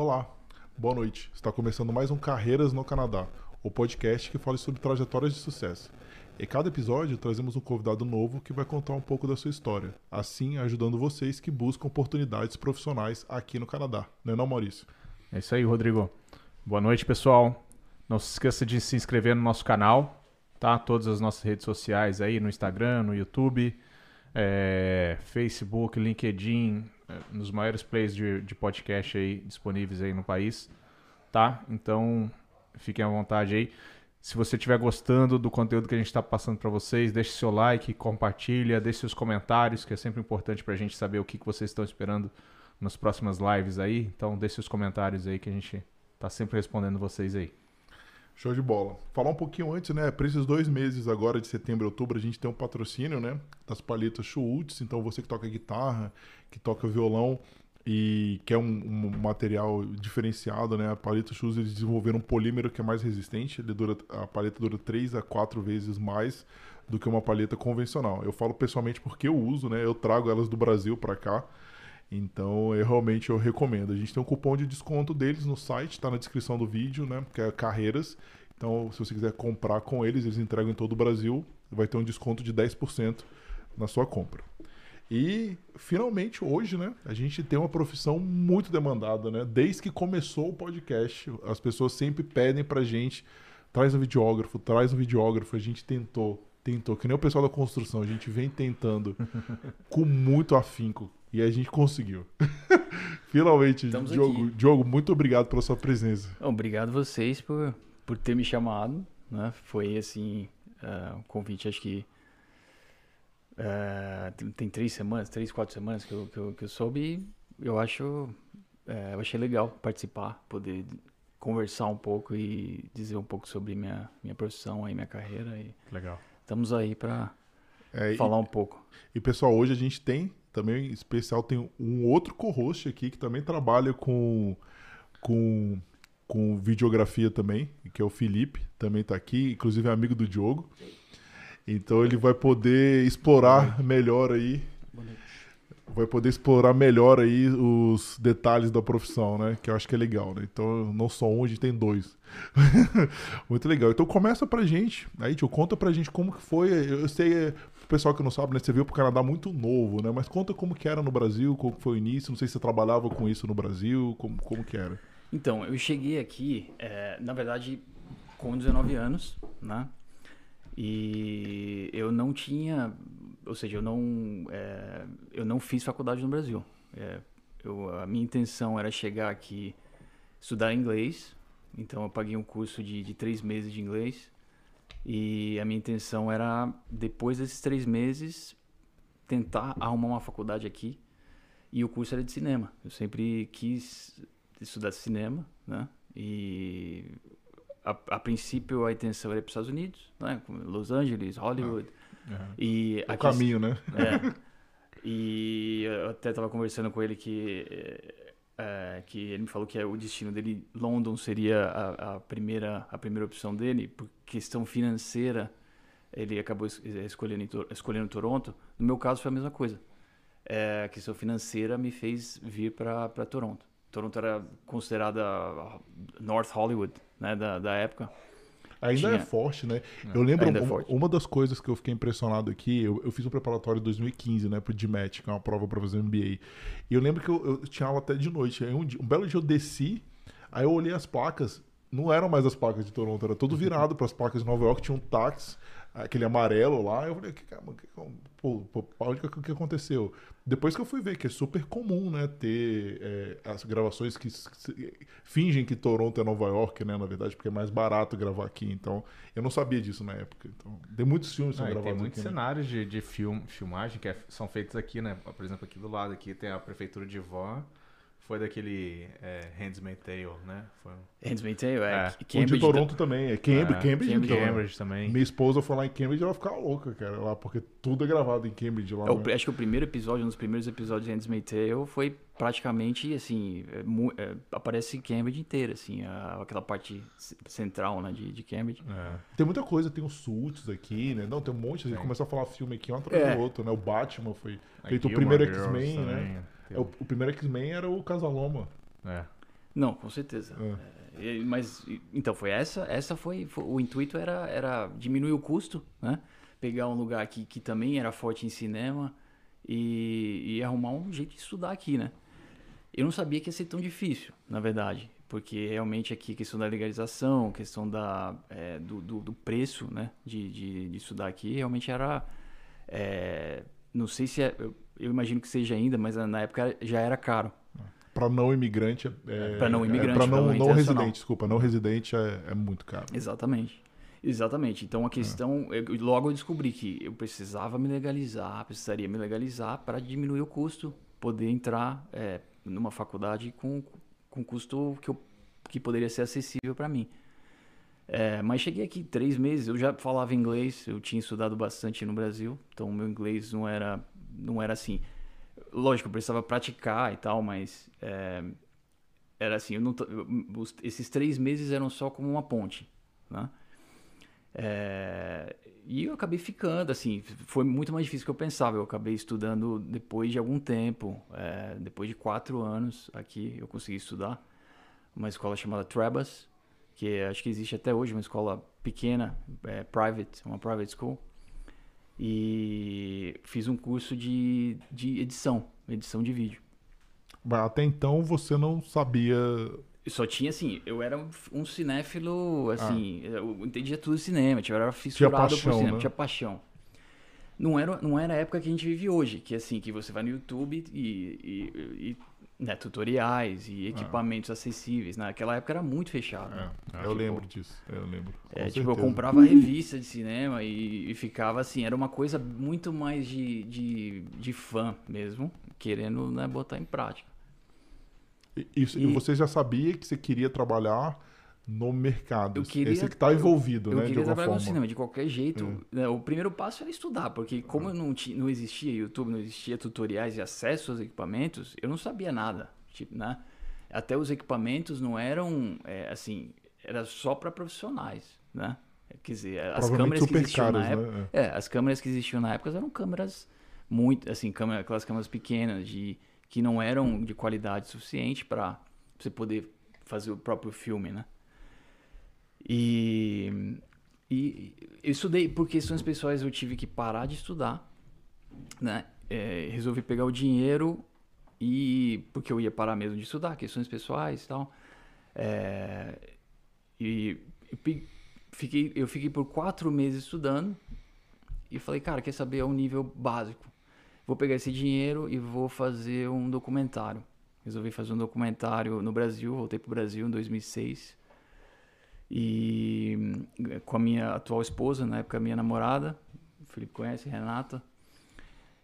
Olá, boa noite. Está começando mais um Carreiras no Canadá, o podcast que fala sobre trajetórias de sucesso. Em cada episódio, trazemos um convidado novo que vai contar um pouco da sua história, assim ajudando vocês que buscam oportunidades profissionais aqui no Canadá. Não é não, Maurício? É isso aí, Rodrigo. Boa noite, pessoal. Não se esqueça de se inscrever no nosso canal, tá? Todas as nossas redes sociais aí, no Instagram, no YouTube, é, Facebook, LinkedIn, é, nos maiores plays de, de podcast aí disponíveis aí no país, tá? Então, fiquem à vontade aí. Se você estiver gostando do conteúdo que a gente está passando para vocês, deixe seu like, compartilha, deixe seus comentários, que é sempre importante para a gente saber o que, que vocês estão esperando nas próximas lives aí. Então, deixe seus comentários aí que a gente está sempre respondendo vocês aí. Show de bola. Falar um pouquinho antes, né? Para esses dois meses agora, de setembro e outubro, a gente tem um patrocínio, né? Das palhetas Schultz. Então, você que toca guitarra, que toca violão, e que é um, um, material diferenciado, né? A paleta Shoes eles desenvolveram um polímero que é mais resistente, ele dura, a paleta dura 3 a 4 vezes mais do que uma paleta convencional. Eu falo pessoalmente porque eu uso, né? Eu trago elas do Brasil para cá. Então, eu realmente eu recomendo. A gente tem um cupom de desconto deles no site, está na descrição do vídeo, né? Que é Carreiras. Então, se você quiser comprar com eles, eles entregam em todo o Brasil, vai ter um desconto de 10% na sua compra. E finalmente hoje, né, a gente tem uma profissão muito demandada, né? Desde que começou o podcast, as pessoas sempre pedem pra gente, traz um videógrafo, traz um videógrafo, a gente tentou, tentou, que nem o pessoal da construção, a gente vem tentando com muito afinco e a gente conseguiu. finalmente, Estamos Diogo, aqui. Diogo, muito obrigado pela sua presença. Obrigado vocês por, por ter me chamado, né? Foi assim, uh, um convite acho que é, tem, tem, três semanas, três, quatro semanas que eu, que eu, que eu soube e eu acho. É, eu achei legal participar, poder conversar um pouco e dizer um pouco sobre minha, minha profissão aí, minha carreira. E legal. Estamos aí para é, falar e, um pouco. E pessoal, hoje a gente tem também em especial tem um outro co-host aqui que também trabalha com com com videografia também, que é o Felipe, também está aqui, inclusive é amigo do Diogo. Então ele vai poder explorar melhor aí. Vai poder explorar melhor aí os detalhes da profissão, né? Que eu acho que é legal, né? Então, não só um, a gente tem dois. Muito legal. Então começa pra gente. Aí, tio, conta pra gente como que foi. Eu sei, pessoal que não sabe, né? Você veio pro Canadá muito novo, né? Mas conta como que era no Brasil, como foi o início. Não sei se você trabalhava com isso no Brasil, como, como que era. Então, eu cheguei aqui, é, na verdade, com 19 anos, né? E eu não tinha, ou seja, eu não, é, eu não fiz faculdade no Brasil. É, eu, a minha intenção era chegar aqui, estudar inglês. Então eu paguei um curso de, de três meses de inglês. E a minha intenção era, depois desses três meses, tentar arrumar uma faculdade aqui. E o curso era de cinema. Eu sempre quis estudar cinema, né? E a, a, princípio a intenção era para os Estados Unidos, né? Los Angeles, Hollywood. Ah, e o caminho, né? É, e eu até estava conversando com ele que é, que ele me falou que é o destino dele, London seria a, a, primeira a primeira opção dele por questão financeira. Ele acabou escolhendo escolhendo Toronto. No meu caso foi a mesma coisa. É, a questão financeira me fez vir para Toronto. Toronto era considerada North Hollywood, né, da, da época. Ainda é Tinha... é forte, né? É, eu lembro é uma, das coisas que eu fiquei impressionado aqui, eu, eu fiz um preparatório em 2015, né, pro DMAT, que é uma prova para fazer MBA. E eu lembro que eu, eu tinha aula até de noite. Aí um, um, belo dia eu desci, aí eu olhei as placas, não eram mais as placas de Toronto, era todo virado para as placas de Nova York, tinha um táxi aquele amarelo lá. Eu falei, que, que, pô, pô, o que aconteceu? Depois que eu fui ver que é super comum, né, ter é, as gravações que, que, fingem que Toronto é Nova York, né, na verdade, porque é mais barato gravar aqui. Então, eu não sabia disso na época. Então, tem muitos filmes que são gravados Tem muitos aqui, né? cenários né? de, de film, filmagem que é, são feitos aqui, né? Por exemplo, aqui do lado aqui tem a prefeitura de Van foi daquele é, Handmaid's Tale, né? Foi... Handmaid's Tale, é. é. Cambridge, o de Toronto também. É Cambridge, é, Cambridge, Cambridge, então, Cambridge também. Minha esposa foi lá em Cambridge e ela ficava louca, cara, lá, porque tudo é gravado em Cambridge lá. Eu, né? Acho que o primeiro episódio, um dos primeiros episódios de Handmaid's Tale foi praticamente, assim, é, é, aparece Cambridge inteira, assim, a, aquela parte central, né, de, de Cambridge. É. Tem muita coisa, tem os Suits aqui, né? Não, tem um monte, a gente começou a falar filme aqui um atrás do outro, né? O Batman foi feito o primeiro X-Men, né? O, o primeiro X-Men era o Casaloma. É. Não, com certeza. É, mas então foi essa, essa foi, foi, o intuito era era diminuir o custo, né? Pegar um lugar que, que também era forte em cinema e, e arrumar um jeito de estudar aqui, né? Eu não sabia que ia ser tão difícil, na verdade, porque realmente aqui a questão da legalização, questão da, é, do, do, do, preço, né, de, de, de, estudar aqui, realmente era, é, não sei se é, eu, eu imagino que seja ainda, mas na época já era caro. Para não imigrante é, para não imigrante, para não, não residente, desculpa, não residente é, é muito caro. Exatamente. Exatamente. Então a questão, é. eu, logo eu descobri que eu precisava me legalizar, precisaria me legalizar para diminuir o custo, poder entrar é, numa faculdade com, com custo que, eu, que poderia ser acessível para mim. É, mas cheguei aqui três meses, eu já falava inglês, eu tinha estudado bastante no Brasil, então o meu inglês não era, não era assim. Lógico, eu precisava praticar e tal, mas é, era assim, eu não, os, esses três meses eram só como uma ponte, né? É, e eu acabei ficando, assim, foi muito mais difícil do que eu pensava. Eu acabei estudando depois de algum tempo, é, depois de quatro anos aqui, eu consegui estudar. Uma escola chamada Trebas, que acho que existe até hoje, uma escola pequena, é, private, uma private school. E fiz um curso de, de edição, edição de vídeo. Até então você não sabia só tinha assim, eu era um cinéfilo, assim, ah. eu entendia tudo de cinema, eu era fissurado tinha paixão, por cinema, né? tinha paixão. Não era, não era a época que a gente vive hoje, que assim, que você vai no YouTube e, e, e né, tutoriais e ah. equipamentos ah. acessíveis. Naquela época era muito fechado. É, eu tipo, lembro disso, eu lembro. É, tipo, eu comprava revista de cinema e, e, ficava assim, era uma coisa muito mais de, de, de fã mesmo, querendo né, botar em prática. Isso, e, você já sabia que você queria trabalhar no mercado. Eu queria, Esse que está envolvido, eu, né? Eu queria trabalhar no cinema, de qualquer jeito. É. Né, o primeiro passo era estudar, porque como é. não, tinha, não existia YouTube, não existia tutoriais e acesso aos equipamentos, eu não sabia nada. Tipo, né? Até os equipamentos não eram, é, assim, era só para profissionais, né? Quer dizer, as câmeras que existiam caros, na época... Né? É, as câmeras que existiam na época eram câmeras muito, assim, câmera, aquelas câmeras pequenas de que não eram de qualidade suficiente para você poder fazer o próprio filme, né? E, e eu estudei por questões pessoais eu tive que parar de estudar, né? É, resolvi pegar o dinheiro e porque eu ia parar mesmo de estudar questões pessoais e tal. É, e, e fiquei, eu fiquei por quatro meses estudando e falei, cara, quer saber? É um nível básico vou pegar esse dinheiro e vou fazer um documentário. Resolvi fazer um documentário no Brasil, voltei para o Brasil em 2006. E com a minha atual esposa, na época minha namorada, o Felipe conhece, Renata.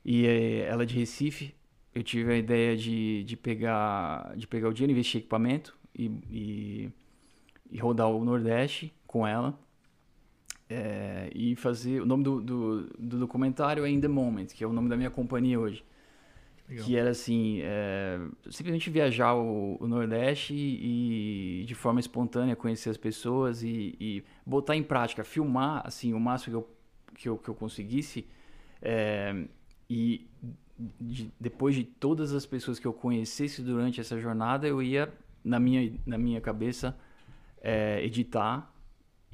E eh, ela é de Recife. Eu tive a ideia de, de, pegar, de pegar o dinheiro, investir em equipamento e, e, e rodar o Nordeste com ela. É, e fazer. O nome do, do, do, documentário é In the Moment, que é o nome da minha companhia hoje. Legal. Que era assim: é, simplesmente viajar o, o, Nordeste e, de forma espontânea conhecer as pessoas e, e, botar em prática, filmar assim o máximo que eu, que eu, que eu conseguisse. É, e de, depois de todas as pessoas que eu conhecesse durante essa jornada, eu ia, na minha, na minha cabeça, é, editar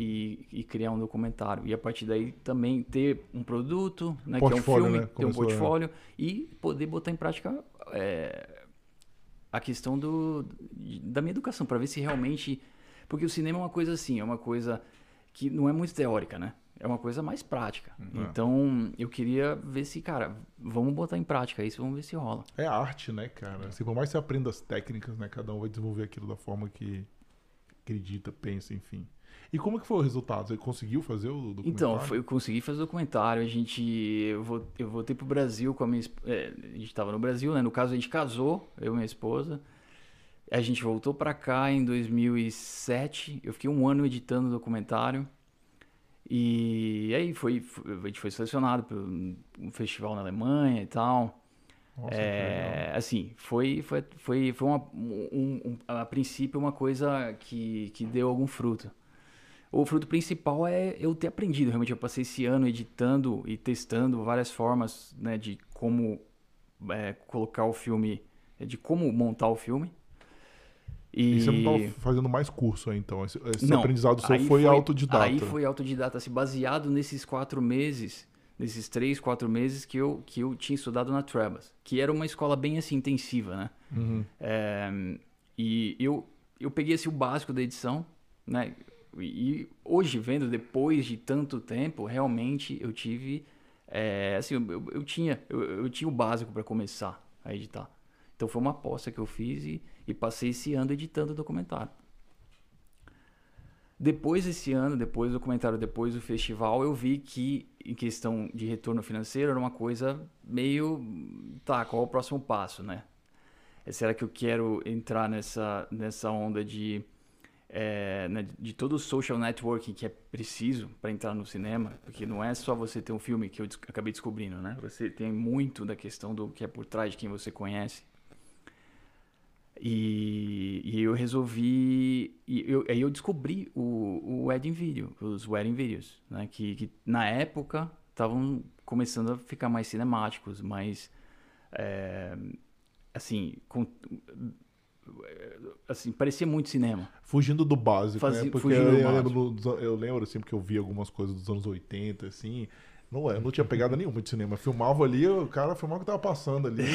e, e, criar um documentário. E a partir daí também ter um produto, né, que é um filme, né? ter um portfólio e poder botar em prática é, a questão do, da minha educação, para ver se realmente. Porque o cinema é uma coisa assim, é uma coisa que não é muito teórica, né? É uma coisa mais prática. Uhum. Então, eu queria ver se, cara, vamos botar em prática isso, vamos ver se rola. É arte, né, cara? Assim, por mais que você aprenda as técnicas, né? Cada um vai desenvolver aquilo da forma que acredita, pensa, enfim. E como que foi o resultado? Você conseguiu fazer o documentário? Então, foi, eu consegui fazer o documentário. A gente, eu, vou, eu voltei pro Brasil com a minha, é, a gente estava no Brasil, né? No caso a gente casou, eu e minha esposa. A gente voltou para cá em 2007. Eu fiquei um ano editando o documentário. E aí foi, a gente foi selecionado para um festival na Alemanha e tal. Nossa, é, assim, foi, foi, foi, foi uma, um, um, a princípio uma coisa que, que deu algum fruto o fruto principal é eu ter aprendido. Realmente, eu passei esse ano editando e testando várias formas né, de como é, colocar o filme, de como montar o filme. E, E, você não estava fazendo mais curso aí, então? Esse, esse Não, aprendizado seu aí foi, autodidata. Aí foi autodidata, assim, baseado nesses quatro meses, nesses três, quatro meses que eu, que eu tinha estudado na Trebas, que era uma escola bem assim intensiva, né? Uhum. É, e eu, eu peguei assim, o básico da edição, né? E hoje, vendo depois de tanto tempo, realmente eu tive. é, assim, eu, eu- tinha, eu, eu tinha o básico para começar a editar. Então foi uma aposta que eu fiz e, e passei esse ano editando o documentário. Depois desse ano, depois do documentário, depois do festival, eu vi que, em questão de retorno financeiro, era uma coisa meio. Tá, qual é o próximo passo, né? Será que eu quero entrar nessa, nessa onda de, é, né, de todo o social networking que é preciso para entrar no cinema? Porque não é só você ter um filme que eu acabei descobrindo, né? Você tem muito da questão do que é por trás de quem você conhece. E, e eu resolvi. E eu, aí eu descobri o, o wedding video, os wedding videos, né? Que, que na época estavam começando a ficar mais cinemáticos, mais. é, assim, com, assim, parecia muito cinema. Fugindo do básico, Fazia- né? Porque fugindo eu, do eu lembro, eu lembro, assim, porque eu vi algumas coisas dos anos 80, assim. Não, é, não tinha pegada nenhuma de cinema. Filmava ali, o cara filmava o que tava passando ali.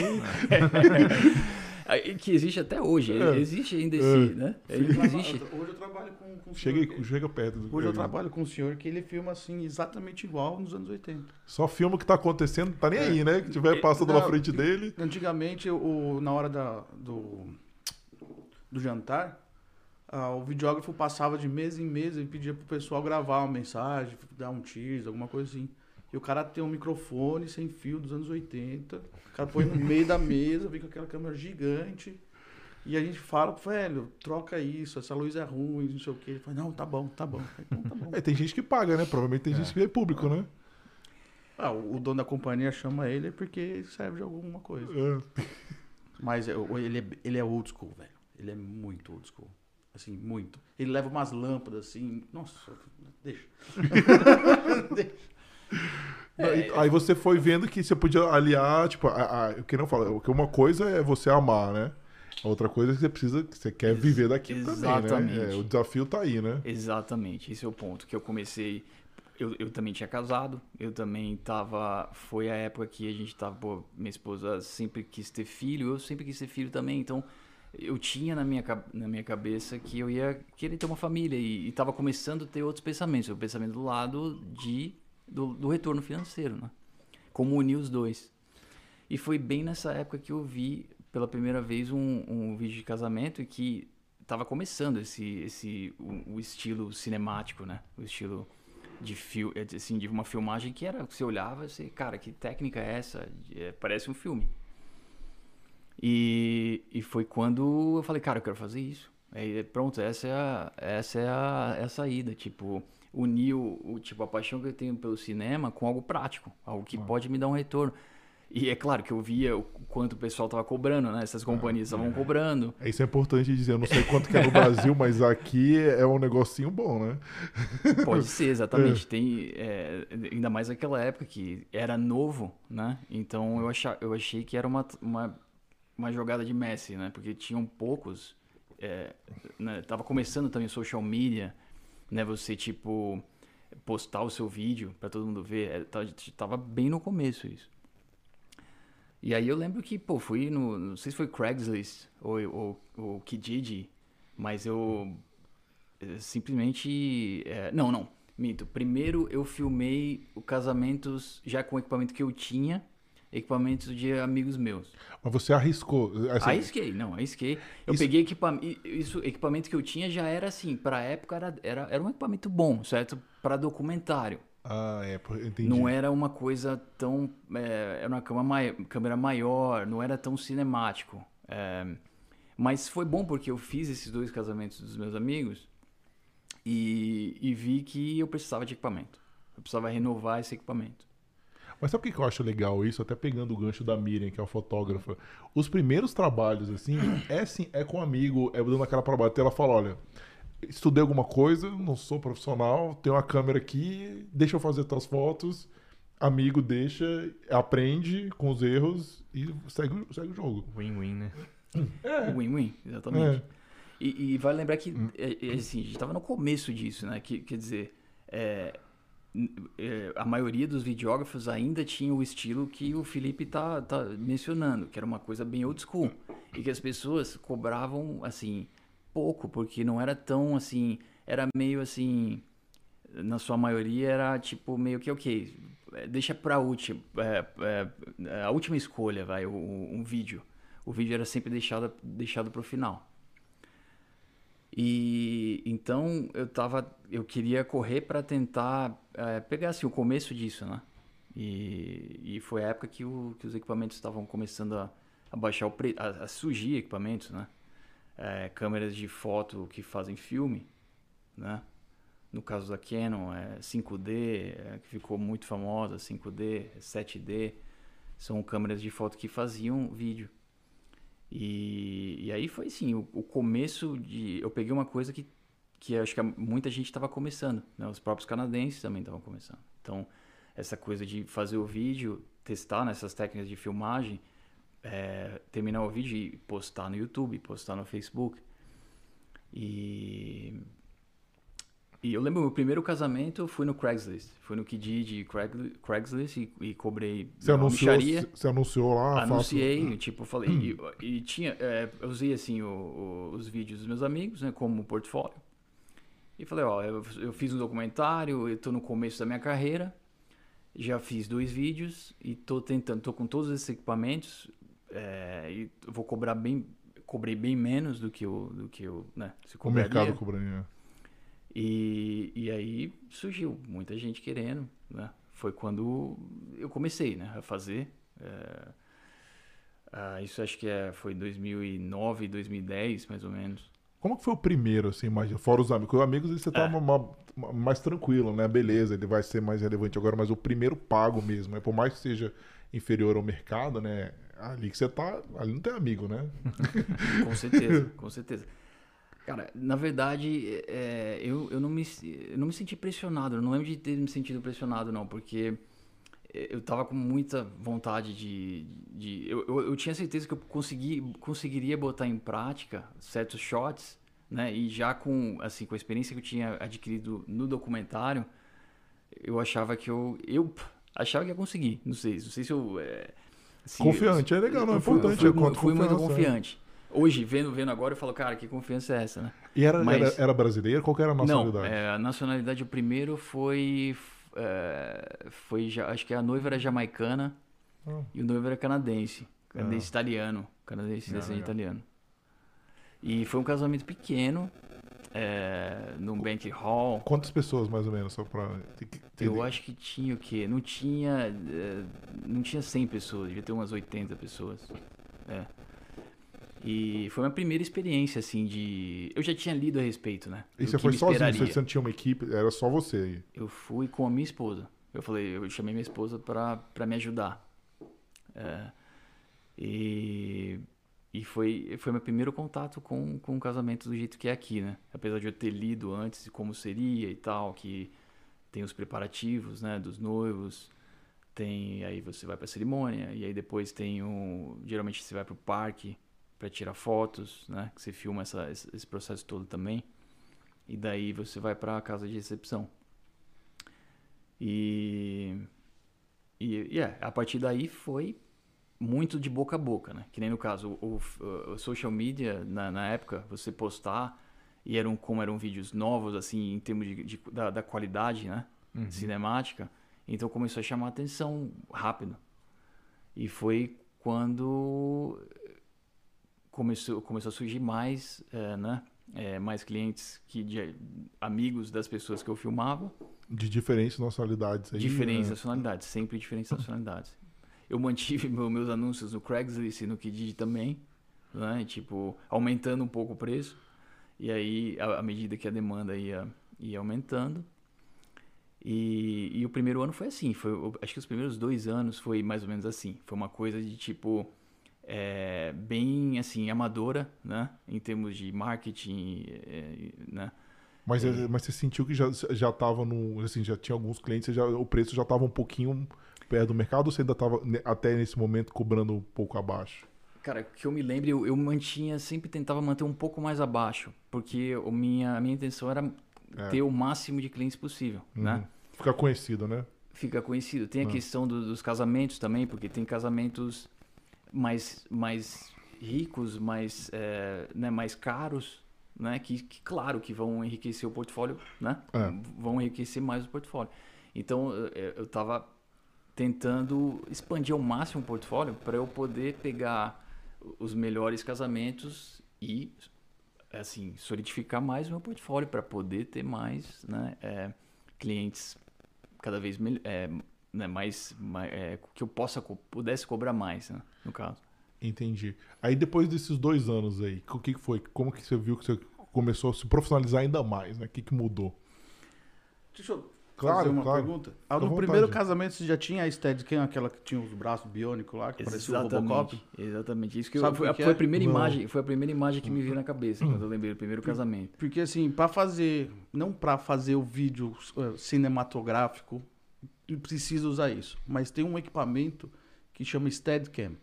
Que existe até hoje. É. Existe ainda esse, É. né? Ele existe. Hoje eu trabalho com, com um chega, senhor chega perto. do- Hoje eu trabalho com um senhor que ele filma assim exatamente igual nos anos 80. Só filma o que tá acontecendo, tá nem aí, né? Que tiver É, passando não, na frente dele. Antigamente, o, na hora da, do, do jantar, ah, o videógrafo passava de mesa em mesa e pedia pro pessoal gravar uma mensagem, dar um teaser, alguma coisa assim. E o cara tem um microfone sem fio dos anos 80. O cara põe no meio da mesa, vem com aquela câmera gigante. E a gente fala, velho, troca isso, essa luz é ruim, não sei o quê. Ele fala, não, tá bom, tá bom. Então tá bom. É, tem gente que paga, né? Provavelmente tem gente que é público, né? Ah, o dono da companhia chama ele porque serve de alguma coisa. É. Mas é- ele é, ele é old school, velho. Ele é muito old school. Assim, muito. Ele leva umas lâmpadas assim. Nossa, deixa. deixa. E- Aí você foi vendo que você podia aliar, tipo, a, a, o que não fala, que uma coisa é você amar, né? A outra coisa é que você precisa, que você quer viver daquilo também, né? exatamente. É, o desafio tá aí, né? Exatamente, esse é o ponto que eu comecei. Eu, eu também tinha casado, eu também tava. Foi a época que a gente tava. Pô, minha esposa sempre quis ter filho, eu sempre quis ter filho também, então eu tinha na minha, na minha cabeça que eu ia querer ter uma família e, e tava começando a ter outros pensamentos. O pensamento do lado de, do, do retorno financeiro, né? Como unir os dois. E foi bem nessa época que eu vi pela primeira vez um, um vídeo de casamento e que tava começando esse, esse o, o estilo cinemático, né? O estilo de fio, é, assim, de uma filmagem que era, você olhava e você, cara, que técnica é essa? É, parece um filme. E, e foi quando eu falei, cara, eu quero fazer isso. Aí, pronto, essa é a, essa é a, é a saída, tipo, unir o, o- tipo, a paixão que eu tenho pelo cinema com algo prático, algo que pode me dar um retorno. E é claro que eu via o quanto o pessoal tava cobrando, né? Essas companhias estavam cobrando. Isso é importante dizer. Eu não sei quanto que é no Brasil, mas aqui é um negocinho bom, né? Pode ser, exatamente. Tem, é, ainda mais naquela época que era novo, né? Então eu, acha, eu achei que era uma, uma, uma jogada de Messi, né? Porque tinham poucos. É, né? Tava começando também social media, né? Você, tipo, postar o seu vídeo pra todo mundo ver. É, tava, tava bem no começo isso. E aí eu lembro que, pô, fui no. Não sei se foi Craigslist ou, ou, ou Kijiji, mas eu eh, simplesmente. eh, não, não. Minto. Primeiro eu filmei o casamentos já com o equipamento que eu tinha, equipamentos de amigos meus. Mas você arriscou. Assim, Arrisquei, não, arrisquei. Eu Isso- peguei equipamento. Isso, equipamento que eu tinha já era assim, pra época era, era, era um equipamento bom, certo? Pra documentário. Ah, é, entendi. Não era uma coisa tão. é, era uma câmera, mai- câmera maior, não era tão cinemático. É, mas foi bom porque eu fiz esses dois casamentos dos meus amigos e, e vi que eu precisava de equipamento. Eu precisava renovar esse equipamento. Mas sabe o que eu acho legal isso? Até pegando o gancho da Miriam, que é a fotógrafa. Os primeiros trabalhos, assim, é sim, é com um amigo, é dando aquela pra bater. Ela fala: olha, estudei alguma coisa, não sou profissional, tenho uma câmera aqui, deixa eu fazer tuas fotos. Amigo deixa, aprende com os erros e segue, o- segue o jogo. Win-win, né? É. Win-win, exatamente. É. E, e vai lembrar que, é, é, assim, a gente tava no começo disso, né? Que, quer dizer, é, a maioria dos videógrafos ainda tinha o estilo que o Felipe tá, tá mencionando, que era uma coisa bem old school. E que as pessoas cobravam, assim, pouco, porque não era tão, assim, era meio, assim, na sua maioria era, tipo, meio que, ok, é, deixa pra última, é, é, a última escolha, vai, o- um vídeo. O vídeo era sempre deixado, deixado pro final. E então eu tava, eu queria correr para tentar eh, pegar assim, o começo disso, né? E, e foi a época que, o- que os equipamentos estavam começando a, a baixar o preço, a, a surgir equipamentos, né? Eh, câmeras de foto que fazem filme, né? No caso da Canon, é 5D, eh, que ficou muito famosa, 5D, 7D, são câmeras de foto que faziam vídeo. E, e aí foi assim, o, o começo de. Eu peguei uma coisa que, que acho que muita gente estava começando, né? Os próprios canadenses também estavam começando. Então, essa coisa de fazer o vídeo, testar nessas técnicas de filmagem, é, terminar o vídeo e postar no YouTube, postar no Facebook. E. E eu lembro, meu primeiro casamento eu fui no Craigslist. Fui no Kijiji Craigli- Craigslist e, e cobrei Você anunciou, você anunciou lá? faço- Anunciei, tipo, falei. E, e tinha. é, eu usei assim o- o- os vídeos dos meus amigos, né, como portfólio. E falei, ó, eu, eu fiz um documentário, eu tô no começo da minha carreira, já fiz dois vídeos e tô tentando, tô com todos esses equipamentos é, e vou cobrar bem. Cobrei bem menos do que eu, do que eu, né? Se O cobraria. mercado cobrando. E, e aí surgiu muita gente querendo, né? Foi quando eu comecei, né, a fazer. é, isso acho que é, foi 2009, 2010, mais ou menos. Como que foi o primeiro, assim, imagina? Fora os amigos. Com os amigos você tá É. uma- uma- mais tranquilo, né? Beleza, ele vai ser mais relevante agora, mas o primeiro pago mesmo, é por mais que seja inferior ao mercado, né? Ali que você tá, ali não tem amigo, né? Com certeza, com certeza. Cara, na verdade, é, eu, eu, não me, eu não me senti pressionado. Eu não lembro de ter me sentido pressionado, não, porque eu tava com muita vontade de. de eu, eu, eu tinha certeza que eu consegui, conseguiria botar em prática certos shots, né? E já com, assim, com a experiência que eu tinha adquirido no documentário, eu achava que eu. Eu achava que ia conseguir. Não sei, não sei se eu. é, Confiante, é legal, não, é eu fui- eu importante, fui é muito confiança, é. confiante. Hoje, vendo, vendo agora, eu falo, cara, que confiança é essa, né? E era, Mas- era, era brasileiro? Qual que era a Não, nacionalidade? é, a nacionalidade, o primeiro foi. é, foi acho que a noiva era jamaicana Ah. e o noivo era canadense. Canadense Ah. italiano. Canadense Ah, descendente italiano. E foi um casamento pequeno, é, num bank hall. Quantas pessoas, mais ou menos, só ter Eu acho que tinha o quê? Não tinha. eh, Não tinha 100 pessoas, devia ter umas 80 pessoas. É. E foi minha primeira experiência, assim, de. Eu já tinha lido a respeito, né? E você foi sozinho? Você não tinha uma equipe? Era só você aí? Eu fui com a minha esposa. Eu falei, eu chamei minha esposa pra, pra me ajudar. É, e e foi, foi meu primeiro contato com, com o casamento do jeito que é aqui, né? Apesar de eu ter lido antes de como seria e tal, que tem os preparativos, né, dos noivos, tem aí você vai pra cerimônia e aí depois tem o geralmente você vai pro parque para tirar fotos, né, que você filma essa, esse processo todo também. E daí você vai pra casa de recepção. E e, e é, a partir daí foi muito de boca a boca, né? Que nem no caso, o, o- o social media, na, na época, você postar, e eram como eram vídeos novos, assim, em termos de, de- da, da qualidade, né? Cinemática. Então começou a chamar atenção rápido. E foi quando começou, começou a surgir mais, eh, né? Eh, mais clientes que de, amigos das pessoas que eu filmava De diferentes nacionalidades aí. diferentes né? nacionalidades, sempre diferentes nacionalidades. Eu mantive meu- meus anúncios no Craigslist e no Kijiji também, né? Tipo, aumentando um pouco o preço. E aí, à medida que a demanda ia, ia aumentando. E, e o primeiro ano foi assim. Foi, acho que os primeiros dois anos foi mais ou menos assim. Foi uma coisa de tipo. É, bem assim, amadora, né? Em termos de marketing, é, né? Mas, é- mas você sentiu que já, já tava no. Assim, já tinha alguns clientes, já, o preço já tava um pouquinho perto do mercado ou você ainda tava ne- até nesse momento cobrando um pouco abaixo? Cara, que eu me lembro, eu, eu mantinha, sempre tentava manter um pouco mais abaixo, porque o minha, a minha intenção era É. ter o máximo de clientes possível, Uhum. né? Ficar conhecido, né? Fica conhecido. Tem a Ah. questão do- dos casamentos também, porque tem casamentos mais, mais ricos, mais, é, né, mais caros, né? Que, que, claro, que vão enriquecer o portfólio, né? É. Vão enriquecer mais o portfólio. Então, eu- eu estava tentando expandir ao máximo o portfólio para eu poder pegar os melhores casamentos e, assim, solidificar mais o meu portfólio para poder ter mais, né? é, clientes cada vez melhor, né, mais, mais é, que eu possa pudesse cobrar mais, né, no caso. Entendi. Aí depois desses dois anos aí, o que foi? Como que você viu que você começou a se profissionalizar ainda mais, né? O que que mudou? Deixa eu Claro, fazer uma claro. pergunta. Ah, no primeiro casamento você já tinha a Steadicam, aquela que tinha os braços biônicos lá, que parecia o Robocop? exatamente. Isso que eu- Sabe foi, o que foi é? a primeira Não. imagem, foi a primeira imagem que me veio na cabeça quando eu lembrei do primeiro casamento. Porque assim, pra fazer, não pra fazer o vídeo eh, cinematográfico, precisa usar isso, mas tem um equipamento que chama Steadicam,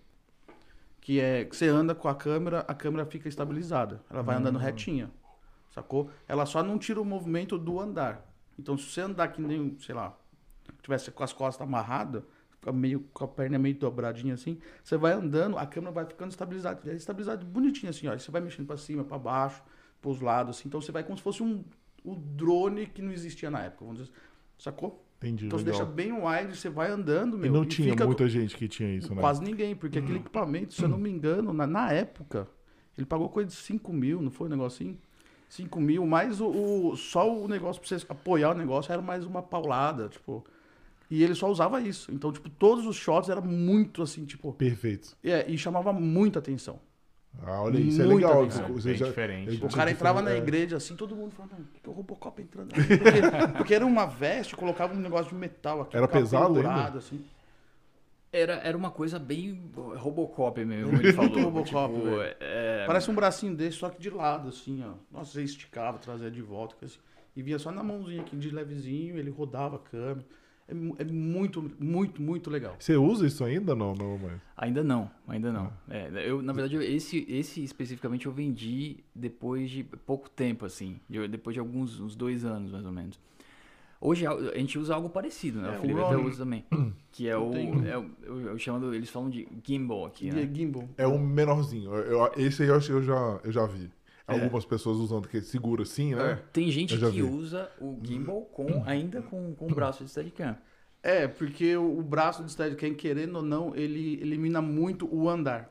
que é que você anda com a câmera, a câmera fica estabilizada, ela vai andando retinha, sacou? Ela só não tira o movimento do andar. Então, se você andar que nem, sei lá, tivesse com as costas amarradas, meio com a perna meio dobradinha assim, você vai andando, a câmera vai ficando estabilizada, é estabilizada bonitinha assim, ó, você vai mexendo pra cima, pra baixo, pros lados assim, então você vai como se fosse um o drone que não existia na época, vamos dizer, sacou? Entendi. Então você legal. deixa bem wide, você vai andando, E meu, não e tinha fica- muita gente que tinha isso, né? Quase ninguém, porque aquele equipamento, se eu não me engano, na, na época, ele pagou coisa de 5 mil, não foi um negocinho? 5 mil, mais o, o- só o negócio pra você apoiar o negócio era mais uma paulada, tipo. E ele só usava isso. Então, tipo, todos os shots eram muito assim, tipo. Perfeito. É, e chamava muita atenção. Ah, olha isso, é legal. atenção. Você bem já- diferente, né? O cara entrava na é. igreja assim, todo mundo falando, "Por que é o Robocop entrando aqui? Porque, porque era uma veste, colocava um negócio de metal aqui. Era pesado pendurado, assim. Era, era uma coisa bem Robocop mesmo, ele falou. Robocop, tipo, velho. é, Parece um bracinho desse, só que de lado, assim, ó. Nossa, você esticava, trazia de volta. assim, e vinha só na mãozinha aqui, de levezinho, ele rodava a câmera. É, é muito, muito, muito legal. Você usa isso ainda? Não, não, mas. Ainda não, ainda não. É, eu, na verdade, eu- esse, esse especificamente eu vendi depois de pouco tempo, assim. de- depois de alguns uns dois anos, mais ou menos. Hoje a gente usa algo parecido, né? É, o Felipe o até usa também. Que é o. tenho. É o eu, eu chamo, eles falam de gimbal aqui, E é né? gimbal. É um menorzinho. Eu- eu- esse aí eu acho que eu já, eu já vi. É. Algumas pessoas usando que segura assim, né? Tem gente que vi. usa o gimbal com, ainda com, com o braço de Steadicam. É, porque o, o braço de Steadicam, querendo ou não, ele elimina muito o andar.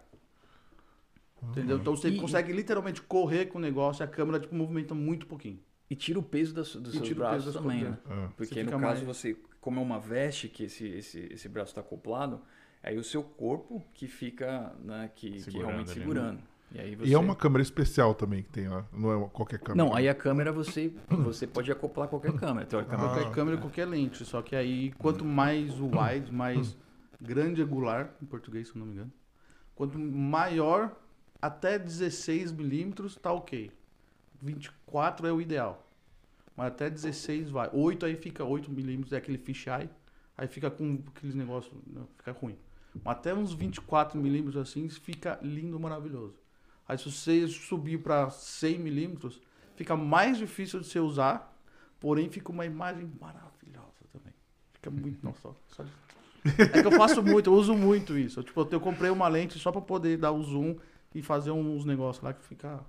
Entendeu? Então você E- consegue literalmente correr com o negócio e a câmera tipo, movimenta muito pouquinho. E tira o peso das, dos E seus braços também, né? É. Porque no caso mais- você, como é uma veste que esse, esse, esse braço está acoplado, aí o seu corpo que fica, né, que, que Segurando realmente ali, né? E aí você... E é uma câmera especial também que tem lá. Não é uma- qualquer câmera. Não, aí a câmera você, você pode acoplar qualquer câmera, teoricamente. Ah. Qualquer câmera, qualquer lente. Só que aí, quanto mais wide, mais grande angular, em português, se eu não me engano. Quanto maior, até 16 milímetros, tá ok. 24 é o ideal. Mas até 16 vai. 8 aí fica 8 milímetros, é aquele fisheye. Aí fica com aqueles negócios, não, fica ruim. Mas até uns 24 milímetros assim, fica lindo, maravilhoso. Aí se você subir para 100 milímetros, fica mais difícil de você usar, porém fica uma imagem maravilhosa também. Fica muito, nossa, só de- É que eu faço muito, eu uso muito isso. Eu, tipo, eu comprei uma lente só para poder dar o zoom e fazer uns negócios lá que fica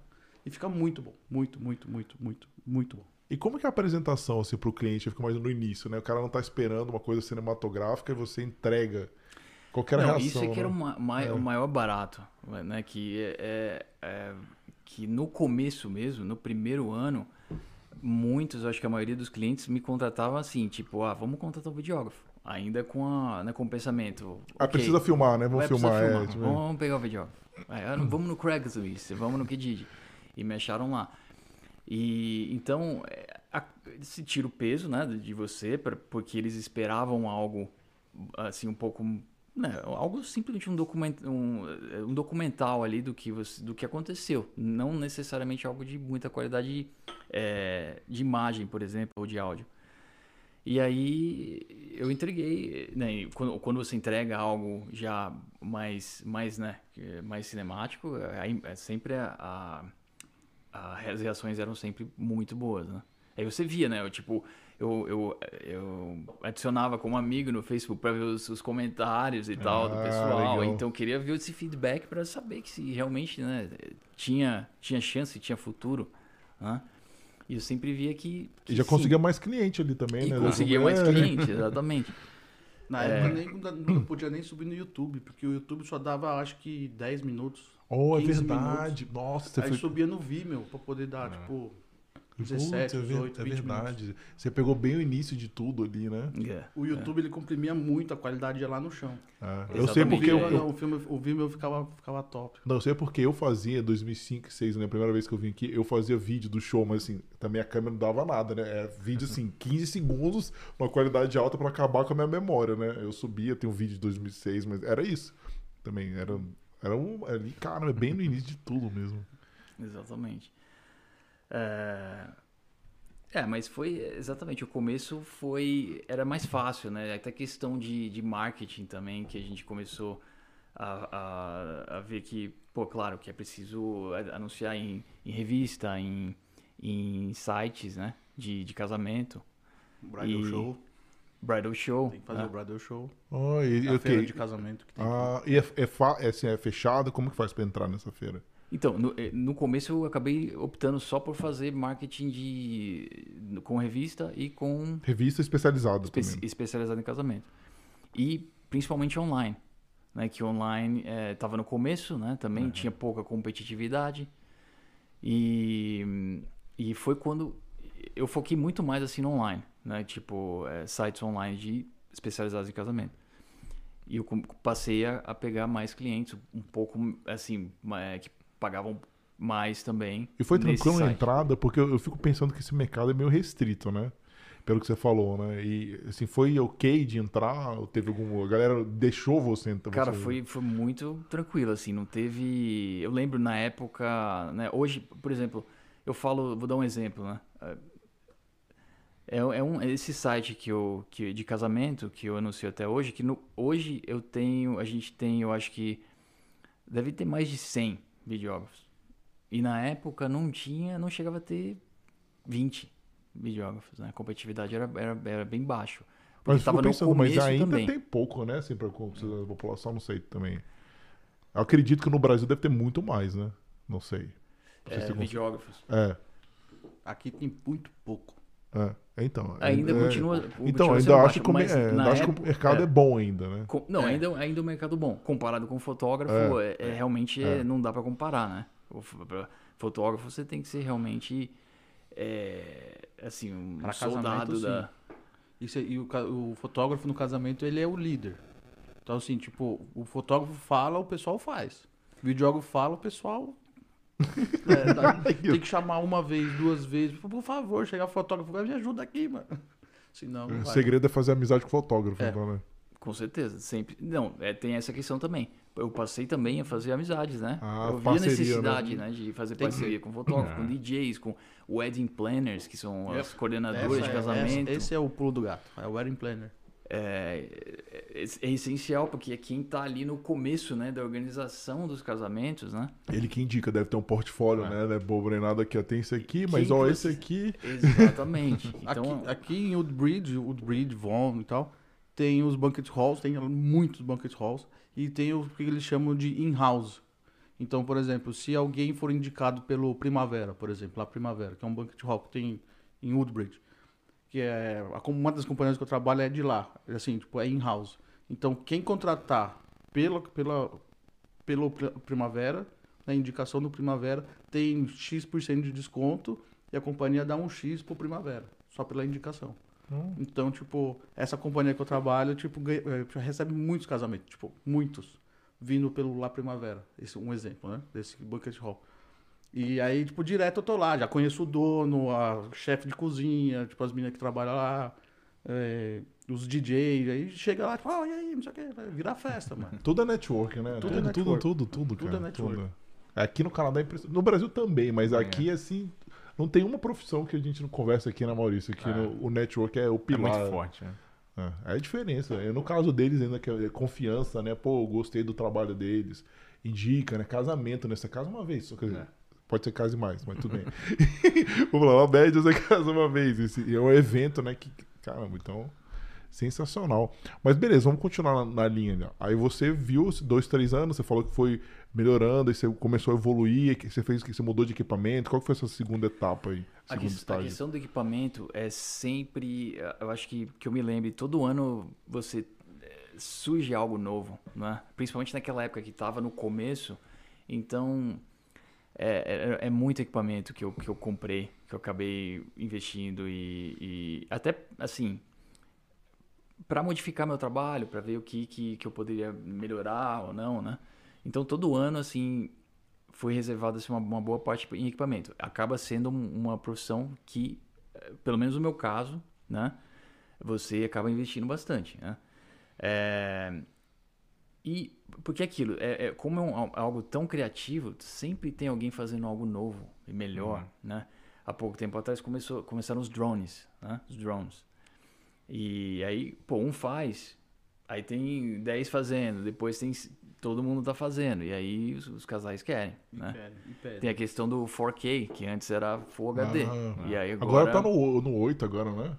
e fica muito bom, muito, muito, muito, muito, muito bom. E como que é a apresentação assim, pro cliente? Fica mais no início, né? O cara não tá esperando uma coisa cinematográfica e você entrega qualquer Não, reação. isso é que era né? o, ma- mai- É. o maior barato, né? Que é, é- é- que no começo mesmo, no primeiro ano, muitos, acho que a maioria dos clientes me contratavam assim, tipo, ah, vamos contratar um videógrafo. Ainda com, a, né, com o pensamento. Ah, ok, precisa filmar, né? Vamos precisar filmar. É, filmar, tipo, vamos, vamos pegar o videógrafo. Não, vamos no Craigslist, vamos no Kijiji. E me acharam lá. E então, é, a- se tira o peso, né, de você, pra- porque eles esperavam algo assim um pouco, né, algo simplesmente um, document, um, um documental ali do que você, do que aconteceu, não necessariamente algo de muita qualidade é, de imagem, por exemplo, ou de áudio. E aí eu entreguei, né? Quando, quando você entrega algo já mais, mais, né? é Mais cinemático, aí é sempre a- a- as reações eram sempre muito boas, né? Aí você via, né? Eu, tipo, eu, eu, eu adicionava como amigo no Facebook para ver os, os comentários e tal do Ah, pessoal. legal. Então eu queria ver esse feedback para saber que se realmente, né? Tinha, tinha chance, tinha futuro, né? E eu sempre via que. que E já sim. conseguia mais cliente ali também, E né? conseguia mais cliente, exatamente. Na É. época nem, não podia nem subir no YouTube, porque o YouTube só dava acho que 10 minutos. Oh, é 15 verdade. Nossa, você Aí foi... subia no Vimeo pra poder dar, tipo, 17, Putz, é ver- 18, é 20 verdade. Você pegou bem o início de tudo ali, né? É. O YouTube ele comprimia muito, a qualidade ia lá no chão. É. Eu sei porque eu, eu- não, o, filme, o Vimeo ficava, ficava top. não eu sei porque eu fazia 2005, 2006, né? A primeira vez que eu vim aqui, eu fazia vídeo do show, mas assim, também a câmera não dava nada, né? É vídeo assim, 15 segundos, uma qualidade alta pra acabar com a minha memória, né? Eu subia, tem um vídeo de 2006, mas era isso. Também era era um ali, cara, é bem no início de tudo mesmo. Exatamente. É... é, mas foi exatamente o começo foi era mais fácil, né? Até questão de, de marketing também que a gente começou a, a, a ver que, pô, claro que é preciso anunciar em, em revista, em, em sites, né? De, de casamento, Bridal E- Show. bridal show. Tem que fazer né? o Bridal Show. Oh, e, A ok. feira de casamento que tem. Ah, e é, é, fa- é, assim, é fechado? Como que faz pra entrar nessa feira? Então, no, eh, no começo eu acabei optando só por fazer marketing de com revista e com Revista especializada espe- também. especializado em casamento. E principalmente online, né? Que online estava no começo, né? Também tinha pouca competitividade. E, e foi quando eu foquei muito mais assim no online, né? Tipo, eh, sites online de especializados em casamento. E eu passei a, a pegar mais clientes, um pouco assim, eh, que pagavam mais também. E foi tranquilo a entrada, porque eu, eu fico pensando que esse mercado é meio restrito, né? Pelo que você falou, né? E assim, foi ok de entrar? Teve algum. A galera deixou você entrar? Cara, você- foi, foi muito tranquilo, assim, não teve... Eu lembro na época, né, hoje, por exemplo, eu falo, vou dar um exemplo, né, é, é um, é esse site que eu, que, de casamento que eu anuncio até hoje, que no, hoje eu tenho, a gente tem, eu acho que, deve ter mais de 100 videógrafos. E na época não tinha, não chegava a ter 20 videógrafos, né, a competitividade era, era, era bem baixo. Mas eu tava fico no pensando, mas começo ainda também. tem pouco, né? Assim, considerar a população, não sei também. Eu acredito que no Brasil deve ter muito mais, né? Não sei. Não sei É, se videógrafos. É, Aqui tem muito pouco. É. Então. Ainda é- continua. Então, ainda sendo acho, baixo, que, o é, na acho que época- o mercado é. bom ainda, né? Com- não, É. ainda, ainda o mercado bom. Comparado com fotógrafo, é, é realmente É. é, não dá pra comparar, né? O fotógrafo você tem que ser realmente é, assim um Pra soldado casamento, da. Isso, e o, o fotógrafo no casamento, ele é o líder. Então, assim, tipo, o fotógrafo fala, o pessoal faz. O videógrafo fala, o pessoal. É, dá- tem que chamar uma vez, duas vezes. Por favor, chegar o fotógrafo, me ajuda aqui, mano. Senão. não O vai. segredo é fazer amizade com o fotógrafo, É. então, né? Com certeza, sempre. Não, é, tem essa questão também. Eu passei também a fazer amizades, né? Ah, eu vi a parceria, necessidade, né? de fazer Tem que parceria com fotógrafo, com DJs, com wedding planners, que são as coordenadoras Essa de é- casamento. essa- esse é o pulo do gato. É o wedding planner. É, é, é essencial, porque é quem tá ali no começo, né, da organização dos casamentos, né? Ele que indica, deve ter um portfólio, É. né? Não é bobo nem nada aqui, ó. Tem esse aqui, mas Que ó, que esse aqui. Exatamente. Então, aqui, aqui em Woodbridge, Woodbridge, Vaughan e tal, tem os banquet halls, tem muitos banquet halls, e tem o que eles chamam de in-house. Então, por exemplo, se alguém for indicado pelo Primavera, por exemplo, lá Primavera, que é um banquet hall que tem em Woodbridge, que é uma das companhias que eu trabalho é de lá, assim, tipo, é in-house. Então, quem contratar pela, pela, pelo Pri- Primavera, na indicação do Primavera, tem X% de desconto e a companhia dá um X pro Primavera, só pela indicação. Hum. Então, tipo, essa companhia que eu trabalho, tipo, ganha- eh, recebe muitos casamentos, tipo, muitos, vindo pelo La Primavera. Esse um exemplo, né? Desse Bucket Hall. E aí, tipo, direto eu tô lá, já conheço o dono, a chefe de cozinha, tipo, as meninas que trabalham lá, eh, os DJs, aí chega lá, tipo, ah, e aí, não sei o que, virar festa, mano. Tudo é network, né? Tudo é Tudo, tudo, network. tudo, tudo, Tudo cara. é network. tudo. Aqui no Canadá é. No Brasil também, mas aqui, assim, Não tem uma profissão que a gente não conversa aqui na Maurício, que É. no- o network é o É pilar. muito forte, né? É, é a diferença. É, No caso deles, ainda que é confiança, né? Pô, eu gostei do trabalho deles. Indica, né? Casamento, né? Você casa uma vez, só quer dizer, É. pode ser case mais, mas tudo bem. Vamos lá, uma média você casa uma vez. Esse é um evento, né? Que, caramba, então. Sensacional. Mas beleza, vamos continuar na, na linha. né? Aí você viu dois, três anos, você falou que foi melhorando, aí você começou a evoluir, que você fez que você mudou de equipamento. Qual foi essa segunda etapa aí? A, que- a questão do equipamento é sempre. Eu acho que, que eu me lembre, todo ano você eh, surge algo novo, né? Principalmente naquela época que estava no começo. Então, é, é, é muito equipamento que eu, que eu comprei, que eu acabei investindo e, e até assim. Para modificar meu trabalho, para ver o que, que, que eu poderia melhorar ou não, né? Então, todo ano, assim, foi reservado assim, uma, uma boa parte em equipamento. Acaba sendo um- uma profissão que, eh, pelo menos no meu caso, né, você acaba investindo bastante, né? É, e porque aquilo, é, é- como é um- algo tão criativo, sempre tem alguém fazendo algo novo e melhor, né? Há pouco tempo atrás começou, começaram os drones, né? Os drones. E aí, pô, um faz, aí tem 10 fazendo, depois tem todo mundo tá fazendo, e aí os, os casais querem, né? Impede, impede. Tem a questão do 4K, que antes era Full HD. Ah, e aí Agora, agora, tá no, no 8 agora, né?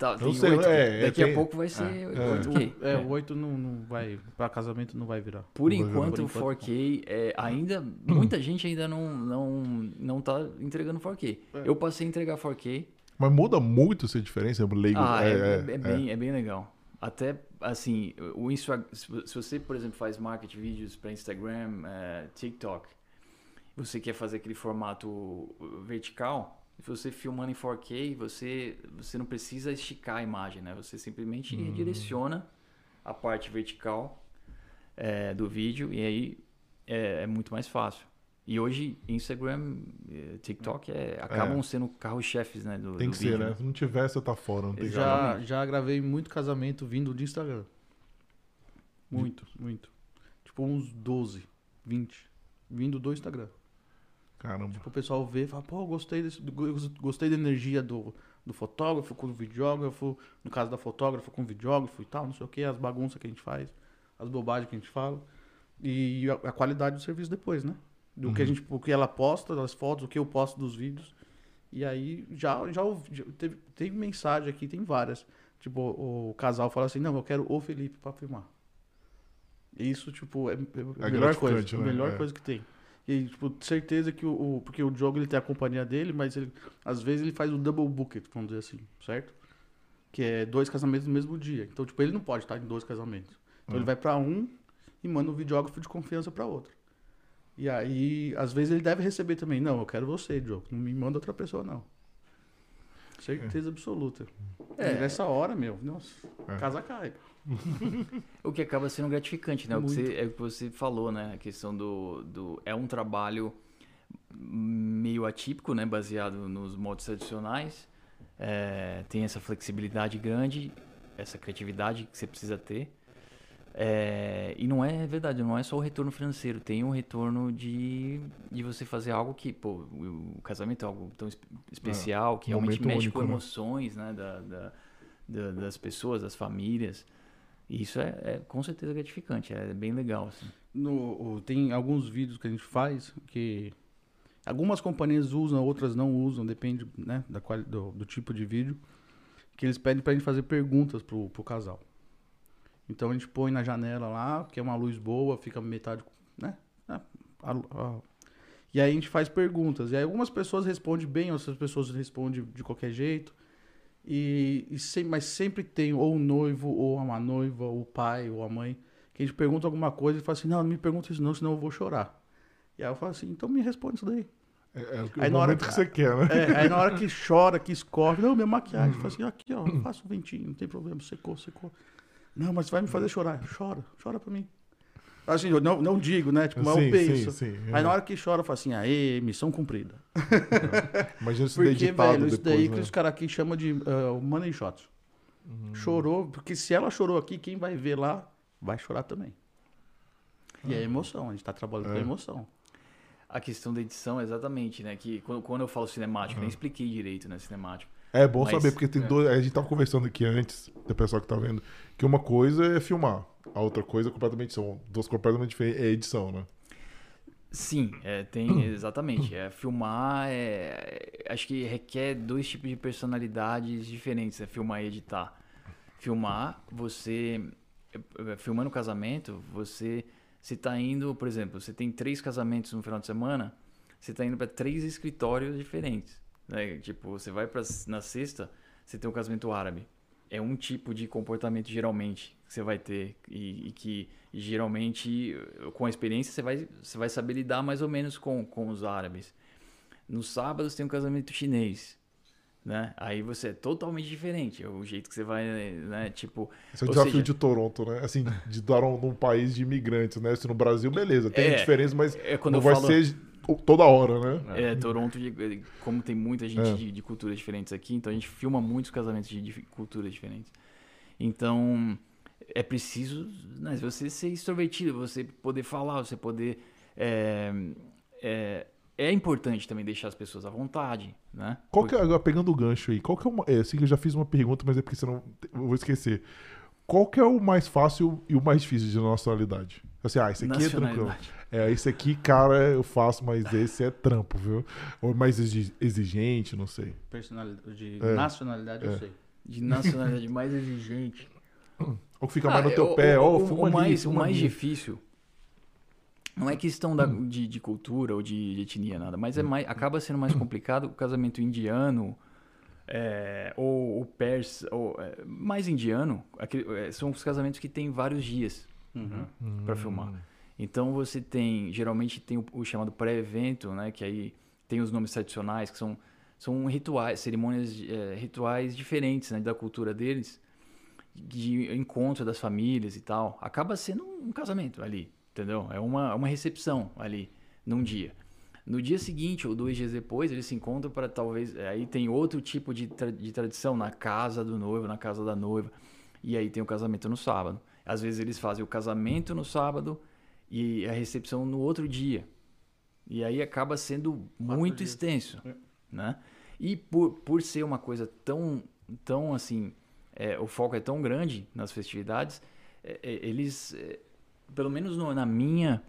Tá, não tem sei, 8, é, é, Daqui tem- a pouco vai ser é. 8K. É, o 8 não, não vai. Pra casamento não vai virar. Por Por enquanto, o enquanto, 4K é, ainda. Muita gente ainda não, não, não tá entregando 4K. É. Eu passei a entregar 4K. Mas muda muito essa diferença, leigo. Ah, é, é- é bem, é bem legal. Até assim, o Insta, se vo- se você, por exemplo, faz marketing vídeos para Instagram, TikTok, você quer fazer aquele formato vertical, você filmando em 4K, você, você não precisa esticar a imagem, né? Você simplesmente redireciona a parte vertical eh, do vídeo e aí é, é muito mais fácil. E hoje, Instagram, eh, TikTok é, acabam sendo carro-chefes, né? Do, Tem do que vídeo, ser, né? Se não tiver, você tá fora. Não tem já, já gravei muito casamento vindo de Instagram. Muito, muito. Tipo uns 12, 20. Vindo do Instagram. Caramba. Tipo, o pessoal vê e fala, pô, gostei, desse, go- gostei da energia do, do fotógrafo com o videógrafo, no caso da fotógrafa com o videógrafo e tal, não sei o que, as bagunças que a gente faz, as bobagens que a gente fala. E a, a qualidade do serviço depois, né? Do que a Uhum. gente, o que ela posta, das fotos, o que eu posto dos vídeos. E aí já, já, ouvi- já teve, teve mensagem aqui, tem várias. Tipo, o, casal fala assim, não, eu quero o Felipe pra filmar. Isso, tipo, é, é a melhor coisa. gratificante, A né? melhor É. coisa que tem. E, tipo, certeza que o, o- Porque o Diogo, ele tem a companhia dele, mas ele, às vezes ele faz o double bucket, vamos dizer assim, certo? Que é dois casamentos no mesmo dia. Então, tipo, ele não pode estar em dois casamentos. Então, É. ele vai pra um e manda um videógrafo de confiança pra outro. E aí, às vezes ele deve receber também. Não, eu quero você, Diogo. Não me manda outra pessoa, não. Certeza absoluta. É. E nessa hora, meu, nossa, É. casa cai. O que acaba sendo gratificante, né? O que você, é o que você falou, né? A questão do, do. É um trabalho meio atípico, né? Baseado nos modos tradicionais. É, tem essa flexibilidade grande, essa criatividade que você precisa ter. É, e não é verdade, não é só o retorno financeiro, tem um retorno de, de você fazer algo que, pô, o, casamento é algo tão es- especial, que realmente mexe único, com né? emoções, né, da, da- da- das pessoas, das famílias. E isso é, é com certeza gratificante, é bem legal, assim. No, tem alguns vídeos que a gente faz que algumas companhias usam, outras não usam, depende né, da quali, do, do tipo de vídeo. Que eles pedem pra gente fazer perguntas pro, pro casal. Então a gente põe na janela lá, que é uma luz boa, fica metade, né? a- e aí a gente faz perguntas. E aí algumas pessoas respondem bem, outras pessoas respondem de qualquer jeito. E, e sem- mas sempre tem ou o noivo, ou uma noiva, ou o pai, ou a mãe, que a gente pergunta alguma coisa e fala assim, não, não me pergunta isso não, senão eu vou chorar. E aí eu falo assim, então me responde isso daí. É, é o, Aí na hora momento que- que você quer, né? É, aí na hora que chora, que escorre, não, minha maquiagem. Fala assim, aqui, ó, faço um ventinho, não tem problema, secou, secou. Não, mas vai me fazer chorar. Chora, chora pra mim. Assim, eu não, não digo, né? Tipo, mas eu sim, penso. sim, sim. Aí na hora que chora, eu falo assim, aê, missão cumprida. Imagina se Porque, editado velho, isso depois, daí né? que os caras aqui chamam de uh, money shot. Hum. Chorou, porque se ela chorou aqui, quem vai ver lá vai chorar também. E é emoção, a gente tá trabalhando É. com emoção. A questão da edição, exatamente, né? Que quando, quando eu falo cinemático, nem expliquei direito, né? Cinemático. É bom Mas- saber, porque tem é. dois. A gente tava conversando aqui antes, do pessoal que tá vendo, que uma coisa é filmar, a outra coisa é completamente. São duas completamente diferentes. É edição, né? Sim, é, tem exatamente. É, filmar é, acho que requer dois tipos de personalidades diferentes, é filmar e editar. Filmar, você é, filmando o casamento, você se tá indo, por exemplo, você tem três casamentos no final de semana, você tá indo para três escritórios diferentes. Né? Tipo, você vai para na sexta, você tem um casamento árabe. É um tipo de comportamento geralmente que você vai ter e, e que geralmente com a experiência você vai, você vai saber lidar mais ou menos com, com os árabes. No sábado você tem um casamento chinês, né? Aí você é totalmente diferente, é o jeito que você vai, né? Tipo, Esse é o desafio seja- de Toronto, né? Assim, de dar um, num país de imigrantes, né? Se no Brasil, beleza, tem É, diferença, mas é quando não vai falo- ser toda hora, né? É, Toronto, como tem muita gente É. de, de culturas diferentes aqui, então a gente filma muitos casamentos de, de culturas diferentes. Então, é preciso né, você ser extrovertido, você poder falar, você poder. É, é, é importante também deixar as pessoas à vontade, né? Qual que é, agora pegando o gancho aí, qual que é uma. É, assim que eu já fiz uma pergunta, mas é porque senão eu vou esquecer. Qual que é o mais fácil e o mais difícil de nacionalidade? Assim, ah, esse aqui é tranquilo. É, esse aqui, cara, eu faço, mas esse é trampo, viu? Ou mais exi- exigente, não sei. Personalidade, de É. nacionalidade, eu É. sei. De nacionalidade mais exigente. Ou que fica mais Ah, no teu o- pé, o, ó, o, fuma o ali, mais, o fuma mais ali. difícil não é questão da- de, de cultura ou de, de etnia, nada, mas é mais, acaba sendo mais complicado o casamento indiano é, ou o persa, ou, é, mais indiano, aquele- é, são os casamentos que tem vários dias Uhum. para filmar. Então você tem, geralmente tem o, o chamado pré-evento, né, que aí tem os nomes tradicionais, que são, são rituais, cerimônias é, rituais diferentes né, da cultura deles, de encontro das famílias e tal. Acaba sendo um casamento ali, entendeu? É uma, uma recepção ali, num dia. No dia seguinte, ou dois dias depois, eles se encontram para talvez. Aí tem outro tipo de, tra- de tradição na casa do noivo, na casa da noiva. E aí tem o casamento no sábado. Às vezes eles fazem o casamento no sábado e a recepção no outro dia. E aí acaba sendo muito dias. extenso, É. né? E por, por ser uma coisa tão, tão assim, é, o foco é tão grande nas festividades, é, é, eles, é, pelo menos no- na minha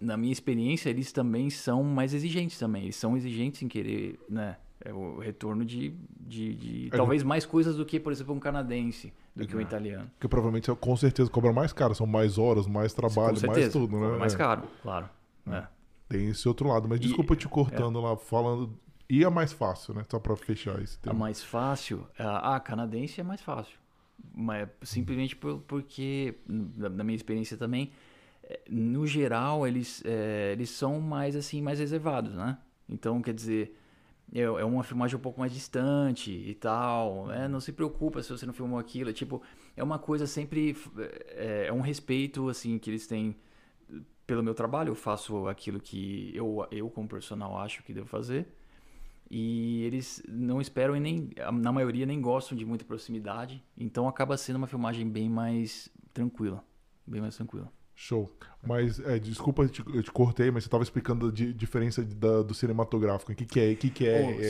na minha experiência, eles também são mais exigentes também. Eles são exigentes em querer, né? É o retorno de, de, de É, talvez mais coisas do que, por exemplo, um canadense, do que um É. italiano. Porque provavelmente com certeza cobra mais caro, são mais horas, mais trabalho, Com mais certeza. tudo, né? mais É. caro, claro. É. Tem esse outro lado. Mas E- desculpa te cortando lá, falando. E a mais fácil, né? Só pra fechar esse A tema. mais fácil, a, a canadense é mais fácil. Mas simplesmente por- porque, na, minha experiência também, no geral, eles, eh, eles são mais assim, mais reservados, né? Então, quer dizer, é, é uma filmagem um pouco mais distante e tal. É, não se preocupa se você não filmou aquilo. é Tipo, é uma coisa sempre. É, é um respeito, assim, que eles têm pelo meu trabalho. Eu faço aquilo que eu, eu como profissional, acho que devo fazer. E eles não esperam e nem, na maioria, nem gostam de muita proximidade. Então acaba sendo uma filmagem bem mais tranquila. Bem mais tranquila. Show. Mas, é, desculpa, eu te, eu te cortei, mas você tava explicando a di- diferença da- do cinematográfico. O que, que é? O que, que é? O é-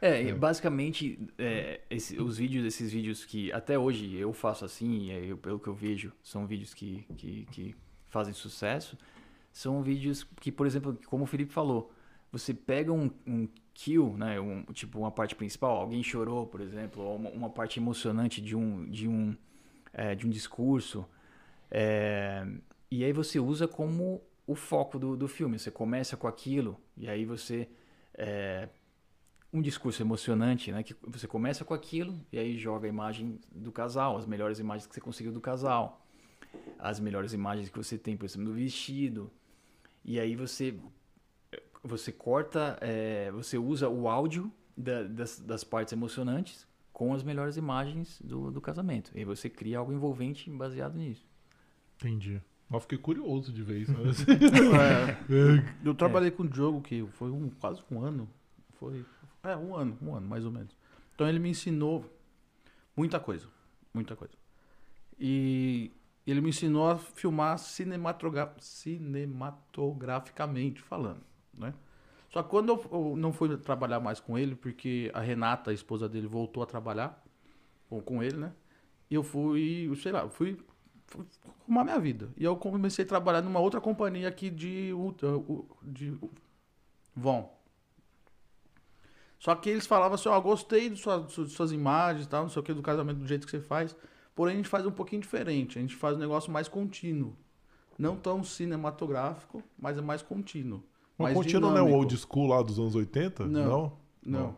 É, basicamente, é, esse- os vídeos, esses vídeos que até hoje eu faço assim, eu- pelo que eu vejo, são vídeos que, que, que fazem sucesso. São vídeos que, por exemplo, como o Felipe falou, você pega um, um kill, né, um, tipo uma parte principal, alguém chorou, por exemplo, ou uma, uma parte emocionante de um, de um, é, de um discurso, é, e aí você usa como o foco do, do filme. Você começa com aquilo, e aí você. é, um discurso emocionante, né? Que você começa com aquilo e aí joga a imagem do casal, as melhores imagens que você conseguiu do casal, as melhores imagens que você tem, por exemplo, do vestido. E aí você você corta, é, você usa o áudio da- das, das partes emocionantes com as melhores imagens do, do casamento. E aí você cria algo envolvente baseado nisso. Entendi. Mas fiquei curioso de ver isso. né? Eu trabalhei com o Diogo, que foi um, quase um ano. Foi. É, um ano, um ano, mais ou menos. Então ele me ensinou muita coisa. Muita coisa. E ele me ensinou a filmar cinematogra cinematograficamente falando. né? Só que quando eu, eu não fui trabalhar mais com ele, porque a Renata, a esposa dele, voltou a trabalhar com, com ele, né? E eu fui, sei lá, fui arrumar minha vida. E eu comecei a trabalhar numa outra companhia aqui de, ultra- u- de Von. Só que eles falavam assim, ó, gostei de suas, de suas imagens tal, não sei o que, do casamento, do jeito que você faz. Porém, a gente faz um pouquinho diferente. A gente faz um negócio mais contínuo. Não tão cinematográfico, mas é mais contínuo. Mas mais contínuo não é o dinâmico. old school lá dos anos 80? Não. Não? Não.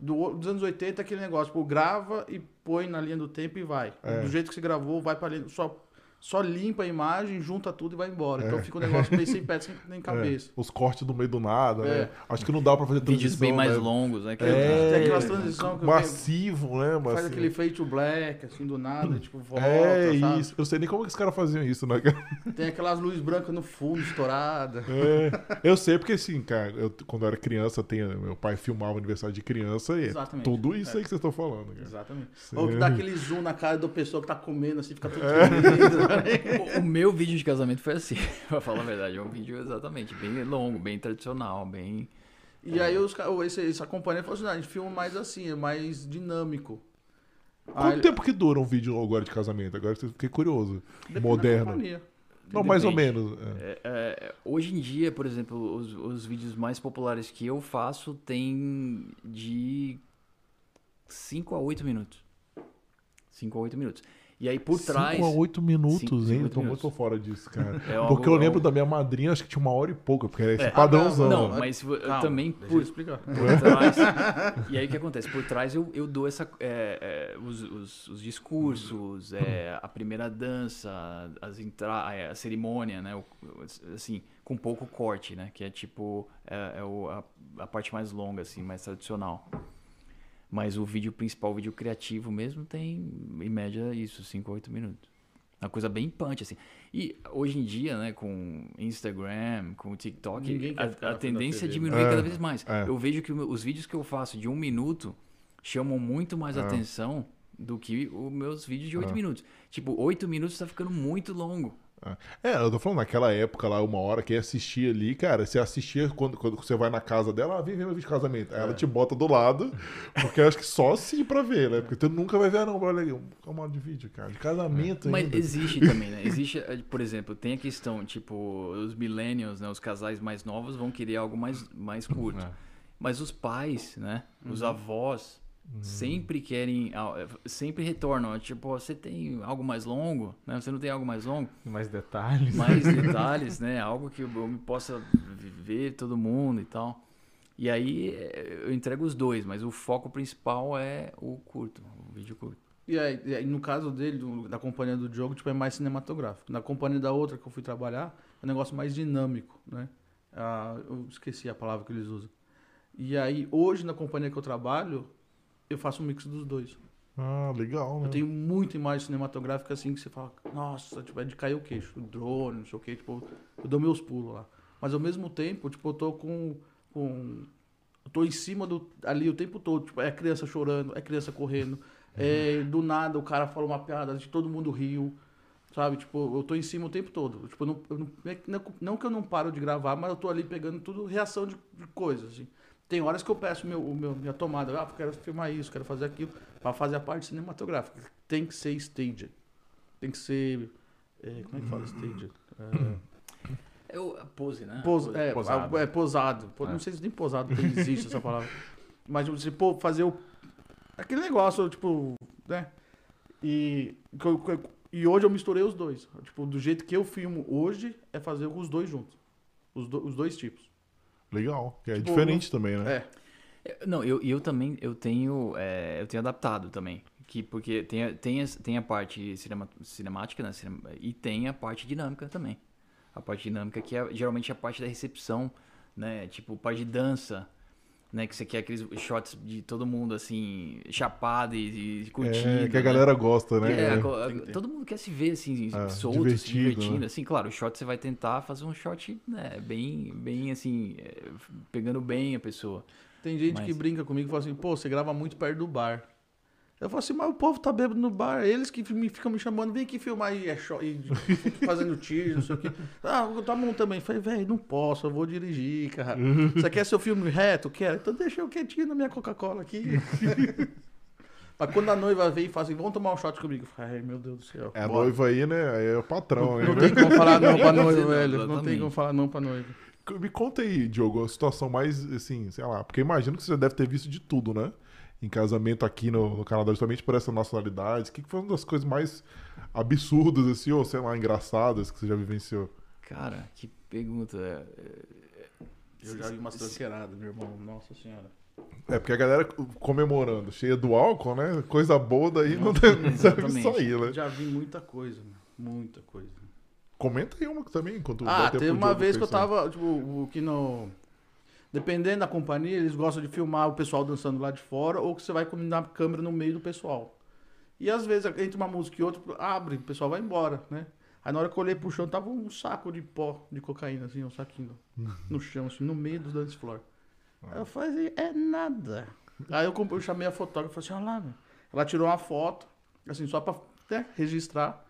Do- dos anos 80, aquele negócio, tipo, grava e põe na linha do tempo e vai. É. Do jeito que você gravou, vai pra linha. Só, só limpa a imagem, junta tudo e vai embora. É. Então fica um negócio meio sem pé, sem nem cabeça. É, os cortes no meio do nada, É. né? Acho que não dá pra fazer transição, Vídeos bem mais né? longos, né? que- É, Tem aquelas transições que massivo, né? faz Massivo. aquele fade to black, assim, do nada, tipo, volta, É sabe? isso. Eu sei nem como que os caras faziam isso, né? Tem aquelas luzes brancas no fundo, estourada. É, eu sei porque assim, cara, eu, quando eu era criança, tem, meu pai filmava aniversário de criança e é Exatamente. tudo isso É. aí que vocês estão falando, cara. Exatamente. Sim. Ou que dá aquele zoom na cara da pessoa que tá comendo, assim, fica tudo É. O, o meu vídeo de casamento foi assim, pra falar a verdade. É um vídeo exatamente bem longo, bem tradicional, bem. E aí os, esse, essa companhia falou assim, "Não, a gente filma mais assim, é mais dinâmico. Quanto Aí- tempo que dura um vídeo agora de casamento? Agora eu fiquei curioso. depende Moderno. Não, mais ou menos. é. É, é, hoje em dia, por exemplo, os, os vídeos mais populares que eu faço tem de 5 a 8 minutos. 5 a 8 minutos. E aí por trás. 5 a 8 minutos, Cinco- hein? cinco, Eu tô minutos. muito fora disso, cara. É algo- Porque eu lembro é um- da minha madrinha, acho que tinha uma hora e pouca, porque era esse É. padrãozão. Não, né? mas eu Calma, também deixa eu por, explicar. por trás. e aí o que acontece? Por trás eu, eu dou essa, é, é, os, os, os discursos, é, a primeira dança, as entra é, a cerimônia, né? o- assim, com pouco corte, né? Que é tipo é, é o- a, a parte mais longa, assim, mais tradicional. Mas o vídeo principal, o vídeo criativo mesmo, tem em média isso, 5 a 8 minutos. Uma coisa bem punch, assim. E hoje em dia, né, com Instagram, com TikTok, a, a tendência é diminuir né? cada É, vez mais. é. Eu vejo que os vídeos que eu faço de um minuto chamam muito mais É. atenção do que os meus vídeos de oito É. minutos. Tipo, oito minutos tá ficando muito longo. É, eu tô falando naquela época lá, uma hora que ia assistir ali, cara, você assistia quando, quando você vai na casa dela, ah, vem ver meu vídeo de casamento. Aí ela te bota do lado, porque eu acho que só assim pra ver, né? Porque tu nunca vai ver, ah, não, olha aí, um canal de vídeo, cara, de casamento Mas ainda. existe também, né? Existe, eh, por exemplo, tem a questão, tipo, os millennials, né? Os casais mais novos vão querer algo mais, mais curto. É. Mas os pais, né? Os Uhum. avós sempre querem, ah, eh, sempre retornam. Tipo, você tem algo mais longo, né? Você não tem algo mais longo? Mais detalhes. mais detalhes, né? Algo que eu me possa ver todo mundo e tal. E aí eh, eu entrego os dois, mas o foco principal é o curto, o vídeo curto. E aí, e aí, no caso dele, do- da companhia do Diogo, tipo, é mais cinematográfico. Na companhia da outra que eu fui trabalhar, é um negócio mais dinâmico, né? Ah, eu esqueci a palavra que eles usam. E aí, hoje, na companhia que eu trabalho, eu faço um mix dos dois. Ah, legal, né? Eu tenho muita imagem cinematográfica assim que você fala, nossa, tipo, é de cair o queixo, o drone, não sei o que, tipo, eu dou meus pulos lá. Mas ao mesmo tempo, tipo, eu tô com. com eu tô em cima do. ali o tempo todo. Tipo, é criança chorando, é criança correndo. É, do nada o cara fala uma piada, de todo mundo riu. Sabe? Tipo, eu tô em cima o tempo todo. Tipo, eu não, eu não, não, não que eu não paro de gravar, mas eu tô ali pegando tudo reação de, de coisas, assim. Tem horas que eu peço meu, o meu, minha tomada, ah, quero filmar isso, quero fazer aquilo, para fazer a parte cinematográfica. Tem que ser staged. Tem que ser. é, como é que fala staged? É, o a pose, né? pose. é, posado. é, posado. Pô, É. Não sei se nem posado tem- existe essa palavra. Mas você pô, fazer o. Aquele negócio, tipo, né? E, eu- eu- e hoje eu misturei os dois. Tipo, do jeito que eu filmo hoje é fazer os dois juntos. Os, do- os dois tipos. Legal. Que é Tipo, diferente também, né? É. É, Não, eu, eu também eu tenho é, eu tenho adaptado também que porque tem a, tem, tem a parte cinema, cinemática né, cinema- e tem a parte dinâmica também a parte dinâmica que é geralmente a parte da recepção né tipo parte de dança né que você quer aqueles shots de todo mundo assim chapado e, e curtindo É, que a né? galera gosta, né? É, É. todo mundo quer se ver assim, É, solto, se divertido, divertindo. né? Assim, claro, o shot você vai tentar fazer um shot né, bem, bem assim, é, pegando bem a pessoa. Tem gente Mas- que brinca comigo e fala assim, pô, você grava muito perto do bar. Eu falo assim, mas o povo tá bêbado no bar, eles que me, ficam me chamando, vem aqui filmar e, é show, e fazendo tiro, não sei o quê. Ah, tá bom também. Eu falei, velho, não posso, eu vou dirigir, cara. Você quer seu filme reto? Quero. Então deixa eu quietinho na minha Coca-Cola aqui. mas quando a noiva vem e fala assim, vamos tomar um shot comigo. Eu falei, ai, meu Deus do céu. É a bora. noiva aí, né? Aí é o patrão. aí, Não né? tem como falar não pra Não, noiva, não, velho. Não tem exatamente. como falar não pra noiva. Me conta aí, Diogo, a situação mais, assim, sei lá, porque eu imagino que você já deve ter visto de tudo, né? Em casamento aqui no, no Canadá, justamente por essa nacionalidade. O que, que foi uma das coisas mais absurdas, assim, ou sei lá, engraçadas que você já vivenciou? Cara, que pergunta. é, Eu já vi umas tranqueiradas, meu irmão. Nossa senhora. É, porque a galera comemorando, cheia do álcool, né? Coisa boa daí não deve, não deve Exatamente. sair, né? Já vi muita coisa, mano. Muita coisa. Comenta aí uma também, enquanto Ah, teve uma vez que eu tava, tipo, o que no. Dependendo da companhia, eles gostam de filmar o pessoal dançando lá de fora ou que você vai combinar a câmera no meio do pessoal. E às vezes, entre uma música e outra, abre, o pessoal vai embora, né? Aí na hora que eu olhei pro chão, tava um saco de pó de cocaína, assim, um saquinho no chão, assim, no meio do dance floor. Aí eu falei, é nada. Aí eu, eu chamei a fotógrafa e falei assim, olha lá, meu. Ela tirou uma foto, assim, só pra né, registrar.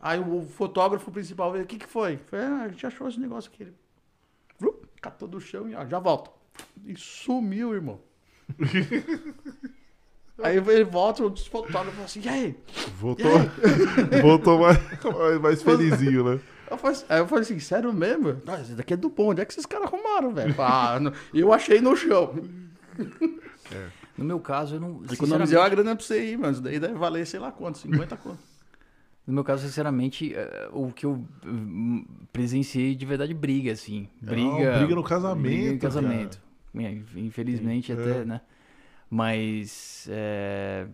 Aí o fotógrafo principal veio, o que que foi? Eu Falei, ah, a gente achou esse negócio aqui. Ele, catou do chão e ó, já volta. E sumiu, irmão. aí ele volta, o fotógrafo falou assim, e aí? Voltou, voltou mais, mais felizinho, né? Eu falei, assim- aí eu falei assim, sério mesmo? Não, esse daqui é do bom, onde é que esses caras arrumaram, velho? Ah, não- eu achei no chão. No meu caso, eu não. Economizei uma grana pra você ir, mano. Isso daí deve valer, sei lá quanto, 50 conto. No meu caso, sinceramente, eh, o que eu hum, presenciei de verdade briga, assim. Briga. Não, briga no casamento, Briga no casamento. É, Infelizmente, É. até, né? Mas, é,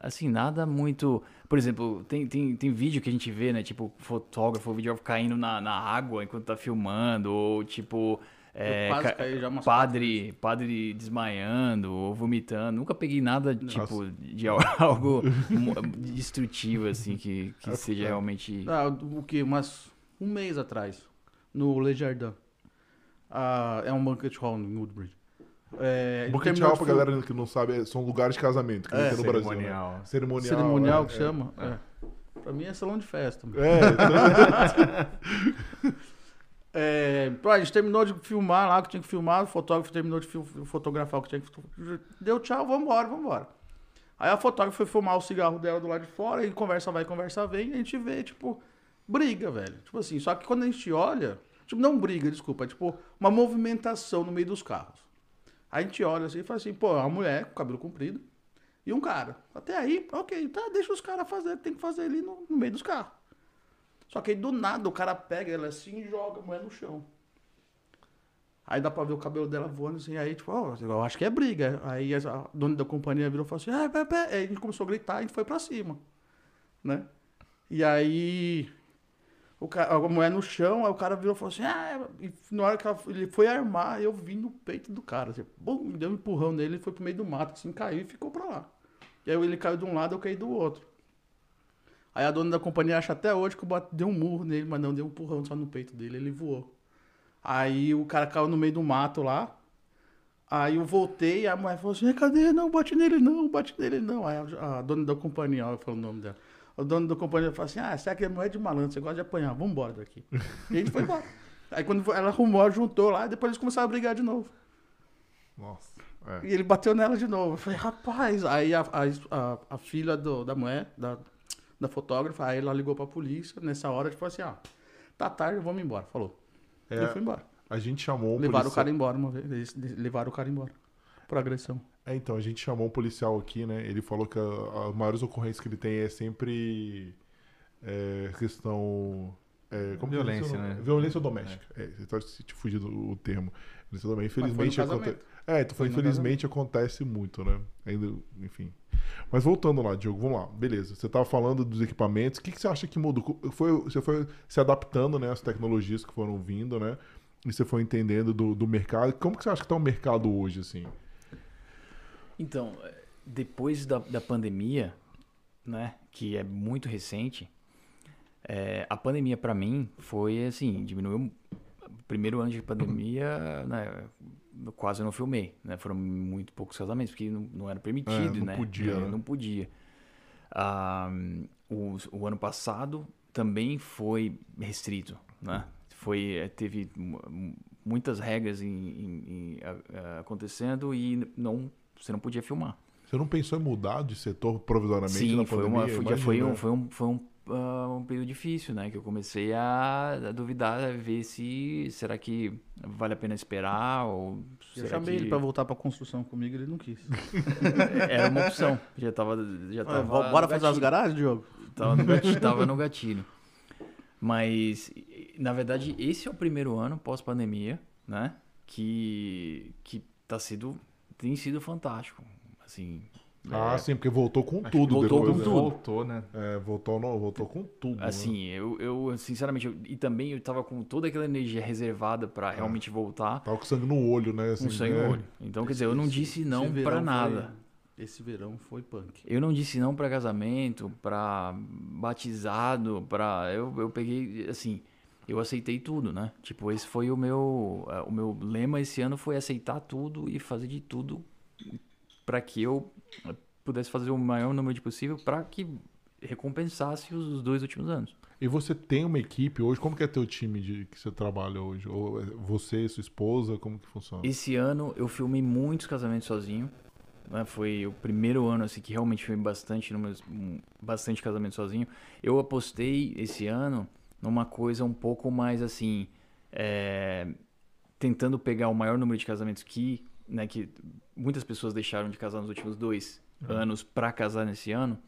assim, nada muito. Por exemplo, tem, tem, tem vídeo que a gente vê, né? Tipo, fotógrafo, videógrafo caindo na, na água enquanto tá filmando, ou tipo. É, quase ca- caí já umas padre, padre desmaiando ou vomitando. Nunca peguei nada, tipo, de al- algo destrutivo, assim, que, que É, seja é. realmente. Ah, o que? Mas um mês atrás, no Le Jardin. Ah, é um banquet hall em Woodbridge. É, terminou Hall, pra galera que não sabe, é- são lugares de casamento, que É, tem no Brasil. Né? cerimonial. Cerimonial. Cerimonial é, que é. chama? É. Pra mim é salão de festa. mano. É, então- É, pô, a gente terminou de filmar lá o que tinha que filmar, o fotógrafo terminou de fotografar o que tinha que. Deu tchau, vambora, vambora. Aí a fotógrafa foi fumar o cigarro dela do lado de fora, e conversa vai, conversa vem, e a gente vê, tipo, briga, velho. Tipo assim, só que quando a gente olha, tipo, não briga, desculpa, é tipo uma movimentação no meio dos carros. A gente olha assim e fala assim, pô, é uma mulher com cabelo comprido e um cara. Até aí, ok, tá, deixa os caras fazer, tem que fazer ali no, no meio dos carros. Só que aí do nada o cara pega ela assim e joga a mulher no chão. Aí dá pra ver o cabelo dela voando assim, aí tipo, ó, eu acho que é briga. Aí a dona da companhia virou e falou assim, ah, pé, pé. Aí a gente começou a gritar e foi pra cima, né? E aí o cara, a mulher no chão, aí o cara virou e falou assim, ah, e na hora que ela- ele foi armar, eu vim no peito do cara, assim, bum, deu um empurrão nele, ele foi pro meio do mato, assim, caiu e ficou pra lá. E aí ele caiu de um lado, eu caí do outro. Aí a dona da companhia acha até hoje que eu bate- dei um murro nele, mas não, deu um empurrão só no peito dele, ele voou. Aí o cara caiu no meio do mato lá. Aí eu voltei e a mulher falou assim, cadê? Não, bate nele não, bate nele não. Aí a, a dona da companhia, falo o nome dela. O dono da companhia falou assim, ah, você é mulher de malandro, você gosta de apanhar, vambora daqui. e a gente foi embora. Aí quando ela arrumou, juntou lá, e depois eles começaram a brigar de novo. Nossa. É. E ele bateu nela de novo. Eu falei, rapaz. Aí a, a, a, a filha do, da mulher, da, da fotógrafa, aí ela ligou pra polícia. Nessa hora, tipo assim, ó, tá tarde, vamos embora. Falou. E É, eu fui embora. a gente chamou um Levaram o cara embora uma vez. Eles levaram o cara embora. Por agressão. É, então, a gente chamou um policial aqui, né? Ele falou que a- as maiores ocorrências que ele tem é sempre é, questão. É, como Violência, né? Violência doméstica. É, você tá se te fugindo o termo. Violência doméstica. Mas foi no Infelizmente. É, então, Foi no infelizmente acontece muito, né? Ainda, enfim. Mas voltando lá, Diogo, vamos lá. Beleza. Você tava falando dos equipamentos. O que, que você acha que mudou? Foi, você foi se adaptando, né? Às tecnologias que foram vindo, né? E você foi entendendo do, do mercado. Como que você acha que tá o mercado hoje, assim? Então, depois da, da pandemia, né, que é muito recente, eh, a pandemia para mim foi assim, diminuiu primeiro ano de pandemia, né, eu quase não filmei, né? Foram muito poucos casamentos, porque não, não era permitido, É, não né? podia, É, né? Não podia. Ah, o, o ano passado também foi restrito, né? Foi, eh, teve mu- mu- muitas regras em, em- em, acontecendo e não, você não podia filmar. Você não pensou em mudar de setor provisoriamente Sim, na foi, pandemia? foi, já Imagina, foi, um, né? foi, um, foi um, ah, um período difícil, né? Que eu comecei a, a duvidar, a ver se será que vale a pena esperar ou Eu chamei que ele pra voltar pra construção comigo, ele não quis. era uma opção. Já tava, já tava bo- Bora fazer as garagens, Diogo? Tava no gatilho. tava no gatilho. Mas, na verdade, esse é o primeiro ano pós-pandemia, né? Que, que tá sido, tem sido fantástico. Assim, Ah, é, sim, porque voltou com Acho tudo voltou depois, com né? tudo. Voltou, né? É, voltou, no- voltou com tudo. né? Assim, eu, eu sinceramente, eu- e também eu tava com toda aquela energia reservada pra realmente voltar Tava com sangue no olho, né? Assim, com sangue né? no olho. Então, quer dizer, eu não disse não Esse verão pra foi- nada. Esse verão foi punk. Eu não disse não pra casamento, pra batizado, pra. Eu, eu peguei, assim, eu aceitei tudo, né? Tipo, esse foi o meu. eh, O meu lema esse ano foi aceitar tudo e fazer de tudo pra que eu pudesse fazer o maior número de possível pra que recompensasse os dois últimos anos. E você tem uma equipe hoje? Como que é teu time de, que você trabalha hoje? Ou é você, sua esposa, como que funciona? Esse ano eu filmei muitos casamentos sozinho. Né? Foi o primeiro ano assim, que realmente filmei bastante, bastante casamento sozinho. Eu apostei esse ano numa coisa um pouco mais assim. é, tentando pegar o maior número de casamentos que, né, que muitas pessoas deixaram de casar nos últimos dois anos para casar nesse ano.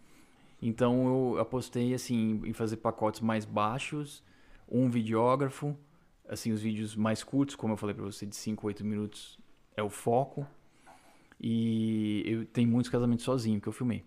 Então eu apostei assim em fazer pacotes mais baixos, um videógrafo, assim os vídeos mais curtos, como eu falei para você, de 5, 8 minutos é o foco. E eu tenho muitos casamentos sozinho que eu filmei.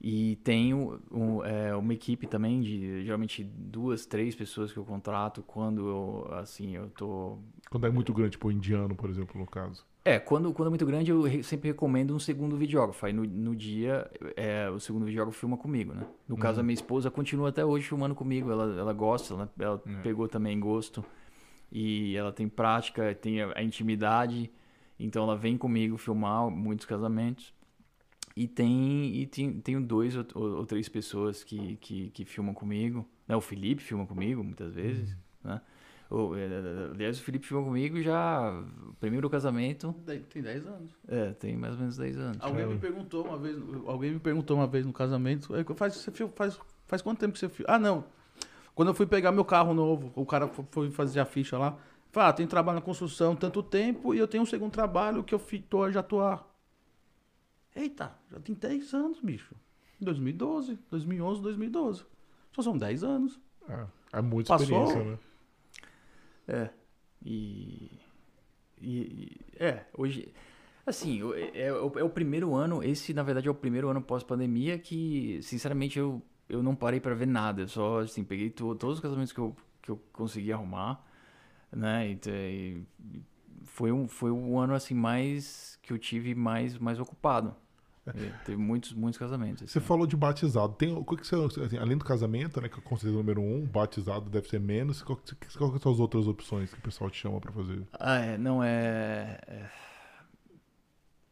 E tenho um, é, uma equipe também de geralmente duas, três pessoas que eu contrato quando eu assim eu tô Quando é muito grande, tipo o indiano, por exemplo, no caso. É, quando, quando é muito grande, eu re- sempre recomendo um segundo videógrafo. Aí no, no dia, é, o segundo videógrafo filma comigo, né? No caso, a minha esposa continua até hoje filmando comigo. Ela, ela gosta, ela, ela É. pegou também gosto. E ela tem prática, tem a, a intimidade. Então ela vem comigo filmar muitos casamentos. E tem e tem, tenho dois ou, ou- três pessoas que, que, que filmam comigo. Né? O Felipe filma comigo muitas vezes, né? O, é, aliás, o Felipe filma comigo já... Primeiro casamento... Tem 10 anos. É, tem mais ou menos 10 anos. Alguém me perguntou uma vez, alguém me perguntou uma vez no casamento, é, faz, você faz, faz quanto tempo que você filma? Ah, não. Quando eu fui pegar meu carro novo, o cara fo- foi fazer a ficha lá. Falei, ah, tem trabalho na construção tanto tempo e eu tenho um segundo trabalho que eu fi- tô, já tô há... Eita, já tem 10 anos, bicho. 2012, 2011, 2012. Só são 10 anos. É, é muita Passou? experiência, né? É. E, e- É, hoje. Assim, o- é, é o- é o primeiro ano. Esse, na verdade, é o primeiro ano pós-pandemia que, sinceramente, eu, eu não parei pra ver nada. Eu só, assim, peguei to- todos os casamentos que eu, que eu consegui arrumar, né? E, e foi, um, foi um ano, assim, mais. que eu tive mais, mais ocupado. É, teve muitos, muitos casamentos. Você assim. falou de batizado. Tem, o que que você, assim, além do casamento, né, que é considerado o número um, batizado deve ser menos. Qual, qual que são as outras opções que o pessoal te chama pra fazer? Ah, é, não é. é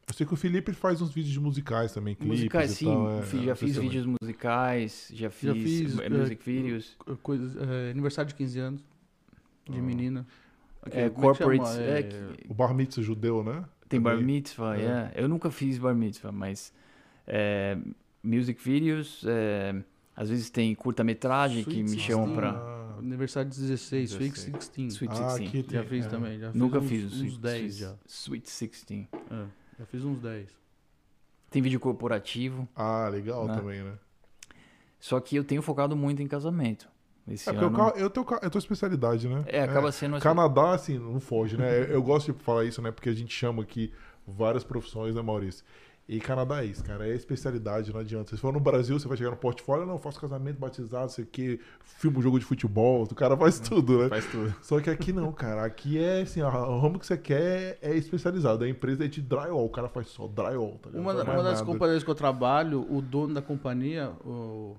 Eu sei que o Felipe faz uns vídeos de musicais também, clipes musicais, sim. tal. é, fi- é, já fiz você também. vídeos musicais, já fiz, fiz, eh, é, music videos. Coisas, é, aniversário de 15 anos de Ah. menina. É, é, É, O bar mitzvah judeu, né? Tem bar mitzvah, É. é. Eu nunca fiz bar mitzvah, mas é, music videos, é, às vezes tem curta-metragem que me chamam 16. pra Ah, Aniversário de 16, Sweet 16. 16. Sweet ah, 16. aqui Já tem- fiz é. também, já Nunca fiz fiz uns, Sweet, uns 10 Sweet- já. Sweet 16. É, já fiz uns 10. Tem vídeo corporativo, Ah, legal Né? também, né? só que eu tenho focado muito em casamento. Esse É ano... ca- eu tenho, é a tua especialidade, né? É, acaba sendo assim. Canadá, assim, não foge, né? Eu- Eu gosto de falar isso, né? Porque a gente chama aqui várias profissões, né, Maurício? E Canadá é isso, cara. É especialidade, não adianta. Se for no Brasil, você vai chegar no portfólio, não, eu faço casamento, batizado, sei o quê, filmo jogo de futebol, o cara faz tudo, né? Faz tudo. Só que aqui não, cara. Aqui é assim, o ramo que você quer é especializado. A empresa é de drywall, o cara faz só drywall, tá ligado? Uma, uma das companhias que eu trabalho, o dono da companhia, o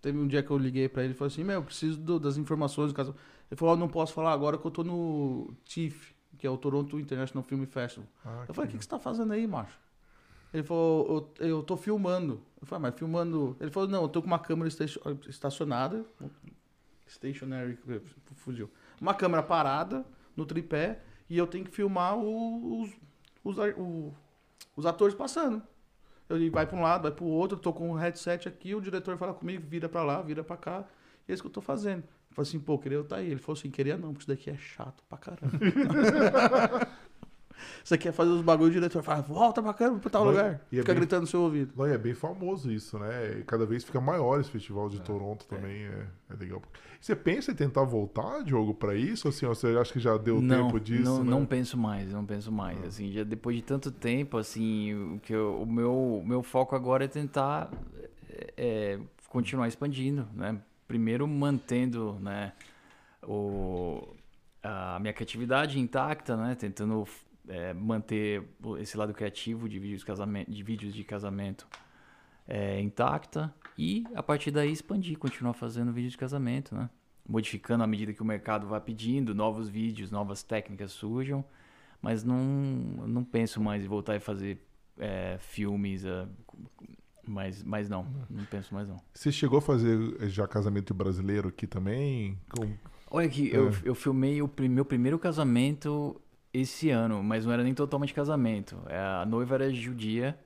Teve um dia que eu liguei pra ele e falei assim, meu, eu preciso do- das informações do caso. Ele falou, "Ó, não posso falar agora que eu tô no TIFF, que é o Toronto International Film Festival. Ah, Eu falei, o que, que você tá fazendo aí, macho? Ele falou, eu, eu tô filmando. Eu falei, mas filmando. Ele falou, não, eu tô com uma câmera esta- estacionada. Stationary, fugiu. Uma câmera parada no tripé e eu tenho que filmar os, os, ar- o- os atores passando. Ele vai pra um lado, vai pro outro, eu tô com um headset aqui, o diretor fala comigo, vira pra lá, vira pra cá. E é isso que eu tô fazendo. Eu falei assim, pô, queria eu estar aí. Ele falou assim, queria não, porque isso daqui é chato pra caramba. Você quer fazer os bagulho, o diretor fala, volta pra cá, pra tal Vai- lugar. e é Fica bem- gritando no seu ouvido. Não, e é bem famoso isso, né? E Cada vez fica maior esse festival de Toronto também. É, é legal. Você pensa em tentar voltar, Diogo, pra isso? Assim, ou você acha que já deu não, tempo disso? não, né? não penso mais, não penso mais. Assim, já depois de tanto tempo, assim, o que eu- o meu, meu foco agora é tentar é, é, continuar expandindo, né? Primeiro mantendo, né, o, a minha criatividade intacta, né? Tentando é, manter esse lado criativo de vídeos, casamento, de vídeos de casamento é, intacta e a partir daí expandir, continuar fazendo vídeos de casamento, né? Modificando à medida que o mercado vai pedindo, novos vídeos, novas técnicas surjam, mas não, não penso mais em voltar e fazer é, filmes, é, mas, mas não, não penso mais não. Você chegou a fazer eh, já casamento brasileiro aqui também? Com- Olha que É. eu, eu filmei o prim- meu primeiro casamento esse ano, mas não era nem totalmente casamento. É, A noiva era judia,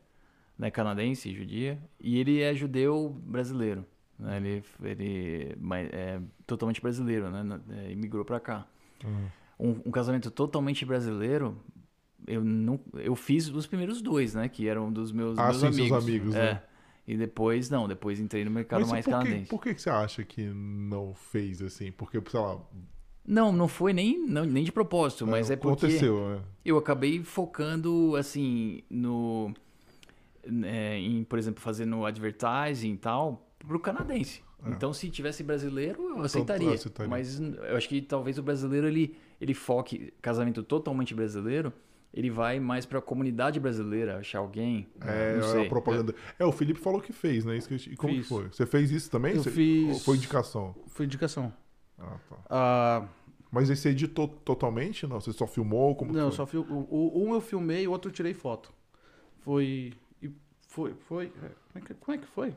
né, canadense, judia, e ele é judeu brasileiro. né, Ele, ele mas é totalmente brasileiro, né? é, imigrou pra cá. Um, um casamento totalmente brasileiro, eu não, eu fiz os primeiros dois, né? Que eram dos meus, Ah, meus sim, seus amigos. amigos, é. né? E depois, não, depois entrei no mercado Mas mais por, que, canadense. por que você acha que não fez assim? Porque, sei lá, Não, não foi nem, não, nem de propósito, mas é porque aconteceu, né? eu acabei focando, assim, no... é, em, por exemplo, fazendo advertising e tal, pro canadense. É. Então, se tivesse brasileiro, eu aceitaria. aceitaria. Mas eu acho que talvez o brasileiro, ele, ele foque, casamento totalmente brasileiro, ele vai mais pra comunidade brasileira, achar alguém, É, não é sei. a propaganda. É, o Felipe falou que fez, né? Isso que eu- E como foi? Você fez isso também? Eu Você- fiz- ou Foi indicação. Foi indicação. Ah, tá. Ah, Mas você editou totalmente? Não? Você só filmou? Como não, só fil... o, um eu filmei, o outro eu tirei foto. Foi. Foi. Foi. é, Como é que, como é que foi?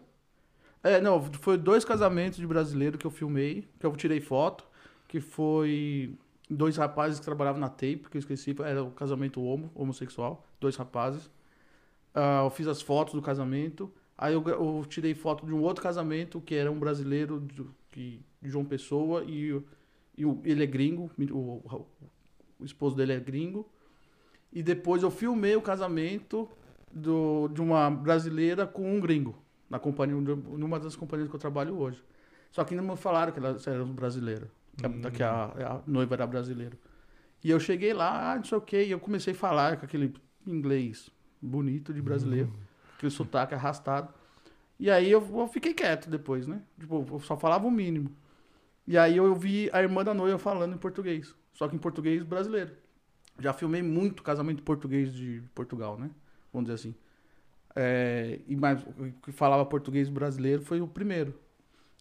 É, não, foi dois casamentos de brasileiro que eu filmei, que eu tirei foto, que foi dois rapazes que trabalhavam na tape, que eu esqueci, era o casamento homo, homossexual, dois rapazes. Ah, eu fiz as fotos do casamento, aí eu, eu tirei foto de um outro casamento, que era um brasileiro que- de João Pessoa, e, e o- ele é gringo, o, o- esposo dele é gringo. E depois eu filmei o casamento do, de uma brasileira com um gringo, na companhia, numa das companhias que eu trabalho hoje. Só que não me falaram que elas eram brasileiras, que, a, que a- a noiva era brasileira. E eu cheguei lá, ah, não sei o quê, e eu comecei a falar com aquele inglês bonito de brasileiro, aquele sotaque arrastado. E aí eu, eu fiquei quieto depois, né? Tipo, eu só falava o mínimo. E aí eu vi a irmã da noiva falando em português, só que em português brasileiro. Já filmei muito casamento português de Portugal, né? Vamos dizer assim. É, e mais, o que falava português brasileiro foi o primeiro.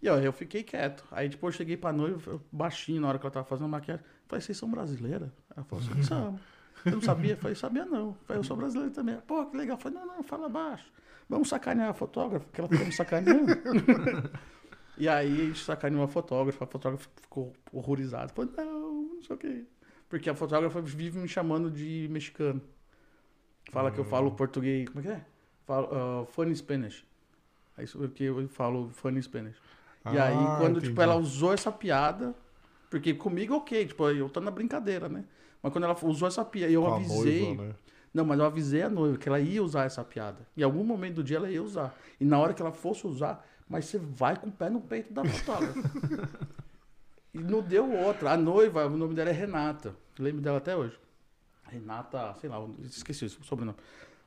E ó, eu fiquei quieto. Aí depois eu cheguei pra noiva, baixinho, na hora que ela tava fazendo a maquiagem. Falei, vocês são brasileiras? Ela falou assim, somos. Eu não sabia? Eu falei, sabia não. Falei, eu sou brasileiro também. Pô, que legal. Eu falei, não, não, fala baixo. Vamos sacanear a fotógrafa, que ela ficou me sacaneando. e aí a gente sacaneou a fotógrafa, a fotógrafa ficou horrorizada. Falei, não, não sei o quê. Porque a fotógrafa vive me chamando de mexicano. Fala que eu falo português. Como é que é? Falo, uh, funny Spanish. É isso que eu falo funny Spanish. E aí, Ah, quando, entendi. tipo, ela usou essa piada, porque comigo, ok, tipo, eu tô na brincadeira, né? Mas quando ela usou essa piada, eu Com avisei. noiva, né? Não, mas eu avisei a noiva que ela ia usar essa piada. Em algum momento do dia ela ia usar. E na hora que ela fosse usar, mas você vai com o pé no peito da fotógrafa. e não deu outra. A noiva, o nome dela é Renata. Lembro dela até hoje. Renata, sei lá, esqueci o sobrenome.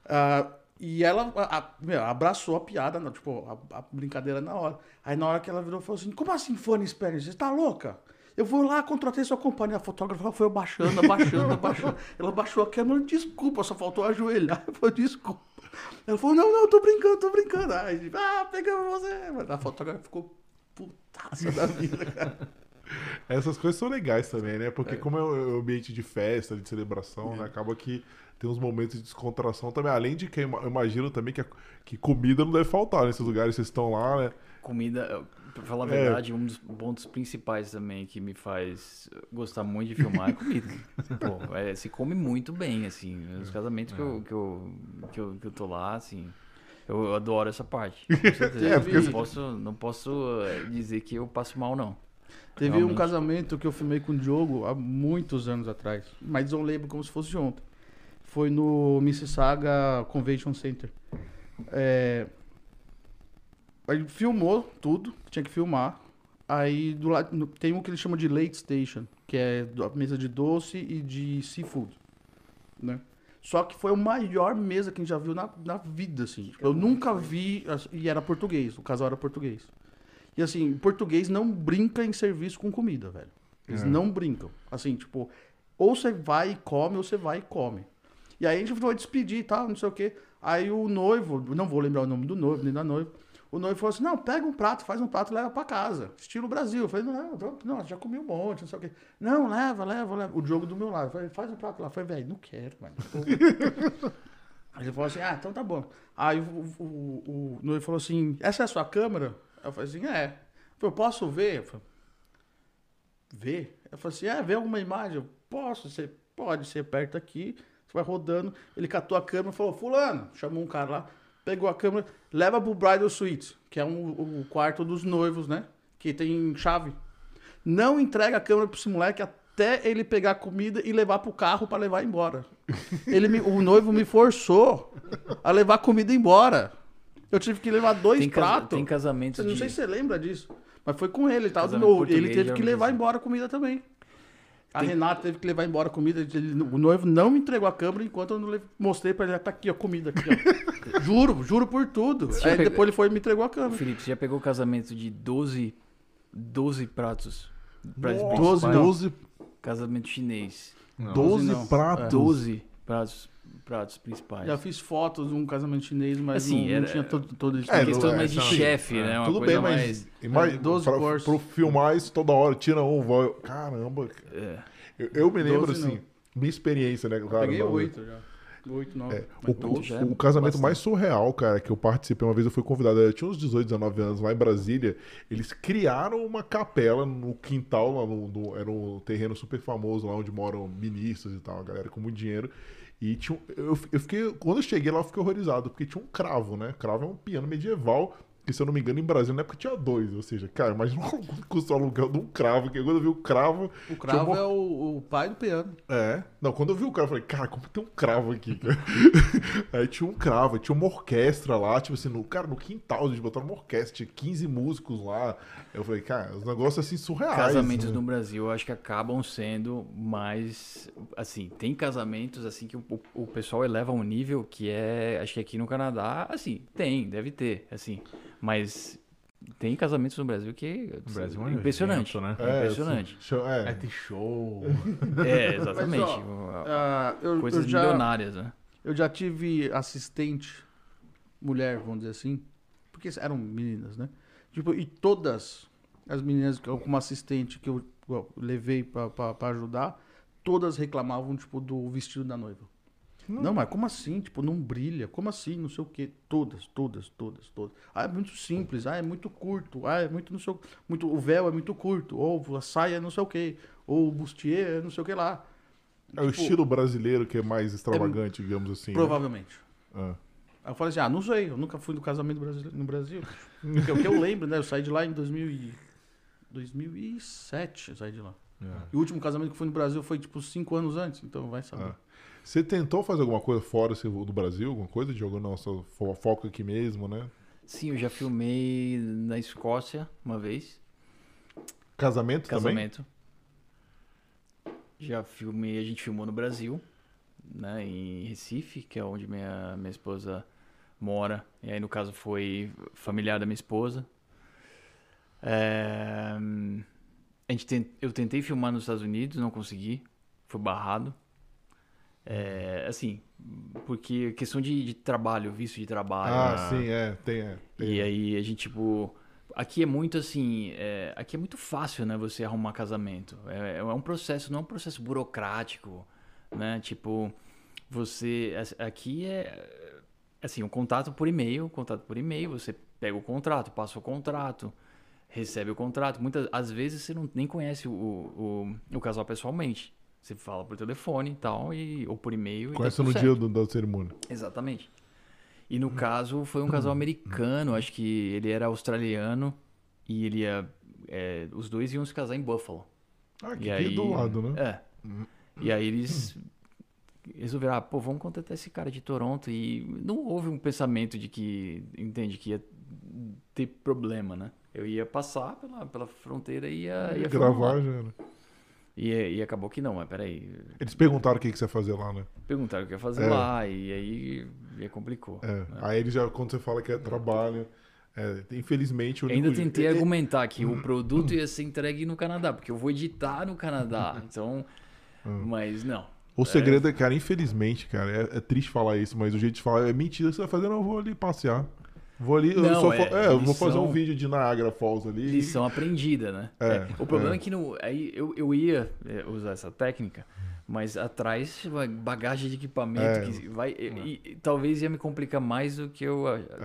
Ah, e ela a- meu, abraçou a piada, tipo, a, a brincadeira na hora. Aí na hora que ela virou, falou assim, como assim fone Spanish? Você tá louca? Eu vou lá, contratei sua companhia. A fotógrafa foi abaixando, abaixando, abaixando. Ela baixou a câmera, desculpa, só faltou ajoelhar. Eu falei, desculpa. Ela falou, não, não, tô brincando, tô brincando. Aí, ah, pegamos você. Mas a fotógrafa ficou putaça da vida, cara. Essas coisas são legais também, né? Porque É. como é um ambiente de festa, de celebração, né? Acaba que tem uns momentos de descontração também. Além de que eu ima- eu imagino também que, a- que comida não deve faltar nesses lugares que vocês estão lá, né? Comida, pra falar a É. verdade, um dos pontos principais também que me faz gostar muito de filmar é comida. Pô, é, se come muito bem, assim. Os casamentos que, eu, que, eu, que, eu, que eu tô lá, assim. Eu, adoro essa parte. Com certeza. É, porque- não, posso, não posso eh, dizer que eu passo mal, não. Teve um Realmente. casamento que eu filmei com o Diogo há muitos anos atrás, mas eu lembro como se fosse ontem. Foi no Mississauga Convention Center. É... Ele filmou tudo, tinha que filmar. Aí do lado tem um que ele chama de Late Station, que é a mesa de doce e de seafood, né? Só que foi a maior mesa que a gente já viu na, na vida, assim. Eu nunca vi, e era português, o casal era português. E assim, português não brinca em serviço com comida, velho. Eles É. não brincam. Assim, tipo, ou você vai e come, ou você vai e come. E aí a gente foi despedir e tal, não sei o quê. Aí o noivo, não vou lembrar o nome do noivo, nem da noiva. O noivo falou assim: não, pega um prato, faz um prato e leva pra casa. Estilo Brasil. Eu falei, não, não, não, já comi um monte, não sei o quê. Não, leva, leva, leva. O jogo do meu lado. Eu falei, faz um prato lá. Eu falei, velho, não quero, mano. Aí ele falou assim, ah, então tá bom. Aí o, o, o, o noivo falou assim, essa é a sua câmera? Eu falei assim, é. Eu falei, posso ver? Eu falei, ver? Eu falei assim, é, ver alguma imagem? Eu, posso, você pode, você aperta aqui, você vai rodando. Ele catou a câmera e falou, fulano, chamou um cara lá, pegou a câmera, leva pro Bridal Suite, que é um, o quarto dos noivos, né? Que tem chave. Não entrega a câmera pro esse moleque até ele pegar a comida e levar pro carro pra levar embora. Ele me- o noivo me forçou a levar comida embora. Eu tive que levar dois Tem, casa- pratos. tem casamentos Eu não de... sei se você lembra disso. Mas foi com ele, tá? Casamento ele teve que levar assim. embora a comida também. A Tem- Renata teve que levar embora a comida. ele- o noivo não me entregou a câmera enquanto eu não le- mostrei pra ele. Tá aqui, a comida aqui, ó. juro, juro por tudo. Você Aí pegou- depois ele foi e me entregou a câmera. Felipe, você já pegou casamento de 12, 12 pratos? Pratos Nossa, principais? 12, Casamento chinês. Não. 12 não. pratos. 12 pratos, pratos principais. Já fiz fotos de um casamento chinês, mas Assim, não, não era- tinha todo, todo isso. É, É, não- questão é, mais de chefe, né? Uma Tudo coisa bem, mas mais... imagina, 12 pra, courses. pro filmar isso toda hora, tira um, vai. Caramba. É. Eu, eu me lembro 12 assim, minha experiência, né? Eu Claro, peguei não- oito já. Oito, nove. É, Mas o, o- é o casamento bastante. mais surreal, cara, que eu participei uma vez, eu fui convidado, eu tinha uns 18, 19 anos lá em Brasília. Eles criaram uma capela no quintal, lá no, no- era um terreno super famoso lá onde moram ministros e tal, a galera com muito dinheiro. E tinha, eu, eu fiquei, quando eu cheguei lá, eu fiquei horrorizado, porque tinha um cravo, né? Cravo é um piano medieval. Que, se eu não me engano, em Brasília na época tinha dois. Ou seja, cara, imagina o aluguel de um cravo. Que quando eu vi o cravo, O cravo Tinha é o, o pai do piano. é. Não, quando eu vi o cravo, eu falei, cara, como tem um cravo aqui, cara? Aí tinha um cravo, tinha uma orquestra lá, tipo assim, no, cara, no quintal, gente botaram uma orquestra, tinha 15 músicos lá. Eu falei, cara, os negócios assim surreais. Casamentos né? no Brasil, eu acho que acabam sendo mais. Assim, tem casamentos assim que o, o- pessoal eleva a um nível que é. Acho que aqui no Canadá, assim, tem, deve ter, assim. Mas tem casamentos no Brasil que. O Brasil é um impressionante. evento, né? É, impressionante. assim, é, É, tem show. É, exatamente. Mas, Ah, eu, Coisas eu já, milionárias, né? Eu já tive assistente, mulher, vamos dizer assim, porque eram meninas, né? Tipo, e todas as meninas como assistente que eu, eu levei pra ajudar, todas reclamavam, tipo, do vestido da noiva. Não, mas como assim? Tipo, não brilha. Como assim? Não sei o quê. Todas, todas, todas, todas. Ah, é muito simples. Ah, é muito curto. Ah, é muito não sei o muito O véu é muito curto. Ou a saia é não sei o quê. Ou o bustier é não sei o que lá. é o tipo, estilo brasileiro que é mais extravagante, digamos assim. né? Provavelmente. É. Aí eu falei assim, ah, não sei, eu nunca fui no casamento no Brasil. Porque o que eu lembro, né? Eu saí de lá em 2000 e... 2007, eu saí de lá. É. E o último casamento que fui no Brasil foi, tipo, cinco anos antes, então vai saber. Ah. Você tentou fazer alguma coisa fora assim, do Brasil? Alguma coisa? De nosso fo- foco aqui mesmo, né? Sim, eu já filmei na Escócia uma vez. Casamento, também? Casamento. Já filmei, a gente filmou no Brasil, né, em Recife, que é onde minha, minha esposa mora. E aí, no caso, foi familiar da minha esposa. É, A gente eu tentei filmar nos Estados Unidos, não consegui. Foi barrado. É, assim, porque questão de, de trabalho, visto de trabalho. Ah, sim, é, tem, é. tem. E aí a gente, tipo. Aqui é muito assim. é, aqui é muito fácil, né? Você arrumar casamento. É, é um processo, não é um processo burocrático, né? Tipo, você. Aqui é. Assim, um contato por e-mail, contato por e-mail, você pega o contrato, passa o contrato, recebe o contrato. Muitas às vezes você não, nem conhece o, o, o casal pessoalmente. Você fala por telefone e tal, e, ou por e-mail. tá Conhece tudo no certo. dia do- da cerimônia. Exatamente. E no caso foi um casal americano, acho que ele era australiano e ele ia. é, os dois iam se casar em Buffalo. Ah, E que aí, do lado, né? É. E aí eles resolveram, ah, pô, vamos contratar esse cara de Toronto. E não houve um pensamento de que, entende, que ia ter problema, né? Eu ia passar pela, pela fronteira e ia, ia Gravar já era. E, e acabou que não, mas peraí. Eles perguntaram o que, que você ia fazer lá, né? Perguntaram o que ia fazer É. lá e aí, aí complicou. É. né? Aí ele já, quando você fala que é trabalho, é, infelizmente o ainda tentei é- é- argumentar que o produto ia ser entregue no Canadá, porque eu vou editar no Canadá. Então, Hum. mas não. O segredo é, cara, infelizmente, cara, é, é triste falar isso, mas o jeito de falar é mentira. Você vai fazer, não, eu vou ali passear. Vou ali, eu Não, só é, fa- é, eu vou fazer um vídeo de Niagara Falls ali. Lição aprendida, né? É, É, O problema é, é. que no, aí eu, eu ia é, usar essa técnica, mas atrás bagagem de equipamento É. que vai e, e talvez ia me complicar mais do que eu,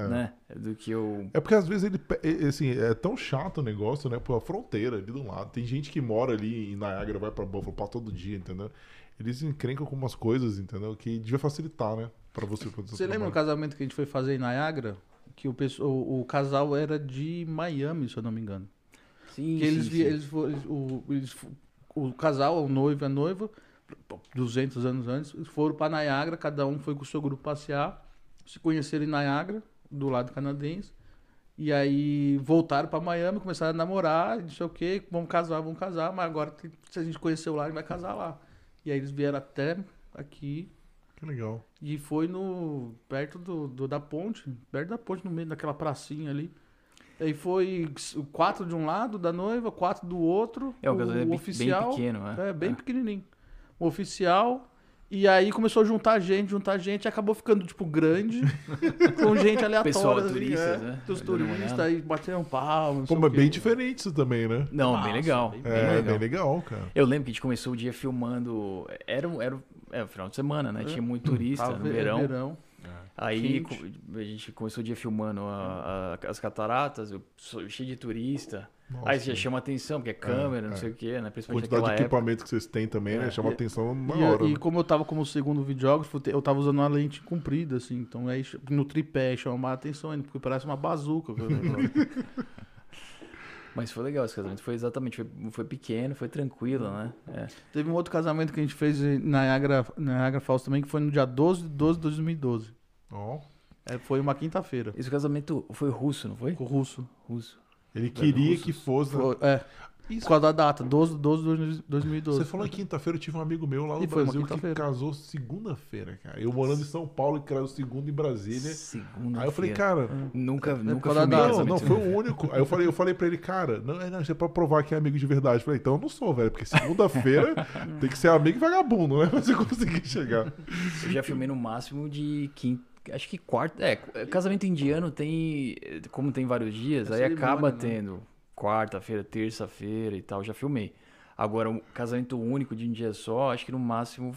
né? Do que eu É porque às vezes ele, é, assim, é tão chato o negócio, né? Pô, a fronteira ali do lado. Tem gente que mora ali em Niagara, vai pra Buffalo todo dia, entendeu? Eles encrencam com umas coisas, entendeu? Que devia facilitar, né? Pra você fazer Você lembra o casamento que a gente foi fazer em Niagara? Que o, pessoal, o, o casal era de Miami, se eu não me engano. sim, Que eles, sim, sim. eles, o, eles o casal, o noivo e a noiva, 200 anos antes, foram para Niagara, cada um foi com o seu grupo passear, se conheceram em Niagara, do lado canadense, e aí voltaram para Miami, começaram a namorar, não sei o que, vamos casar, vamos casar, mas agora se a gente conheceu lá, a gente vai casar lá. E aí eles vieram até aqui Que legal. e foi no perto do, do- da ponte, perto da ponte, no meio daquela pracinha ali. Aí foi quatro de um lado da noiva, quatro do outro. É, o é bem- bem oficial. pequeno, é. É, bem É. pequenininho. O oficial. E aí começou a juntar gente, juntar gente, e acabou ficando, tipo, grande, com gente aleatória. Pessoal, assim, turistas, é, né? Dos turistas, aí bateram palmas. Pô, mas bem diferente isso também, né? Não, Nossa, bem legal. bem- bem É, legal. bem legal, cara. Eu lembro que a gente começou o dia filmando. Era, um- era, um- é, o final de semana, né? Tinha muito turista Tava no ve- verão. verão. Aí quente. a gente começou o dia filmando a- a- as cataratas, eu sou cheio de turista. Nossa, Aí já chama atenção, porque é câmera, não é. sei o quê, né? a Principalmente quantidade de naquela época. equipamento que vocês têm também, né? É. Chama E- atenção na E, hora. e né? como eu tava como segundo videógrafo, eu tava usando uma lente comprida, assim. Então aí no tripé chamava a atenção ainda, porque parece uma bazuca. Mas foi legal esse casamento. Foi exatamente, foi, foi pequeno, foi tranquilo, né? É. Teve um outro casamento que a gente fez em Niagara, Niagara Falls também, que foi no dia 12 de 12 de 2012. Ó, É, foi uma quinta-feira. Esse casamento foi russo, não foi? Com o russo. Russo. Ele queria que fosse. né? Foi- é, por causa da data, 12 de 12 de 2012. Você falou em quinta-feira, eu tive um amigo meu lá no E foi Brasil que casou segunda-feira, cara. Eu morando em São Paulo e casou segunda em Brasília. Segunda. Aí eu falei, cara, Nunca, nunca causa filmei da- não, não, foi o único. Aí eu falei, eu falei pra ele, cara, não, é, não, isso é pra provar que é amigo de verdade. Eu falei, então eu não sou, velho, porque segunda-feira tem que ser amigo e vagabundo, né? Pra você conseguir chegar. Eu já filmei no máximo de quinta. Acho que quarta. É, casamento indiano tem. Como tem vários dias, É aí acaba né? tendo quarta-feira, terça-feira e tal. Já filmei. Agora, um casamento único de um dia só, acho que no máximo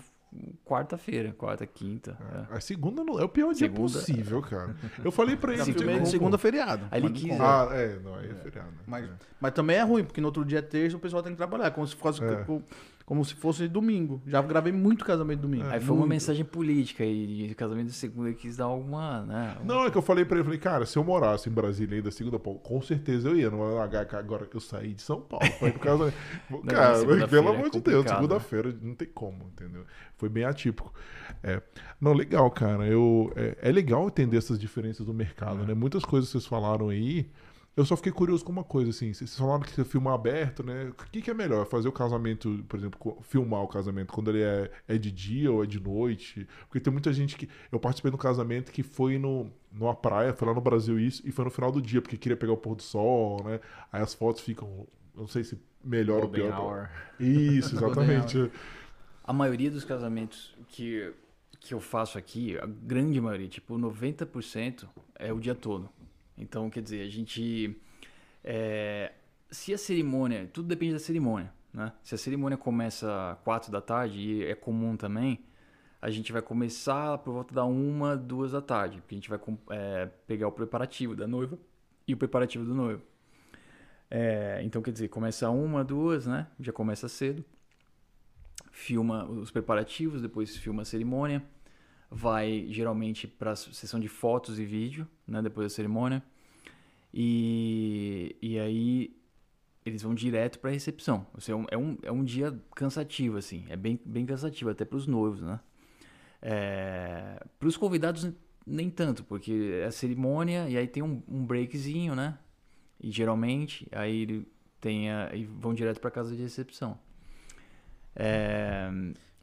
quarta-feira, quarta, quinta. é. A segunda não, é o pior dia Segunda- possível, cara. Eu falei pra ele, tem filmei segunda feriado. Aí ele quis. Ah, é, não, aí é feriado. né? Mas, É. mas também é ruim, porque no outro dia é terça o pessoal tem que trabalhar, como se fosse, É. como, como se fosse domingo. Já gravei muito casamento domingo. Aí foi uma Muito. mensagem política aí, de casamento de segunda, ele quis dar alguma, né? Não, é que eu falei pra ele, falei, cara, se eu morasse em Brasília ainda segunda, pô, com certeza eu ia. Não é HK agora que eu saí de São Paulo. Foi por causa. cara, segunda-feira pelo é amor de Deus, complicado, né? segunda-feira não tem como, entendeu? Foi bem atípico. É. Não, legal, cara. Eu, é, é legal entender essas diferenças do mercado, É. né? Muitas coisas que vocês falaram aí. Eu só fiquei curioso com uma coisa, assim. Vocês falaram que você filma aberto, né? O que, que é melhor? Fazer o casamento, por exemplo, filmar o casamento quando ele é, é de dia ou é de noite? Porque tem muita gente que. Eu participei de um casamento que foi no, numa praia, foi lá no Brasil isso, e foi no final do dia, porque queria pegar o pôr do sol, né? Aí as fotos ficam Não sei se melhor ou Golden pior. Hour. Isso, exatamente. A maioria dos casamentos que, que eu faço aqui, a grande maioria, tipo 90%, é o dia todo. Então, quer dizer, a gente. é, se a cerimônia. Tudo depende da cerimônia, né? Se a cerimônia começa às 4 da tarde, e é comum também, a gente vai começar por volta da 1, 2 da tarde. Porque a gente vai é, pegar o preparativo da noiva e o preparativo do noivo. É, então, quer dizer, começa uma, duas, né? Já começa cedo filma os preparativos, depois filma a cerimônia, vai geralmente para a sessão de fotos e vídeo, né, depois da cerimônia, e, e aí eles vão direto para a recepção. Ou seja, é um, é, um, é um dia cansativo, assim, é bem, bem cansativo, até para os noivos, né. É, para os convidados, nem tanto, porque é a cerimônia e aí tem um, um breakzinho, né, e geralmente aí ele tem a, e vão direto para casa de recepção. É,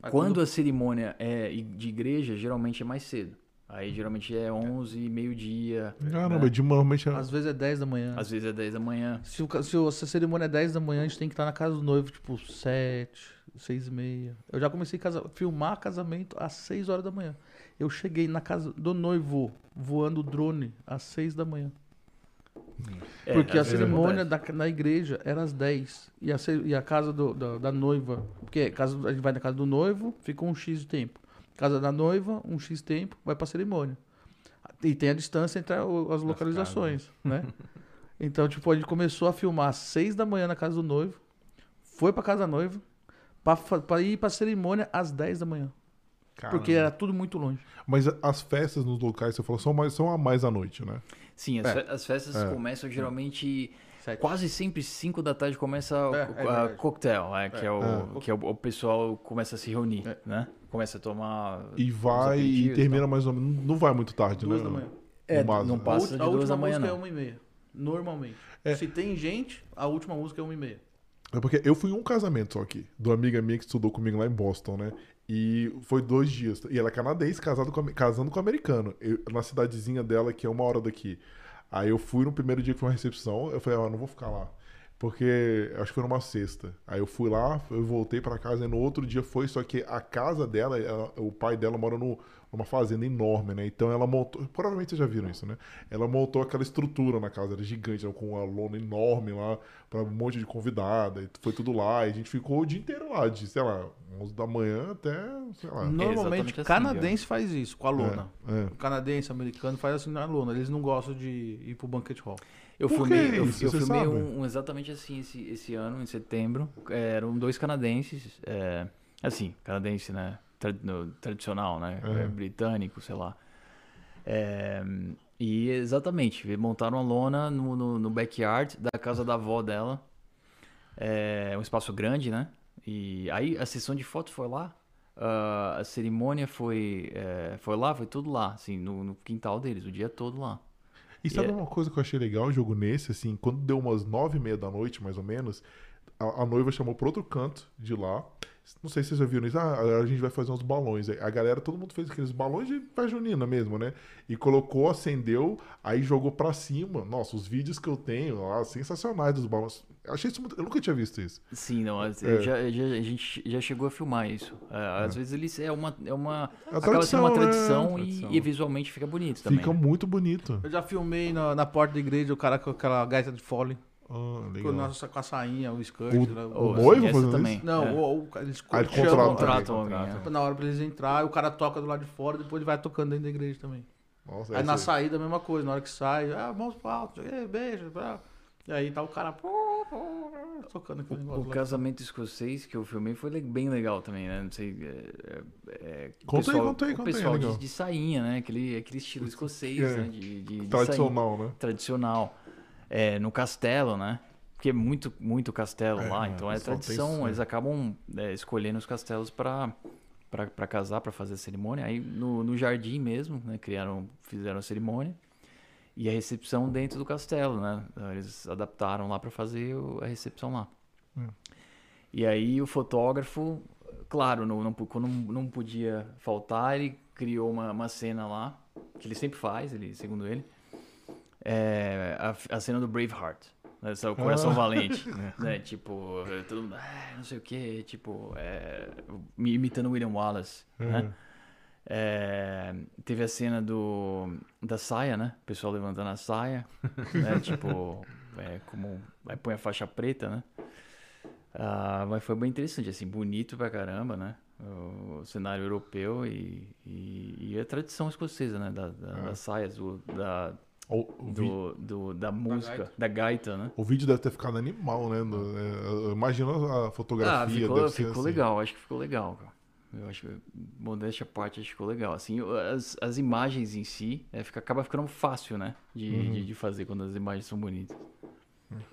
Mas quando a cerimônia é de igreja, geralmente é mais cedo. Aí geralmente é 11, meio-dia. Caramba, né? de normalmente é- Às vezes é 10 da manhã. Às vezes é 10 da manhã. Se, o se, o- se a cerimônia é 10 da manhã, a gente tem que estar na casa do noivo, tipo, 7, 6 e meia. Eu já comecei a casa, filmar casamento às 6 horas da manhã. Eu cheguei na casa do noivo voando drone às 6 da manhã. É, Porque a vezes cerimônia da, na igreja era às 10. E a, e a casa do- da, da noiva. Porque casa, a gente vai na casa do noivo, fica um X de tempo. Casa da noiva, um X tempo, vai pra cerimônia. E tem a distância entre a- o- as localizações, né? Então, tipo, a gente começou a filmar às 6 da manhã na casa do noivo, foi pra casa da noiva, pra, pra ir pra cerimônia às 10 da manhã. Porque Caramba. era tudo muito longe. Mas as festas nos locais, você falou, são, mais, são a mais à noite, né? Sim, as, É. fe- as festas É. começam geralmente Sete. quase sempre 5 da tarde começa o É, é a verdade. coquetel, é, que é, o, É. que é o, o pessoal começa a se reunir, É. né? Começa a tomar E vai e termina tal. mais ou menos. Não vai muito tarde, Duas né? da manhã. É, não A, passa a duas última da manhã, música é não. uma e meia. Normalmente. É. Se tem gente, a última música é uma e meia. É porque eu fui em um casamento só aqui, de uma amiga minha que estudou comigo lá em Boston, né? E foi dois dias. E ela é canadense, casado com, casando com americano. Eu- na cidadezinha dela, que é uma hora daqui. Aí eu fui no primeiro dia que foi uma recepção, eu falei, ah, não vou ficar lá. Porque acho que foi numa sexta. Aí eu fui lá, eu voltei pra casa, e no outro dia foi, só que a casa dela, ela- o pai dela mora no- numa fazenda enorme, né? Então ela montou, provavelmente vocês já viram isso, né? Ela montou aquela estrutura na casa, era gigante, com uma lona enorme lá, pra um monte de convidada, e foi tudo lá, e a gente ficou o dia inteiro lá, de, sei lá, 11 da manhã até, sei lá. Normalmente, exatamente assim, canadense faz isso com a lona. É, O canadense, americano faz assim na lona. Eles não gostam de ir pro banquet hall. Eu Por filmei, que eu, eu filmei um, um exatamente assim esse, esse ano, em setembro. É, Eram dois canadenses, é, assim, canadense, né? tra- no- tradicional, né? É, britânico, sei lá. É, e exatamente, montaram uma lona no, no, no backyard da casa da avó dela. É um espaço grande, né? E aí a sessão de fotos foi lá. ah, a cerimônia foi, é, foi lá, foi tudo lá, assim, no, no quintal deles, o dia todo lá. E sabe É. uma coisa que eu achei legal o jogo nesse, assim, quando deu umas nove e meia da noite, mais ou menos, a, a noiva chamou pro outro canto de lá. Não sei se vocês já viram isso. Ah, agora a gente vai fazer uns balões. A galera, todo mundo fez aqueles balões de festa junina mesmo, né? E colocou, acendeu, aí jogou pra cima. Nossa, os vídeos que eu tenho lá, sensacionais dos balões. Eu achei isso muito... Eu nunca tinha visto isso. Sim, não, É. já, já- a gente já chegou a filmar isso. É, Às vezes eles é uma é uma É a acaba sendo uma tradição, né? e, Tradição. e visualmente fica bonito também. Fica muito bonito. Eu já filmei na, na porta da igreja o cara com aquela gaita de fole. Ah, Com, nossa, com a sainha, o skirt. O- né, o Oh, noivo sim, essa fazendo também. isso? Não, é. o, o, eles Ah, ele chamam contrata- contratam alguém. na hora pra eles entrar, o cara toca do lado de fora, depois ele vai tocando dentro da igreja também. Nossa, Aí na saída a mesma coisa, na hora que sai, ah, mãos pro alto, beijo, blá. E aí tá o cara tocando aquele negócio O lá. casamento escocês que eu filmei foi bem legal também, né? Não sei. É, é, é, o Conta aí, pessoal, conta aí, o conta aí, pessoal de, de sainha, né? Aquele, aquele estilo escocês, É. né? De, de, de sainha. Tradicional, né? tradicional. É, no castelo, né? Porque é muito, muito castelo É, lá, então é tem tradição. isso, Eles acabam é, escolhendo os castelos para para casar, para fazer a cerimônia. Aí no, no jardim mesmo, né? Criaram, fizeram a cerimônia e a recepção dentro do castelo, né? Eles adaptaram lá para fazer a recepção lá. Hum. E aí o fotógrafo, claro, não, não, quando não podia faltar, ele criou uma, uma cena lá, que ele sempre faz, ele, segundo ele, é a, a cena do Braveheart. né? É o coração valente, né? Tipo, todo mundo, ah, não sei o que, tipo, é, imitando William Wallace, né? É, teve a cena do da saia, né? O pessoal levantando a saia, né? tipo, é, como vai põe a faixa preta, né? Ah, mas foi bem interessante, assim, bonito pra caramba, né? O cenário europeu e, e, e a tradição escocesa, né? Da, da, É. Das saias, o, da, O, o vi- do, do- da música, gaita. da gaita, né? o vídeo deve ter ficado animal, né? No- é, Imagina a fotografia. Ah, ficou, ficou assim. legal, acho que ficou legal, cara. Eu acho que, modéstia à parte, acho que ficou legal. Assim, as, as imagens em si, é, fica, acaba ficando fácil, né? De, Uhum. de, de fazer quando as imagens são bonitas.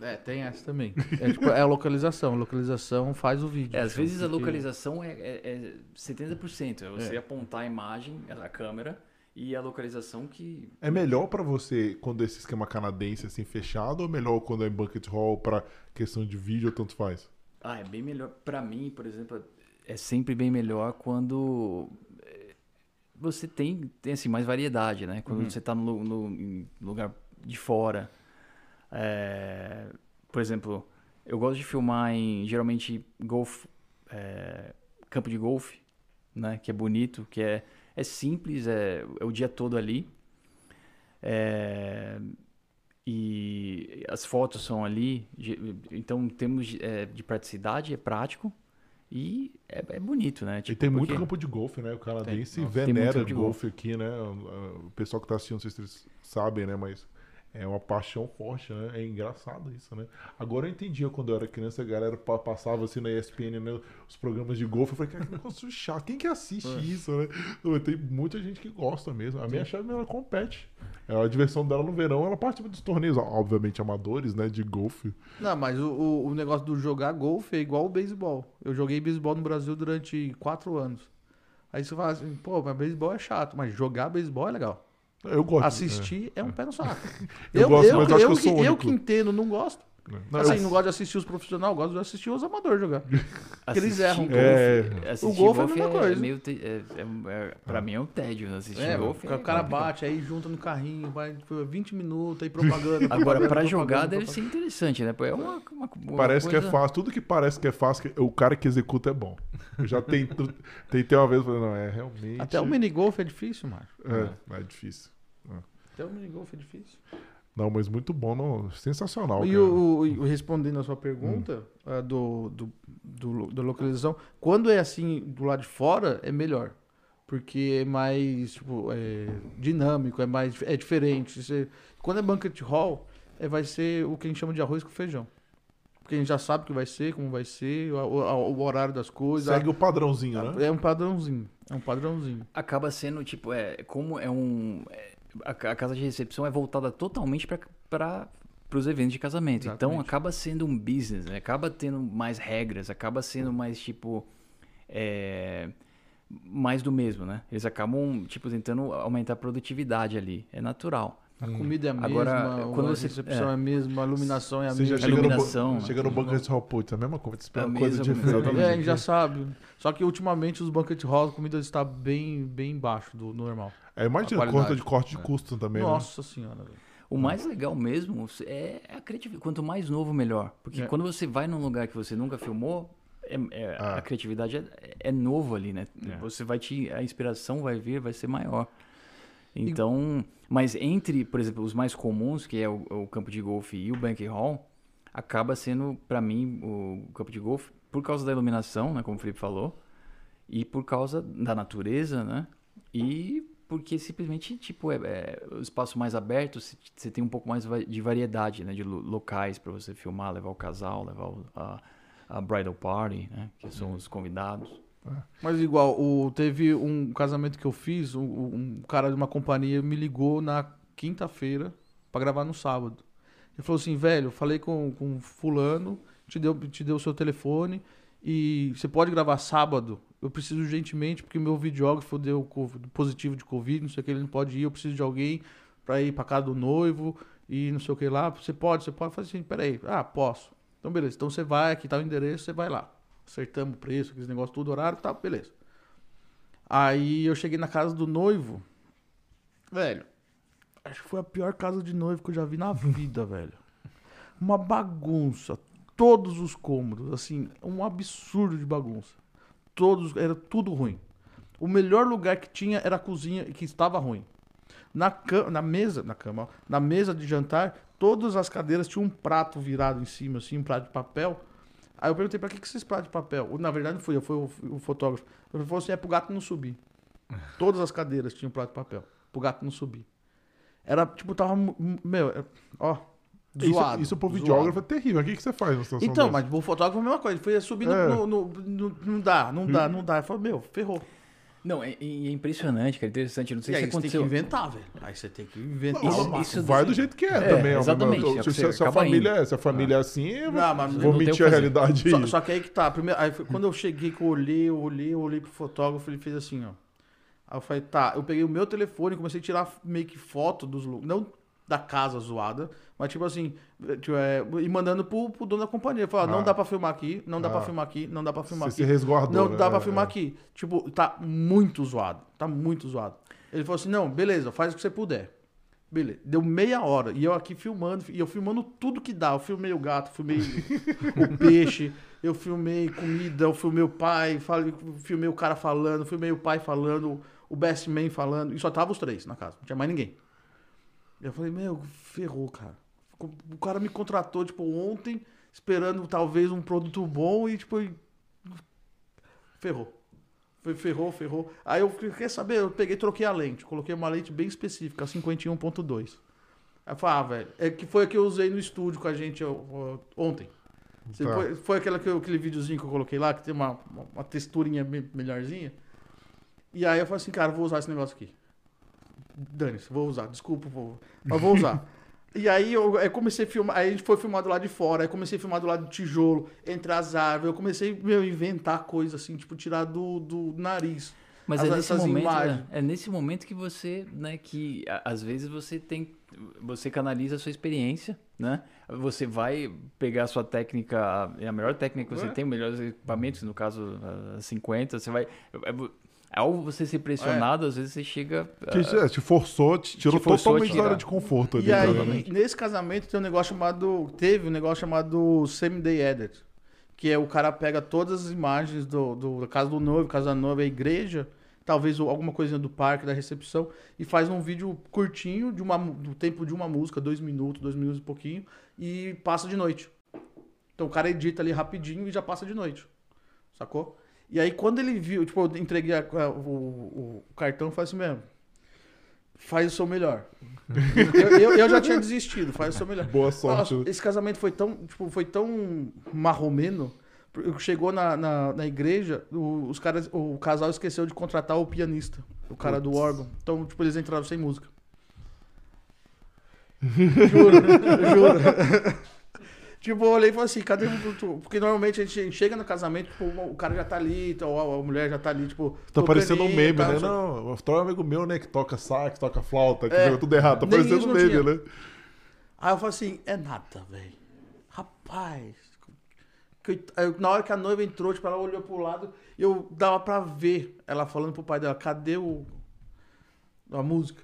É, tem essa também. É, tipo, é a localização. A localização faz o vídeo. É, às vezes a localização é, é, é 70%. É você É. apontar a imagem, a câmera, e a localização que. É melhor pra você quando esse esquema canadense assim fechado ou melhor quando é em bucket hall pra questão de vídeo, tanto faz? Ah, é bem melhor. Pra mim, por exemplo, é sempre bem melhor quando é, você tem, tem assim, mais variedade, né? Quando você tá no, no- em lugar de fora. É, por exemplo, eu gosto de filmar em, geralmente, golfe, é, campo de golfe, né? Que é bonito, que é, é simples, é, é o dia todo ali. É, e as fotos são ali, então em termos de, é, de praticidade, é prático e é, é bonito, né? e Tipo, tem muito porque- campo de golfe, né? O canadense Tem. Tem muito venera de golfe aqui, né? O pessoal que tá assistindo, não sei se eles sabem, né? Mas é uma paixão forte, né? É engraçado isso, né? Agora eu entendia quando eu era criança, a galera pa- passava assim na ESPN, né? Os programas de golfe. Eu falei, cara, que negócio chato. Quem que assiste É. isso, né? Tem muita gente que gosta mesmo. A minha chefe, ela compete. É a diversão dela no verão, ela participa dos torneios, obviamente amadores, né? De golfe. Não, mas o, o, o negócio do jogar golfe é igual o beisebol. Eu joguei beisebol no Brasil durante quatro anos. Aí você fala assim, pô, mas beisebol é chato, mas jogar beisebol é legal. Eu gosto. Assistir é, um pé no saco. Eu gosto, mas acho que eu eu, sou eu único. que entendo, não gosto. É. Não, assim, eu- não gosto de assistir os profissionais, gosto de assistir os amadores jogar. eles assistir erram. golfe- É. O golfe é a mesma coisa. meio te- é, é- é- pra mim é um tédio assistir É, golfe. o é cara complicado. bate, aí junta no carrinho, vai tipo, 20 minutos, aí propaganda. Agora, propaganda, pra jogar deve ser interessante, né? É uma, uma- uma Parece que é coisa- fácil. Tudo que parece que é fácil, o cara que executa é bom. Eu já tentei, tentei uma vez falei, não, é realmente. Até o minigolf é difícil, mano. É, é difícil. Até o minigolf é difícil. Não, mas muito bom, não, sensacional. E o, o- respondendo a sua pergunta ah, do, do, do da localização, quando é assim do lado de fora, é melhor. Porque é mais tipo, é, dinâmico, é mais é diferente. Você- quando é banquet hall, é, vai ser o que a gente chama de arroz com feijão. Porque a gente já sabe o que vai ser, como vai ser, o, o- o horário das coisas. Segue o padrãozinho, né? É um padrãozinho. É um padrãozinho. acaba sendo tipo é como é um é, a, a casa de recepção é voltada totalmente para os eventos de casamento então Exatamente. acaba sendo um business né? acaba tendo mais regras acaba sendo mais tipo é, mais do mesmo né eles acabam tipo tentando aumentar a produtividade ali é natural A comida é a mesma, Agora, quando a você- recepção é. a mesma, a iluminação é a Você já mesma. chega no, iluminação, né? chega no banco de hall, putz, é a mesma coisa, você espera A uma coisa mesma- diferente. É, a gente já sabe. Só que ultimamente os banquet hall, a comida está bem, bem embaixo do normal. É, imagina, conta de corte de É. custo também, né? Nossa senhora. velho. O mais legal mesmo é a criatividade. Quanto mais novo, melhor. Porque É. quando você vai num lugar que você nunca filmou, é- é- Ah. a criatividade é, é novo ali, né? É. Você vai te. A inspiração vai vir, vai ser maior. Então. Mas entre, por exemplo, os mais comuns, que é o, o campo de golfe e o banquet hall, acaba sendo, pra mim, o campo de golfe, por causa da iluminação, né? Como o Felipe falou. E por causa da natureza, né? E porque simplesmente, tipo, é, é o espaço mais aberto, você- tem um pouco mais de variedade, né? De lo- locais para você filmar, levar o casal, levar o- a, a bridal party, né? Que são os convidados. Mas igual, o, teve um casamento que eu fiz, um, um cara de uma companhia me ligou na quinta-feira pra gravar no sábado. Ele falou assim, velho, falei com, com fulano, te deu, te deu o seu telefone e você pode gravar sábado? Eu preciso urgentemente, porque meu videógrafo deu positivo de Covid, não sei o que, ele não pode ir, eu preciso de alguém pra ir pra casa do noivo e não sei o que lá. Você pode, você pode? Eu falei assim, peraí, ah, posso. Então beleza, então você vai, aqui tá o endereço, você vai lá. Acertamos o preço, aqueles negócios, tudo, horário, tá, beleza. Aí eu cheguei na casa do noivo. Velho, acho que foi a pior casa de noivo que eu já vi na vida, velho. uma bagunça. Todos os cômodos, assim, um absurdo de bagunça. Todos, era tudo ruim. O melhor lugar que tinha era a cozinha, que estava ruim. Na, na mesa, na cama, na mesa de jantar, todas as cadeiras tinham um prato virado em cima, assim, um prato de papel. Aí eu perguntei, pra que, que esses pratos de papel? Na verdade não fui eu, foi o, o fotógrafo. Ele falou assim, é pro gato não subir. Todas as cadeiras tinham prato de papel, pro gato não subir. Era, tipo, tava, meu, é- ó, Isso, zoado. isso pro zoado. videógrafo é terrível. O que, que você faz na situação Então, dessa? mas o fotógrafo é a mesma coisa. Ele foi subindo É. no, no- no- Não dá, não dá, não dá. Ele falou, meu, ferrou. Não, é, é impressionante, cara. Interessante. Não sei e se aí você tem que aconteceu. inventar, velho. Aí você tem que inventar. Isso- uma isso- vai do jeito que é, É, também. exatamente, é Se, você se a família, indo. é- se a família é assim, eu Não, mas vou mentir a realidade aí. Só, só que aí que tá. Primeiro, aí foi- quando eu cheguei, que eu olhei, eu olhei, eu olhei pro fotógrafo, ele fez assim, ó. Aí eu falei, tá, eu peguei o meu telefone e comecei a tirar meio que foto dos lugares. Não da casa zoada, mas tipo assim, tipo, é, e mandando pro, pro dono da companhia. Falar, Ah. não dá pra filmar aqui, não dá Ah. pra filmar aqui, não dá pra filmar Você se aqui. resguardou. Não né? dá pra filmar É. aqui. Tipo, tá muito zoado. Tá muito zoado. Ele falou assim: não, beleza, faz o que você puder. Beleza. Deu meia hora. E eu aqui filmando, e eu filmando tudo que dá. Eu filmei o gato, filmei o peixe, eu filmei comida, eu filmei o pai, filmei o cara falando, filmei o pai falando, o best man falando. E só tava os três na casa, não tinha mais ninguém. Eu falei, meu, ferrou, cara. O cara me contratou, tipo, ontem, esperando talvez um produto bom e, tipo, ferrou. Foi, ferrou, ferrou. Aí eu quer saber? Eu peguei troquei a lente. Coloquei uma lente bem específica, 51.2. Aí eu falei, ah, velho, é que foi a que eu usei no estúdio com a gente ó, ó, ontem. Tá. Foi, foi aquela que eu- aquele videozinho que eu coloquei lá, que tem uma, uma, uma texturinha me- melhorzinha. E aí eu falei assim, cara, vou usar esse negócio aqui. Dane-se, vou usar, desculpa, vou, mas vou usar. e aí eu, aí comecei a filmar, aí a gente foi filmar do lado de fora, aí comecei a filmar do lado do tijolo, entre as árvores, eu comecei a inventar coisas assim, tipo, tirar do, do nariz. Mas As- é nesse momento, imagens. é, é nesse momento que você, né, que às vezes você tem, você canaliza a sua experiência, né? Você vai pegar a sua técnica, é a melhor técnica que você É. tem, melhores equipamentos, no caso a 50, você vai, é, é, ao você ser pressionado, às vezes você chega, Te, ah, é, te forçou, te tirou Te forçou totalmente da área de conforto ali. E aí, exatamente. nesse casamento tem um negócio chamado. Teve um negócio chamado Same Day Edit. Que é o cara pega todas as imagens do, do da casa do noivo, casa da noiva, a igreja, talvez alguma coisinha do parque, da recepção, e faz um vídeo curtinho, de uma, do tempo de uma música, dois minutos, dois minutos e pouquinho, e passa de noite. Então o cara edita ali rapidinho e já passa de noite. Sacou? E aí quando ele viu, tipo, eu entreguei a- a- o, o- cartão falei assim mesmo. Faz o seu melhor. eu, eu- eu já tinha desistido, faz o seu melhor. Boa sorte. Nossa, esse casamento foi tão, tipo, foi tão marromeno. porque Chegou na, na, na igreja, o- os caras, o casal esqueceu de contratar o pianista, o cara do órgão. Então, tipo, eles entraram sem música. juro, juro. Tipo, eu olhei e falei assim, cadê o... Porque normalmente a gente chega no casamento, tipo, o cara já tá ali, então, a mulher já tá ali, tipo... Tá parecendo um e meme, tal, né? não o Astral é um amigo meu, né? Que toca sax, toca flauta, que É, tudo errado. Tá parecendo um meme, tinha. né? Aí eu falei assim, é nada, velho. Rapaz. Na hora que a noiva entrou, tipo, ela olhou pro lado, eu dava pra ver ela falando pro pai dela, cadê o. a música?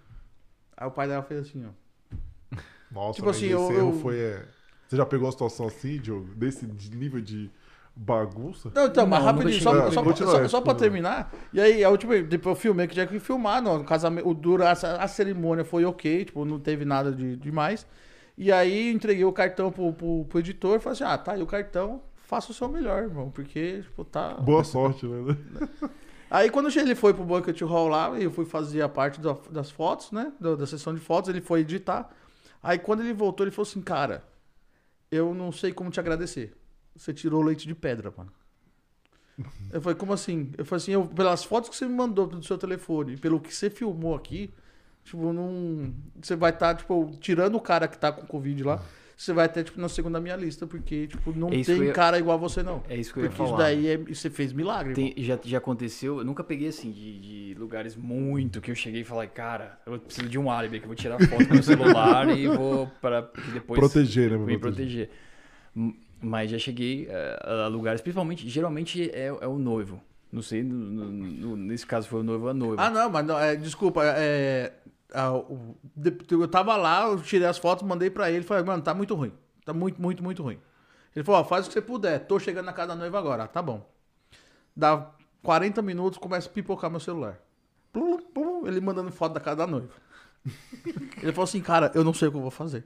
Aí o pai dela fez assim, ó. Nossa, Tipo assim, esse eu- erro eu- foi. é, Você já pegou a situação assim, Diogo? Desse de- nível de bagunça? Não, então, mas rapidinho, só, só, só, só, pra terminar. E aí, a última, depois eu filmei que tinha que filmar, não, o casamento, o dura, a, a cerimônia foi ok, tipo, não teve nada de demais. E aí entreguei o cartão pro, pro, pro editor e falei assim: ah, tá aí o cartão, faça o seu melhor, irmão, porque, tipo, tá. Boa sorte, né? Aí quando ele foi pro Bucket Hall lá, eu fui fazer a parte da- das fotos, né? Da, da sessão de fotos, ele foi editar. Aí quando ele voltou, ele falou assim, cara, eu não sei como te agradecer. Você tirou leite de pedra, mano. Eu falei, como assim? Eu falei assim, eu, pelas fotos que você me mandou do seu telefone, pelo que você filmou aqui, tipo, não. Você vai estar, tipo, tirando o cara que tá com Covid lá, você vai ter, tipo, na segunda minha lista, porque, tipo, não É tem eu cara igual a você, não. é isso que eu ia Porque isso falar. daí é, você fez milagre. Tem- já, já aconteceu, eu nunca peguei assim de, de lugares muito que eu cheguei e falei, cara, eu preciso de um álibi que eu vou tirar foto com o celular e vou para depois Proteger, né? me proteger. M- Mas já cheguei eh, a lugares, principalmente, geralmente é, é o noivo. Não sei, no- no- no- nesse caso foi o noivo ou a noiva. Ah, não, mas não, é, desculpa, é, eu tava lá, eu tirei as fotos, mandei pra ele, falei, mano, tá muito ruim. Tá muito, muito, muito ruim. Ele falou, ó, faz o que você puder. Tô chegando na casa da noiva agora. Ah, tá bom. Dá 40 minutos, começa a pipocar meu celular. Plum, plum, ele mandando foto da casa da noiva. ele falou assim, cara, eu não sei o que eu vou fazer.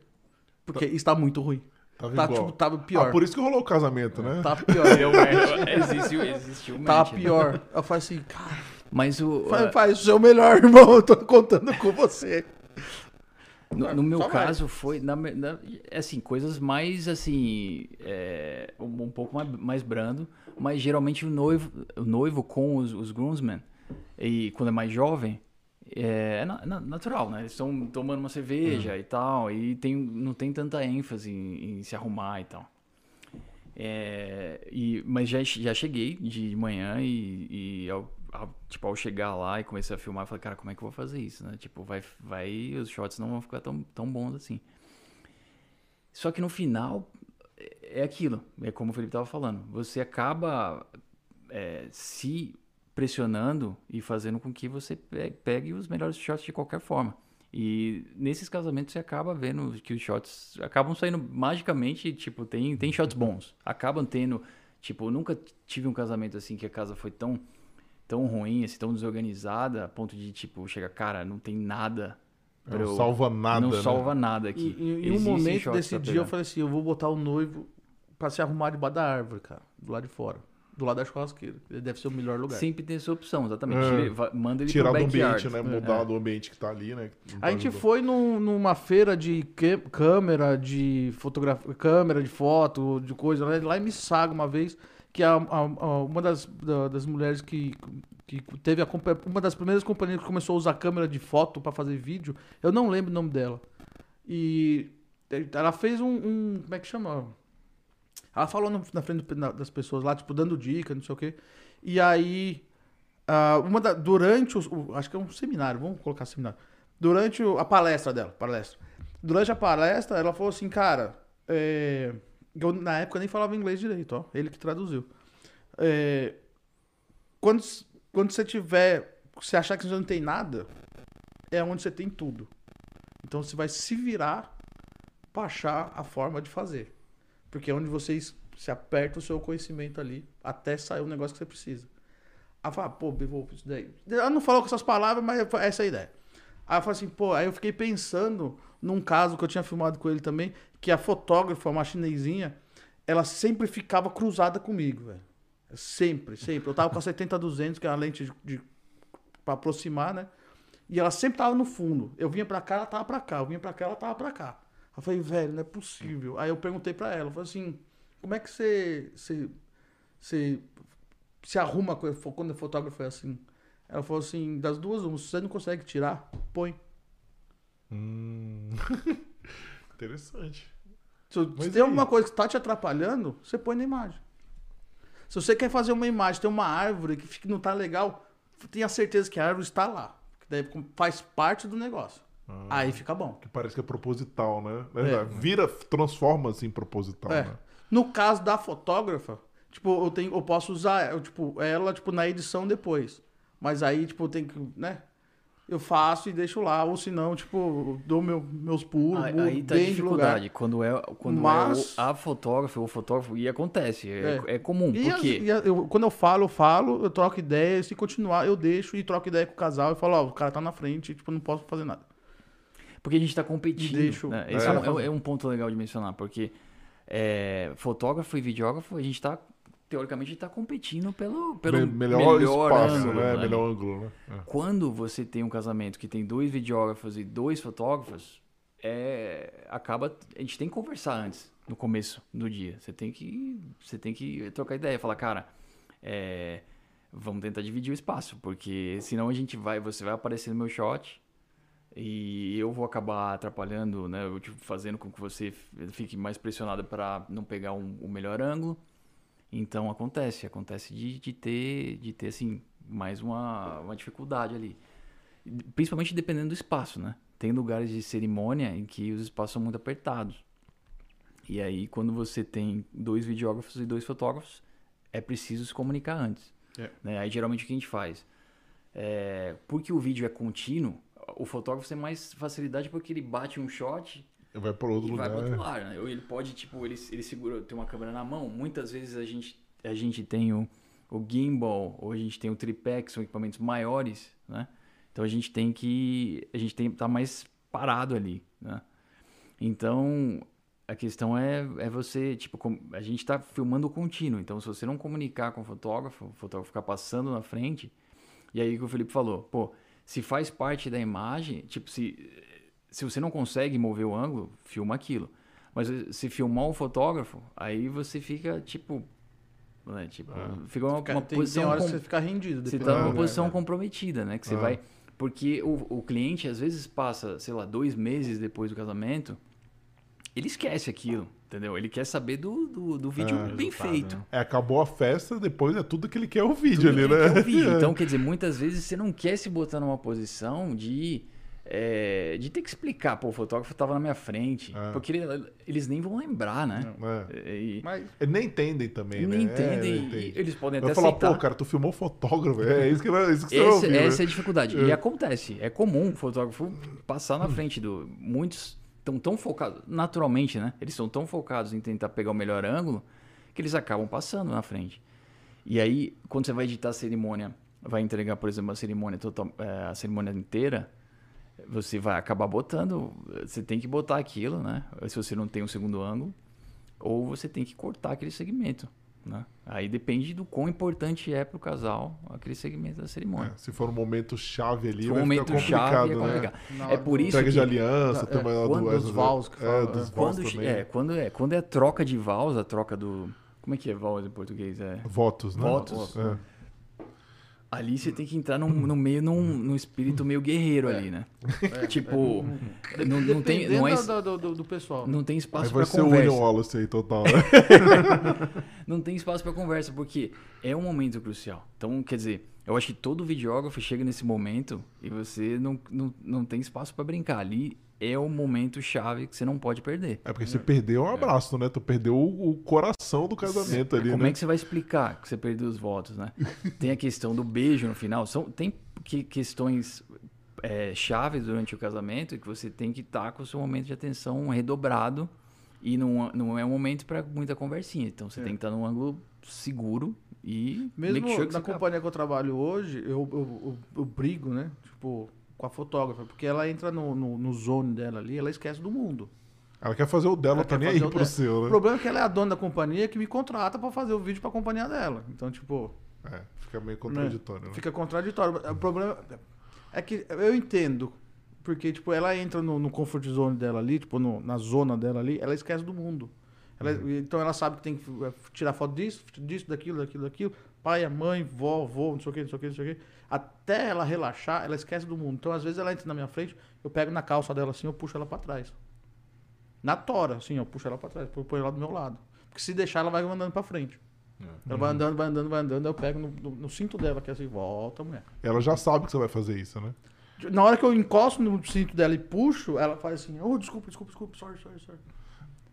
Porque está muito ruim. Tava Tá, igual. tipo, tava pior. Ah, por isso que rolou o casamento, né? Tá pior. Eu, existiu, existiu tá né? pior. Eu falei assim, cara, Mas o, faz, faz o seu melhor, irmão. Eu tô contando com você. No, no meu Só caso foi na, na- assim coisas mais assim é, um, um pouco mais, mais brando mas geralmente o noivo o noivo com os, os groomsmen e quando é mais jovem é, é na- na- natural né eles estão tomando uma cerveja e tal e tem não tem tanta ênfase em, em se arrumar e tal é, e, mas já, já cheguei de manhã e, e ao, ao- tipo, ao chegar lá e comecei a filmar, eu falei, cara, como é que eu vou fazer isso, né? Tipo, vai, vai, os shots não vão ficar tão, tão bons assim. Só que no final, é aquilo, é como o Felipe tava falando, você acaba é, se pressionando e fazendo com que você pe- pegue os melhores shots de qualquer forma. E nesses casamentos você acaba vendo que os shots acabam saindo magicamente, tipo, tem, tem shots bons. Acabam tendo, tipo, eu nunca tive um casamento assim que a casa foi tão tão ruim, assim, tão desorganizada, a ponto de, tipo, chega, cara, não tem nada Não eu- salva nada, Não né? salva nada aqui. e- em um momento desse dia pegar. eu falei assim, eu vou botar o noivo pra se arrumar debaixo da árvore, cara. Do lado de fora. Do lado da churrasqueira. Ele deve ser o melhor lugar. Sempre tem essa opção, exatamente. É. Va- manda ele Tirar pro do backyard. ambiente, né? Mudar do ambiente que tá ali, né? Não tá A gente ajudando. foi num- numa feira de câmera, de fotografia, câmera de foto, de coisa, né? lá em Missaga uma vez, que a, a- a- uma das, da- das mulheres que, que teve a, uma das primeiras companhias que começou a usar câmera de foto pra fazer vídeo, eu não lembro o nome dela. E ela fez um, um- como é que chama? Ela falou na frente das pessoas lá, tipo, dando dica, não sei o quê. E aí, ah, uma da- durante o, acho que é um seminário, vamos colocar seminário. Durante a palestra dela, palestra. Durante a palestra, ela falou assim, cara, é, eu na época nem falava inglês direito, ó, ele que traduziu. É, quando, quando você tiver, você achar que você não tem nada, é onde você tem tudo. Então você vai se virar pra achar a forma de fazer. Porque é onde vocês se aperta o seu conhecimento ali até sair o negócio que você precisa. Aí eu falo, pô, Bivô, isso daí. Ela não falou com essas palavras, mas foi essa é a ideia. Aí eu falei assim, pô, aí eu fiquei pensando num caso que eu tinha filmado com ele também, que a fotógrafa, uma chinesinha, ela sempre ficava cruzada comigo, velho. Sempre, sempre. Eu tava com a 70-200, que é uma lente de, de, pra aproximar, né? E ela sempre tava no fundo. Eu vinha pra cá, ela tava pra cá. Eu vinha pra cá, ela tava pra cá. Eu falei, velho, não é possível. Aí eu perguntei pra ela, eu falei assim, como é que você, você, você se arruma quando o fotógrafo é assim? Ela falou assim, das duas, uma, se você não consegue tirar, põe. Hum. Interessante. Se, Mas tem aí? alguma coisa que tá te atrapalhando, você põe na imagem. Se você quer fazer uma imagem, tem uma árvore que não tá legal, tenha certeza que a árvore está lá. Que daí faz parte do negócio. Ah, Aí fica bom. que parece que é proposital, né? É. Vira, transforma-se em proposital, É. né? No caso da fotógrafa, tipo, eu, tenho, eu posso usar eu, tipo, ela tipo, na edição depois. Mas aí, tipo, tem que, né? Eu faço e deixo lá. Ou se não, tipo, eu dou meu, meus pulos, Aí, aí tá bem de lugar. dificuldade. Quando é, quando Mas- é o- a fotógrafa ou o fotógrafo, e acontece, é, É. é comum. E, Por as- quê? e a- eu- quando eu falo, eu falo, eu troco ideia. Se continuar, eu deixo e troco ideia com o casal. E falo, ó, o cara tá na frente, tipo, não posso fazer nada. Porque a gente tá competindo. Deixa né? é. Esse é, um, é um ponto legal de mencionar, porque é, fotógrafo e videógrafo, a gente tá, teoricamente, tá competindo pelo, pelo Me- melhor, espaço, ângulo, né? né? Melhor ângulo, né? É. Quando você tem um casamento que tem dois videógrafos e dois fotógrafos, é, acaba. A gente tem que conversar antes, no começo do dia. Você tem que, você tem que trocar ideia, falar, cara, é, vamos tentar dividir o espaço, porque senão a gente vai, você vai aparecer no meu shot e eu vou acabar atrapalhando, né? eu, tipo, fazendo com que você fique mais pressionado para não pegar um, o melhor ângulo. Então acontece, acontece de, de ter, de ter assim mais uma, uma dificuldade ali, principalmente dependendo do espaço, né? Tem lugares de cerimônia em que os espaços são muito apertados. E aí quando você tem dois videógrafos e dois fotógrafos, é preciso se comunicar antes. É. Né? Aí geralmente o que a gente faz? É, porque o vídeo é contínuo, o fotógrafo tem mais facilidade porque ele bate um shot Vai para outro e lugar. vai pro outro lado, né? Ele pode, tipo, ele, ele segura, tem uma câmera na mão. Muitas vezes a gente, a gente tem o, o gimbal, ou a gente tem o tripé, que são equipamentos maiores, né? Então a gente tem que, a gente tem que estar mais parado ali, né? Então, a questão é, é você, tipo, a gente tá filmando o contínuo. Então, se você não comunicar com o fotógrafo, o fotógrafo ficar passando na frente, e aí o que o Felipe falou, pô, se faz parte da imagem, tipo, se, se você não consegue mover o ângulo, filma aquilo. Mas se filmar um fotógrafo, aí você fica, tipo, né, tipo, fica uma, uma tem, posição... tem horas com- que você fica rendido. você tá do numa posição comprometida, né? Que você Ah. vai. Porque o, o cliente, às vezes, passa, sei lá, dois meses depois do casamento, ele esquece aquilo, entendeu? Ele quer saber do, do, do vídeo É, bem feito. né? É, acabou a festa, depois é tudo que ele quer o vídeo Tudo ali, que né? ele quer o vídeo. Então, quer dizer, muitas vezes você não quer se botar numa posição de. é, de ter que explicar, pô, o fotógrafo tava na minha frente. É. Porque ele- eles nem vão lembrar, né? É. E, Mas Eles nem entendem também, nem né? entendem. É, e não entende. eles podem Vai até falar, aceitar. pô, cara, tu filmou fotógrafo. É isso que, é isso que você Essa, ouviu, né? essa é a dificuldade. É. E acontece. É comum o fotógrafo passar na frente do. Muitos estão tão focados, naturalmente, né? Eles estão tão focados em tentar pegar o melhor ângulo que eles acabam passando na frente. E aí, quando você vai editar a cerimônia, vai entregar, por exemplo, a cerimônia, total, é, a cerimônia inteira, você vai acabar botando. Você tem que botar aquilo, né? Se você não tem um segundo ângulo, ou você tem que cortar aquele segmento. Né? Aí depende do quão importante é para o casal aquele segmento da cerimônia. É, se for um momento chave ali, Se for vai um momento ficar complicado, chave é né? complicado. Na É por isso Entrega que de aliança, É, também a quando do, os vows que é, fala, dos é. vows quando, também. é, quando é quando é troca de vows, a troca do como é que é vows em português? É Votos, né? Votos. É. ali você tem que entrar num, no meio num, num espírito meio guerreiro ali, né? tipo, não, não tem não, é, do, do, do pessoal. não tem espaço vai para ser o William conversa. Wallace aí, total. Né? Não tem espaço para conversa porque é um momento crucial. Então, quer dizer, eu acho que todo videógrafo chega nesse momento e você não, não, não tem espaço para brincar. Ali é o momento chave que você não pode perder. É porque você perdeu um abraço, né? Tu perdeu o, o coração do casamento ali, Como né? é que você vai explicar que você perdeu os votos, né? tem a questão do beijo no final. São, tem que, questões é, chaves durante o casamento que você tem que estar com o seu momento de atenção redobrado e não, não é um momento para muita conversinha. Então você É. tem que estar num ângulo seguro e Mesmo make sure que na companhia que eu trabalho hoje, eu, eu, eu, eu brigo, né? Tipo, com a fotógrafa, porque ela entra no, no, no zone dela ali, ela esquece do mundo. Ela quer fazer o dela, Ela tá nem aí o pro dela. seu, O né? problema é que ela é a dona da companhia que me contrata pra fazer o vídeo pra companhia dela. Então, tipo, É, fica meio contraditório, né? fica contraditório. O problema é que eu entendo. Porque, tipo, ela entra no, no comfort zone dela ali, tipo, no- na zona dela ali, ela esquece do mundo. Ela- Então ela sabe que tem que eh, tirar foto disso, disso, daquilo, daquilo, daquilo. Pai, a mãe, vó, vô, não sei o que, não sei o que, não sei o que. Até ela relaxar, ela esquece do mundo. Então, às vezes, ela entra na minha frente, eu pego na calça dela assim, eu puxo ela pra trás. Na tora, assim, eu puxo ela pra trás, eu ponho ela do meu lado. Porque se deixar, ela vai andando pra frente. Ela vai andando, vai andando, vai andando, eu pego no, no- no cinto dela, que é assim, volta, mulher. Ela já sabe que você vai fazer isso, né? Na hora que eu encosto no cinto dela e puxo, ela faz assim, oh, desculpa, desculpa, desculpa, sorry, sorry, sorry.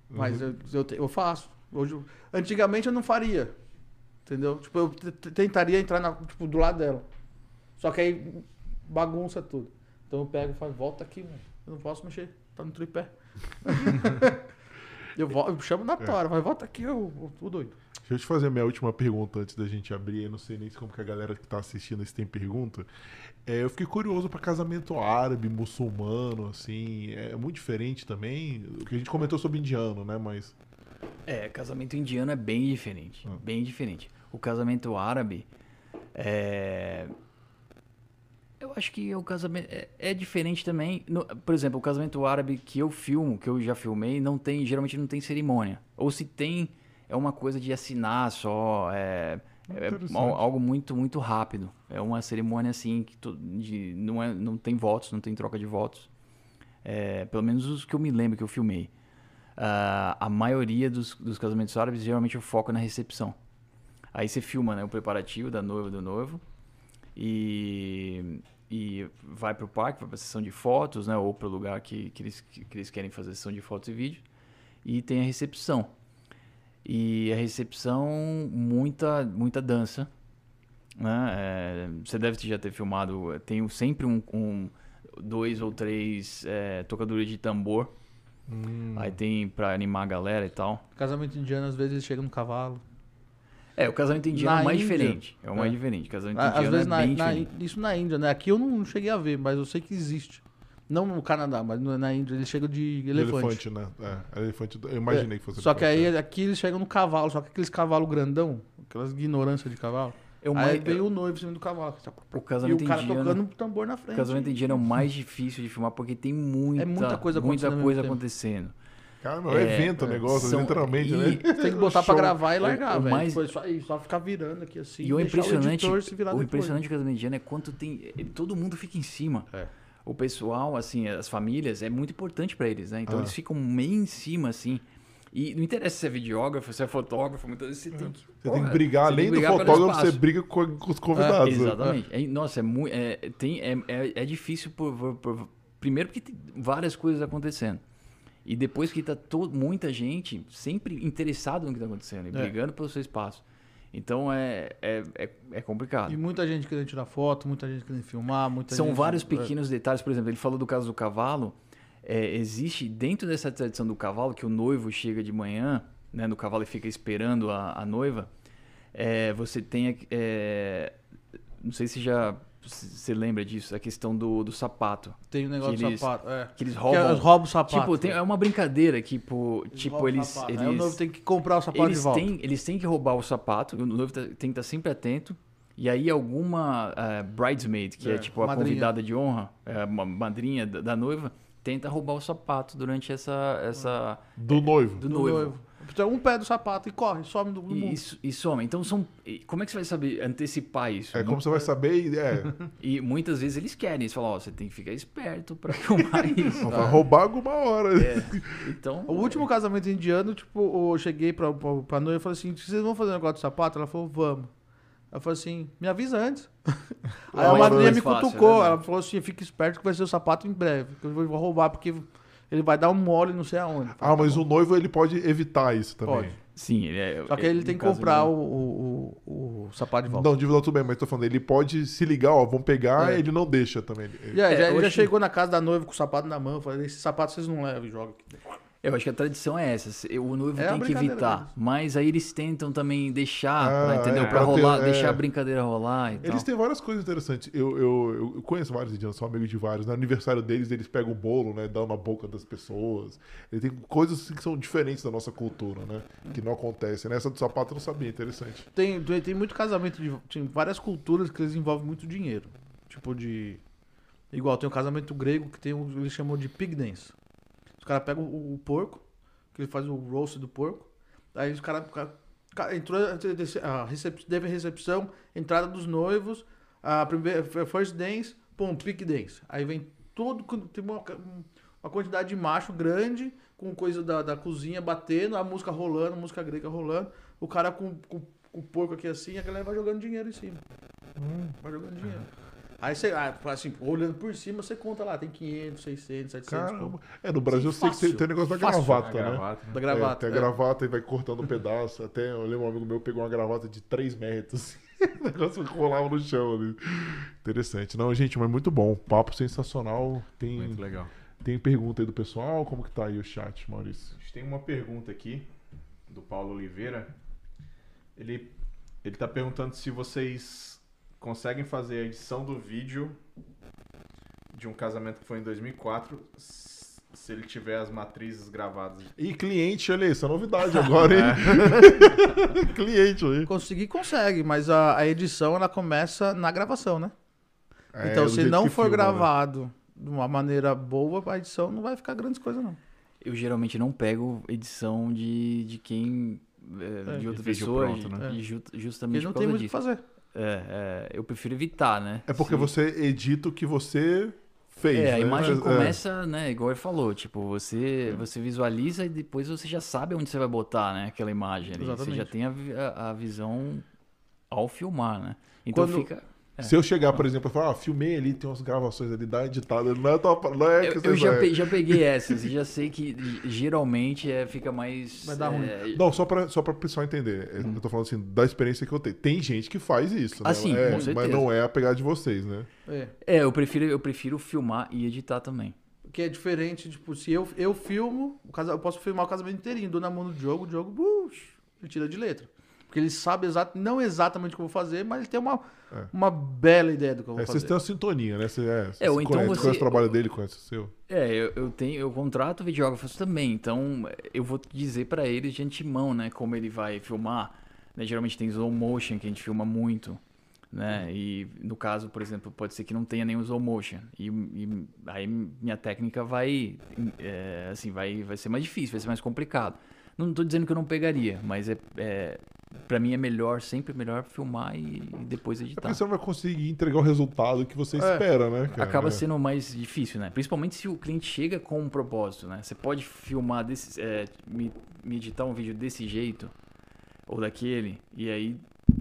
Mas eu, eu, te- eu faço. Hoje, eu- antigamente eu não faria. Entendeu? Tipo, eu tentaria entrar na- tipo, do lado dela. Só que aí bagunça tudo. Então eu pego e falo, volta aqui, mano. Eu não posso mexer, tá no tripé. eu, vol- eu chamo na tora, vai, volta aqui, eu, eu tô doido. Deixa eu te fazer a minha última pergunta antes da gente abrir. Eu não sei nem como que a galera que tá assistindo se tem pergunta. É, eu fiquei curioso para casamento árabe, muçulmano, assim. É muito diferente também. O que a gente comentou sobre indiano, né? Mas. É, casamento indiano é bem diferente. Ah. Bem diferente. O casamento árabe é. Eu acho que o casamento é, é diferente também. No- por exemplo, o casamento árabe que eu filmo, que eu já filmei, não tem, geralmente não tem cerimônia. Ou se tem, é uma coisa de assinar só. É, é algo muito, muito rápido. É uma cerimônia assim que to- de- não, é, não tem votos, não tem troca de votos. É, pelo menos os que eu me lembro que eu filmei. Ah, a maioria dos, dos casamentos árabes geralmente o foco na recepção. Aí você filma né, o preparativo da noiva e do noivo e, e vai pro parque, vai pra sessão de fotos, né, ou pro lugar que, que, eles, que eles querem fazer sessão de fotos e vídeo. E tem a recepção. E a recepção, muita, muita dança. Né? É, você deve já ter filmado, tem sempre um, um- dois ou três é, tocadores de tambor Hum. Aí tem pra animar a galera e tal. Casamento indiano, às vezes, eles chegam no cavalo. É, o casamento indiano Na é o mais Índia- diferente. É o mais É. diferente. O casamento Ah, indiano Às vezes, é na, bem na- diferente. isso na Índia, né? Aqui eu não cheguei a ver, mas eu sei que existe. Não no Canadá, mas na Índia eles chegam de elefante. Elefante, né? É, elefante. Eu imaginei que fosse Só que elefante, aí aqui eles chegam no cavalo, só que aqueles cavalos grandão, aquelas ignorâncias de cavalo. É o aí mais- vem o noivo em cima do cavalo. O E casamento o cara indiano. tocando um tambor na frente. O casamento indiano é o mais difícil de filmar porque tem muita, É muita coisa muita acontecendo coisa mesmo tempo. Acontecendo. Cara, meu, é É, evento o negócio, são- literalmente, e- né? Você tem que botar pra Show. gravar e largar, o velho. mais- Depois só, e só ficar virando aqui assim. E o impressionante, editor se virar o depois. impressionante casamento indiano é quanto tem. eh, Todo mundo fica em cima. É. O pessoal, assim, as famílias, é muito importante pra eles, né? Então Ah. eles ficam meio em cima, assim. E não interessa se é videógrafo, se é fotógrafo, muitas vezes você tem que. Você tem que brigar, além que do brigar fotógrafo, você briga com, com os convidados. né? Exatamente. É, nossa, é, muito, é, tem, é, é, é difícil por, por- por- primeiro porque tem várias coisas acontecendo. E depois que tá to, muita gente sempre interessada no que está acontecendo e É. brigando pelo seu espaço. Então é, é, é, é complicado. E muita gente querendo tirar foto, muita gente querendo filmar, muita São gente- vários é. pequenos detalhes. Por exemplo, ele falou do caso do cavalo. É, existe dentro dessa tradição do cavalo que o noivo chega de manhã, né, no cavalo e fica esperando a, a noiva. é, você tem, é, não sei se já você lembra disso, a questão do, do sapato, Tem um negócio que do eles sapato. É. que eles Que roubam. eles roubam o sapato. tipo, tem, é uma brincadeira que tipo, Eles tipo eles, sapato. eles o noivo tem que comprar o sapato eles de volta. têm, eles têm que roubar o sapato, o noivo tá- tem que estar sempre atento. E aí alguma eh, bridesmaid, que é, É, tipo a madrinha. convidada de honra, é, uma madrinha da, da noiva, tenta roubar o sapato durante essa... essa Do noivo. do Do noivo. Então, um pé do sapato e corre, some do, do mundo. isso, e some. Então são... Como é que você vai saber antecipar isso? É Não- como você vai saber. e- É, E muitas vezes eles querem, eles falam, ó, você tem que ficar esperto pra filmar isso. vai roubar alguma hora. É, então... O último casamento indiano, tipo, eu cheguei pra, pra, pra noiva e falei assim: vocês vão fazer um negócio de sapato? Ela falou, vamos. Ela falou assim, me avisa antes. Aí a madrinha mais me fácil, cutucou. é verdade. ela falou assim: fica esperto que vai ser o sapato em breve. Que eu vou roubar, porque ele vai dar um mole não sei aonde. Ah, "Tá mas bom." o noivo ele pode evitar isso também. Pode. Sim, ele é... Só que aí ele tem que comprar ele- o, o, o, o sapato de volta. Não, dívida tudo bem, mas tô falando, ele pode se ligar, ó, vão pegar, É. ele não deixa também. Ele- Já, É, já, já chegou na casa da noiva com o sapato na mão. Falei: esse sapato vocês não levam e jogam aqui. Eu acho que a tradição é essa. O noivo É tem que evitar. deles. Mas aí eles tentam também deixar, Ah, pra, entendeu? é, pra pra ter- rolar, é. deixar a brincadeira rolar e tal. Eles têm várias coisas interessantes. Eu, eu, eu conheço vários indianos, sou amigo de vários. No aniversário deles, eles pegam o bolo, né? Dão na boca das pessoas. Ele tem coisas assim, que são diferentes da nossa cultura, né? Que não acontecem. Nessa do sapato eu não sabia, interessante. Tem, tem, muito casamento de. Tem várias culturas que eles envolvem muito dinheiro. Tipo de. Igual, tem o casamento grego que tem eles chamam de pig dance. Os caras pegam o, o porco, que ele faz o roast do porco. Aí os caras. cara- Entrou. A recep, teve a recepção, entrada dos noivos, a primeira. First dance, pum, pig dance. Aí vem todo. Tem uma, uma quantidade de macho grande, com coisa da, da cozinha batendo, a música rolando, a música grega rolando. O cara com, com, com o porco aqui assim, a galera vai jogando dinheiro em cima. Vai jogando dinheiro. Aí você, ah, assim, olhando por cima, você conta lá, tem 500, 600, 700. Caramba. É, no Brasil eu sei que tem, Fácil. tem o negócio da Fácil. gravata, né? gravata, né? Da É, gravata. tem a é. gravata e vai cortando um pedaço. Até eu lembro um amigo meu pegou uma gravata de 3 metros. o negócio rolava no chão ali. Interessante. Não, gente, mas muito bom. Papo sensacional. Tem, Muito legal. tem pergunta aí do pessoal? Como que tá aí o chat, Maurício? A gente tem uma pergunta aqui do Paulo Oliveira. Ele ele tá perguntando se vocês conseguem fazer a edição do vídeo de um casamento que foi em 2004 s- se ele tiver as matrizes gravadas. E cliente, olha aí, essa é novidade agora, hein? cliente aí. Conseguir, consegue, mas a, a edição ela começa na gravação, né? É, então, se não for filma, né? gravado de uma maneira boa, a edição não vai ficar grandes coisas, não. Eu geralmente não pego edição de, de quem. é, É, de outra de vídeo pessoa. pronto, né? de ju- Porque justamente não por tem muito o que fazer. É, é, eu prefiro evitar, né? É porque você edita o que você fez. É, a né? imagem Mas, é. começa, né, igual ele falou, tipo, você, você visualiza e depois você já sabe onde você vai botar, né, aquela imagem ali. Você Exatamente. já tem a, a, a visão ao filmar, né? Então Quando- fica... É. Se eu chegar, por exemplo, e falar, ah, filmei ali, tem umas gravações ali, dá editada, não é, tua, não é Eu, que eu você já, pe- já peguei essas e já sei que geralmente é, fica mais... Vai dar ruim. é, Não, só pra, só pra pessoal entender. Uhum. Eu tô falando assim, da experiência que eu tenho. Tem gente que faz isso, né? Ah, sim, É, com Mas certeza. não é a pegada de vocês, né? É. É, eu prefiro, eu prefiro filmar e editar também. que é diferente, tipo, se eu, eu filmo, o casa- eu posso filmar o casamento inteirinho, dou na mão do Diogo, o Diogo, bush, ele tira de letra. Porque ele sabe exato, não exatamente o que eu vou fazer, mas ele tem uma, É. uma bela ideia do que eu vou É, vocês fazer. têm uma sintonia, né? Você, é, você É, ou então conhece, você- conhece o trabalho dele, conhece o seu. É, eu, eu tenho, eu contrato videógrafos também, então eu vou dizer pra eles de antemão, né, como ele vai filmar. Né, geralmente tem slow motion que a gente filma muito, né? E no caso, por exemplo, pode ser que não tenha nenhum slow motion e, e aí minha técnica vai, é, assim, vai, vai ser mais difícil, vai ser mais complicado. Não tô dizendo que eu não pegaria, mas é, é para mim é melhor, sempre melhor filmar e, depois É editar. porque você não vai conseguir entregar o resultado que você É. espera, né? cara? Acaba É. sendo mais difícil, né? Principalmente se o cliente chega com um propósito, né? Você pode filmar, desse, é, me, me editar um vídeo desse jeito ou daquele, e aí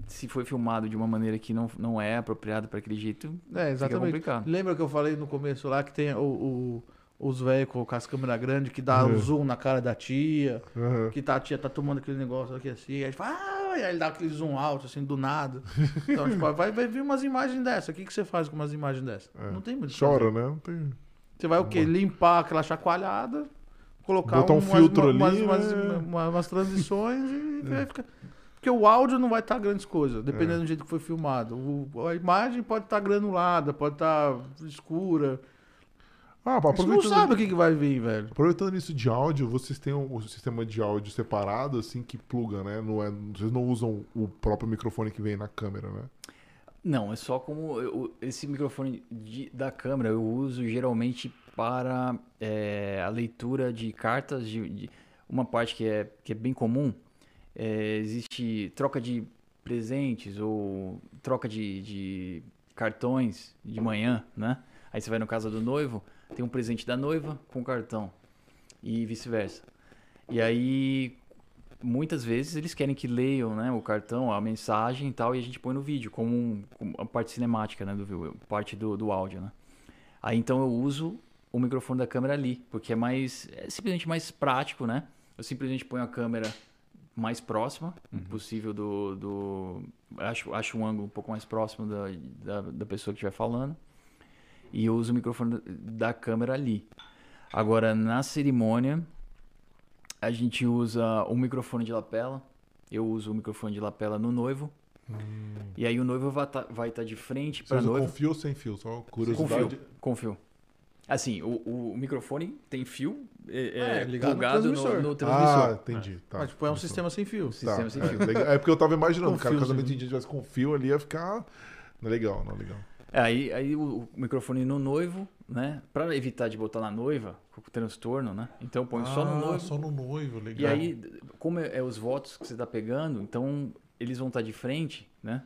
se foi filmado de uma maneira que não, não é apropriada para aquele jeito, É, fica exatamente. complicado. Lembra que eu falei no começo lá que tem o, o- os velhos com as câmeras grandes que dá Uhum. zoom na cara da tia, Aham. que tá, a tia tá tomando aquele negócio aqui assim, aí fala, ah, aí ele dá aquele zoom alto assim do nada. Então, tipo, vai, vai vir umas imagens dessas. O que, que você faz com umas imagens dessas? É. Não tem muito. Chora, né? Não tem... Você vai o quê? Limpar aquela chacoalhada, colocar Botar um umas, filtro umas, ali, umas, né? umas- umas transições e vai ficar. Porque o áudio não vai estar grandes coisas, dependendo É. do jeito que foi filmado. O- a imagem pode estar granulada, pode estar escura. Ah, Você não aproveitando, sabe o que, que vai vir, velho. aproveitando isso de áudio, vocês têm um, um sistema de áudio separado, assim, que pluga, né? Não é, vocês não usam o próprio microfone que vem na câmera, né? Não, é só como eu- esse microfone de- da câmera eu uso geralmente para é, a leitura de cartas. De, de- uma parte que é, que é bem comum é, existe troca de presentes ou troca de, de cartões de manhã, né? Aí você vai no casa do noivo, tem um presente da noiva com cartão e vice-versa. E aí muitas vezes eles querem que leiam né, o cartão, a mensagem e tal, e a gente põe no vídeo, como, um, como a parte cinemática, né, do parte do, do áudio, né. Aí então eu uso o microfone da câmera ali, porque é mais, é simplesmente mais prático, né. Eu simplesmente ponho a câmera mais próxima possível do, do acho, acho um ângulo um pouco mais próximo da, da, da pessoa que estiver falando, e eu uso o microfone da câmera ali. Agora, na cerimônia, a gente usa o microfone de lapela. Eu uso o microfone de lapela no noivo. E aí o noivo vai estar vai tá de frente para noiva. com fio ou sem fio? Só Com curiosidade. fio. Com fio. Assim, o, o microfone tem fio é, É, ligado no plugado no, transmissor. no transmissor. Ah, entendi. Tá. Mas, tipo, é um sistema sem fio. O sistema Tá, sem é, fio. legal. É porque eu tava imaginando, Com cara, fio, casamento sim. indígena tivesse com fio ali, ia ficar. Não é legal, não é legal. É, Aí, aí o, o microfone no noivo, né? Pra evitar de botar na noiva, com o transtorno, né? Então eu ponho só no Ah, noivo. Só no noivo, legal. E aí, como é, é os votos que você tá pegando, então eles vão estar de frente, né?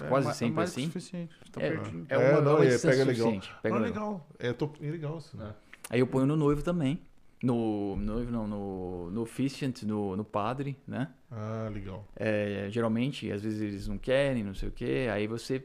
É Quase ma- sempre mais assim. suficiente. Tá É, é uma, É, é não, uma é, distância pega legal. Pega Não, é legal. legal. É, tô... é legal isso, né? Aí eu ponho no noivo também. No noivo não, no, no officiant, no, no padre, né? Ah, legal. É, geralmente, às vezes eles não querem, não sei o quê. Aí você.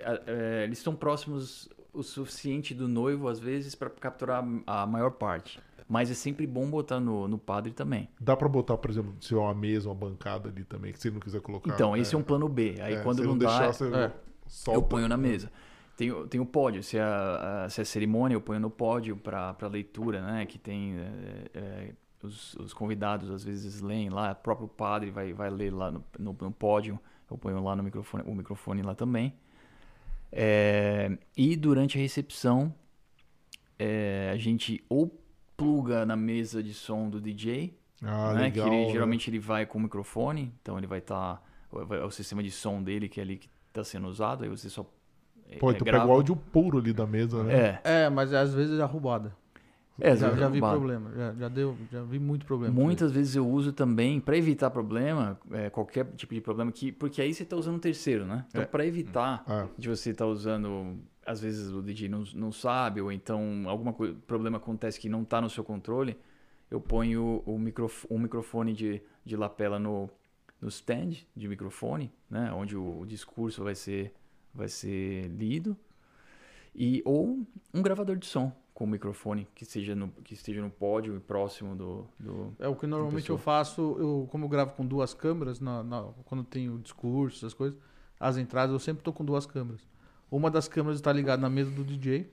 É, é, eles estão próximos o suficiente do noivo, às vezes, para capturar a maior parte. Mas é sempre bom botar no, no padre também. Dá pra botar, por exemplo, se é uma mesa, uma bancada ali também, que você não quiser colocar. Então, esse é um plano B. Aí É, quando se não, dá. deixar, você é. solta. Eu ponho na mesa. Tem, o- tem o pódio, se é, a, se é cerimônia, eu ponho no pódio para leitura, né? Que tem é, é, os, os convidados às vezes leem lá, o próprio padre vai, vai ler lá no, no, no pódio, eu ponho lá no microfone, o microfone lá também. É, e durante a recepção, é, a gente ou pluga na mesa de som do DJ, Ah, né? legal. que ele, né? geralmente ele vai com o microfone, então ele vai estar. é o sistema de som dele que é ali que está sendo usado, aí você só. é, Pô, é, tu pega grava. o áudio puro ali da mesa, né? É, É, mas às vezes é roubada. É já, já vi problema. Já, já deu, já vi muito problema. Muitas vezes eu uso também para evitar problema, é, qualquer tipo de problema que, porque aí você está usando um terceiro, né? Então É. para evitar Ah, de você estar usando, às vezes o DJ não, não sabe ou então algum problema acontece que não está no seu controle, eu ponho o microf um microfone de, de lapela no, no stand de microfone, né? Onde o, o discurso vai ser vai ser lido e ou um gravador de som com microfone que seja no que esteja no pódio e próximo do, do É o que normalmente eu faço, eu, como eu gravo com duas câmeras, na, na- quando tenho discurso, essas coisas, as entradas, eu sempre tô com duas câmeras. Uma das câmeras está ligada na mesa do DJ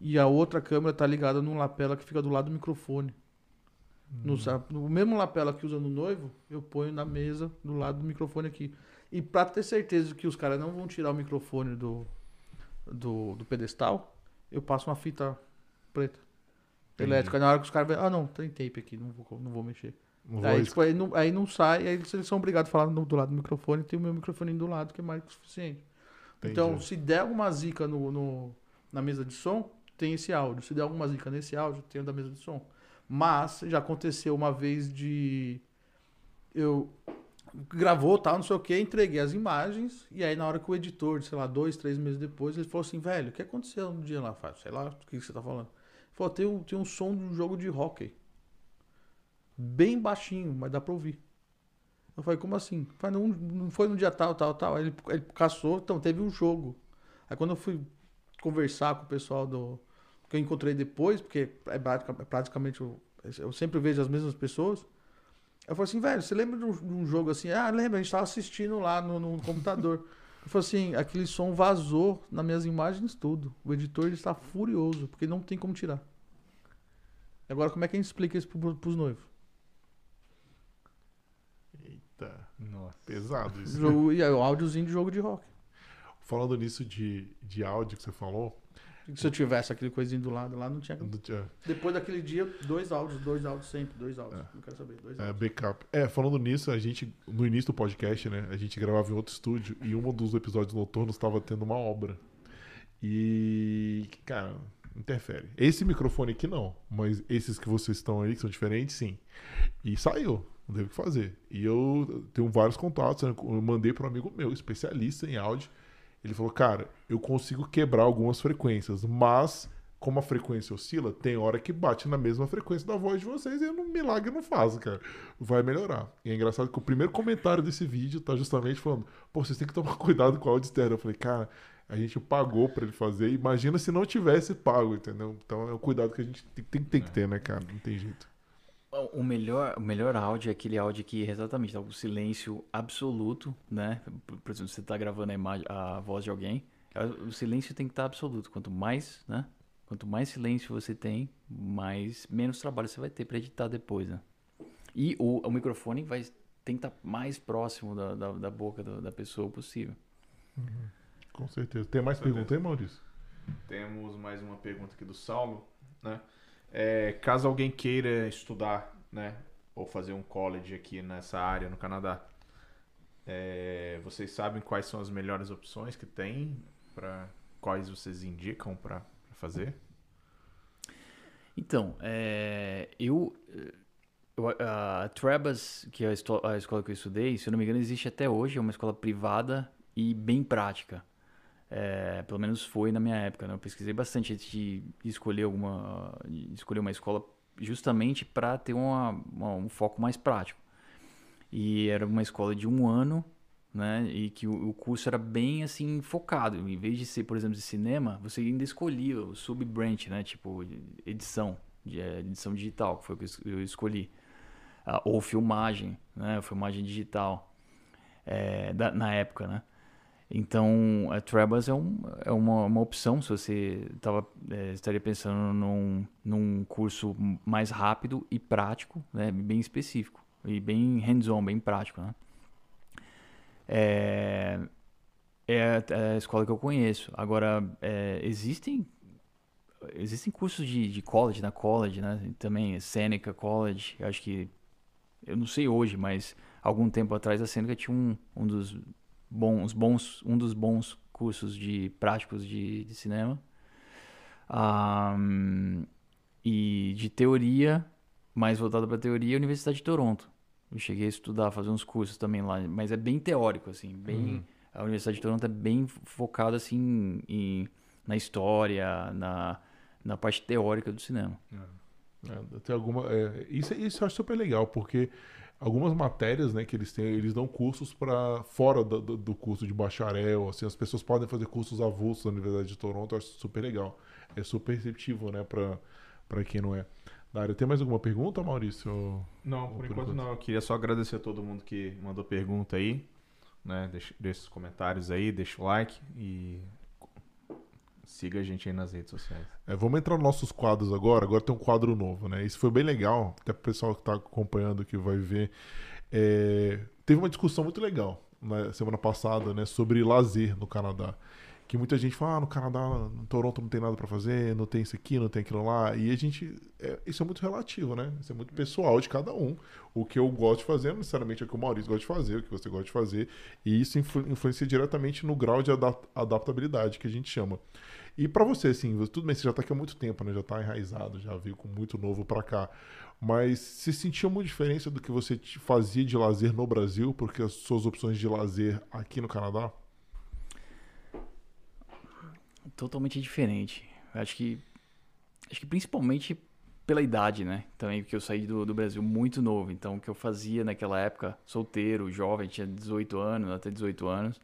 e a outra câmera tá ligada num lapela que fica do lado do microfone. No, Hum. no mesmo lapela que usa no noivo, eu ponho na mesa do lado do microfone aqui. E pra ter certeza que os caras não vão tirar o microfone do, do, do pedestal, eu passo uma fita preta. Entendi. Elétrica. Na hora que os caras veem, ah não, tem tape aqui, não vou, não vou mexer. Não vou Aí, arriscar. tipo, aí, não, aí não sai, aí eles são obrigados a falar no- do lado do microfone, tem o meu microfone do lado, que é mais que o suficiente. Então, Entendi. se der alguma zica no, no- na mesa de som, tem esse áudio. Se der alguma zica nesse áudio, tem o da mesa de som. Mas já aconteceu uma vez de. Eu gravou, tal, não sei o que, entreguei as imagens, e aí na hora que o editor, sei lá, dois, três meses depois, ele falou assim, velho, o que aconteceu no dia lá? Falei, sei lá, o que que você tá falando? Falou, tem um, tem um som de um jogo de hockey. Bem baixinho, mas dá pra ouvir. Eu falei, como assim? Falei, não, não foi no dia tal, tal, tal. Aí ele, ele caçou, então teve um jogo. Aí quando eu fui conversar com o pessoal do. que eu encontrei depois, porque é é praticamente. Eu, eu sempre vejo as mesmas pessoas. Eu falei assim, velho, você lembra de um, de um jogo assim? Ah, lembra, a gente tava assistindo lá no, no computador. Eu falei assim, aquele som vazou nas minhas imagens tudo. O editor ele está furioso, porque não tem como tirar. Agora, como é que a gente explica isso pro, pros noivos? Eita, Nossa. pesado isso. Jogo, e aí, o áudiozinho de jogo de rock. Falando nisso de, de áudio que você falou, Se eu tivesse aquele coisinho do lado lá, não tinha. é, Depois daquele dia, dois áudios, dois áudios sempre, dois áudios. É. Não quero saber, dois É, áudios. backup. É, falando nisso, a gente, no início do podcast, né, a gente gravava em outro estúdio e um dos episódios noturnos estava tendo uma obra. E, cara, interfere. Esse microfone aqui não, mas esses que vocês estão aí, que são diferentes, sim. E saiu, não teve o que fazer. E eu tenho vários contatos, né, eu mandei para um amigo meu, especialista em áudio. Ele falou, cara, eu consigo quebrar algumas frequências, mas como a frequência oscila, tem hora que bate na mesma frequência da voz de vocês e um milagre não faz, cara. Vai melhorar. E é engraçado que o primeiro comentário desse vídeo tá justamente falando, pô, vocês têm que tomar cuidado com o áudio externo. Eu falei, cara, a gente pagou pra ele fazer, imagina se não tivesse pago, entendeu? Então é o cuidado que a gente tem, tem- tem que ter, né, cara? Não tem jeito. O melhor, o melhor áudio é aquele áudio que exatamente tá com silêncio absoluto, né? Por, exemplo, você tá gravando a, imagem, a voz de alguém, é, o silêncio tem que estar absoluto. Quanto mais, né? Quanto mais silêncio você tem, mais menos trabalho você vai ter para editar depois, né? E o, o microfone vai tem que estar mais próximo da, da, da boca do- da pessoa possível. Com certeza. Tem mais pergunta aí, Maurício? Temos mais uma pergunta aqui do Saulo, né? É, caso alguém queira estudar, né, ou fazer um college aqui nessa área no Canadá, é, vocês sabem quais são as melhores opções que tem para quais vocês indicam para fazer? Então, é, eu, a Trebas, que é a, a escola que eu estudei, se eu não me engano, existe até hoje, é uma escola privada e bem prática. É, pelo menos foi na minha época, né? Eu pesquisei bastante antes de escolher alguma, de escolher uma escola justamente para ter uma, uma- um foco mais prático. E era uma escola de um ano, né? E que o, o curso era bem assim focado. Em vez de ser, por exemplo, de cinema, você ainda escolhia o sub-branch, né? Tipo edição, de, eh, edição digital, que foi o que eu es- eu escolhi. Ah, ou filmagem, né? Filmagem digital, eh, da- na época, né? Então, a Trebas é, um, é uma, uma opção se você tava, eh, estaria pensando num, num curso mais rápido e prático, né? Bem específico e bem hands-on, bem prático, né? É, é a- é escola que eu conheço. Agora, é, existem existem cursos de, de college na college, né? Também Seneca College, acho que eu não sei hoje, mas algum tempo atrás a Seneca tinha um, um dos bons, bons um dos bons cursos de práticos de, de cinema. Ahn, e de teoria, mais voltado para teoria, a Universidade de Toronto. Eu cheguei a estudar, fazer uns cursos também lá, mas é bem teórico, assim, bem... A Universidade de Toronto é bem focada, assim, em, na história, na, na parte teórica do cinema. É, tem alguma, é, isso, isso eu acho super legal, porque algumas matérias né, que eles têm, eles dão cursos para fora do, do- curso de bacharel, assim, as pessoas podem fazer cursos avulsos na Universidade de Toronto, eu acho super legal. É super receptivo, né, para quem não é da área. Tem mais alguma pergunta, Maurício? Não, Por por enquanto. enquanto não. Eu queria só agradecer a todo mundo que mandou pergunta aí, né? Deixa, deixa os comentários aí, deixa o like e Siga a gente aí nas redes sociais. É, vamos entrar nos nossos quadros agora. Agora tem um quadro novo, né? Isso foi bem legal. Até o pessoal que está acompanhando que vai ver. É, teve uma discussão muito legal na semana passada, né? Sobre lazer no Canadá. Que muita gente fala, ah, no Canadá, no Toronto não tem nada para fazer, não tem isso aqui, não tem aquilo lá. E a gente. É, isso é muito relativo, né? Isso é muito pessoal de cada um. O que eu gosto de fazer não necessariamente é o que o Maurício gosta de fazer, o que você gosta de fazer. E isso influ influencia diretamente no grau de adap adaptabilidade que a gente chama. E para você, assim, tudo bem, você já tá aqui há muito tempo, né? Já tá enraizado, já veio com muito novo para cá. Mas você sentia uma diferença do que você fazia de lazer no Brasil, porque as suas opções de lazer aqui no Canadá? Totalmente diferente. Acho que acho que principalmente pela idade, né? Também porque eu saí do, do Brasil muito novo, então o que eu fazia naquela época, solteiro, jovem, tinha 18 anos, até 18 anos,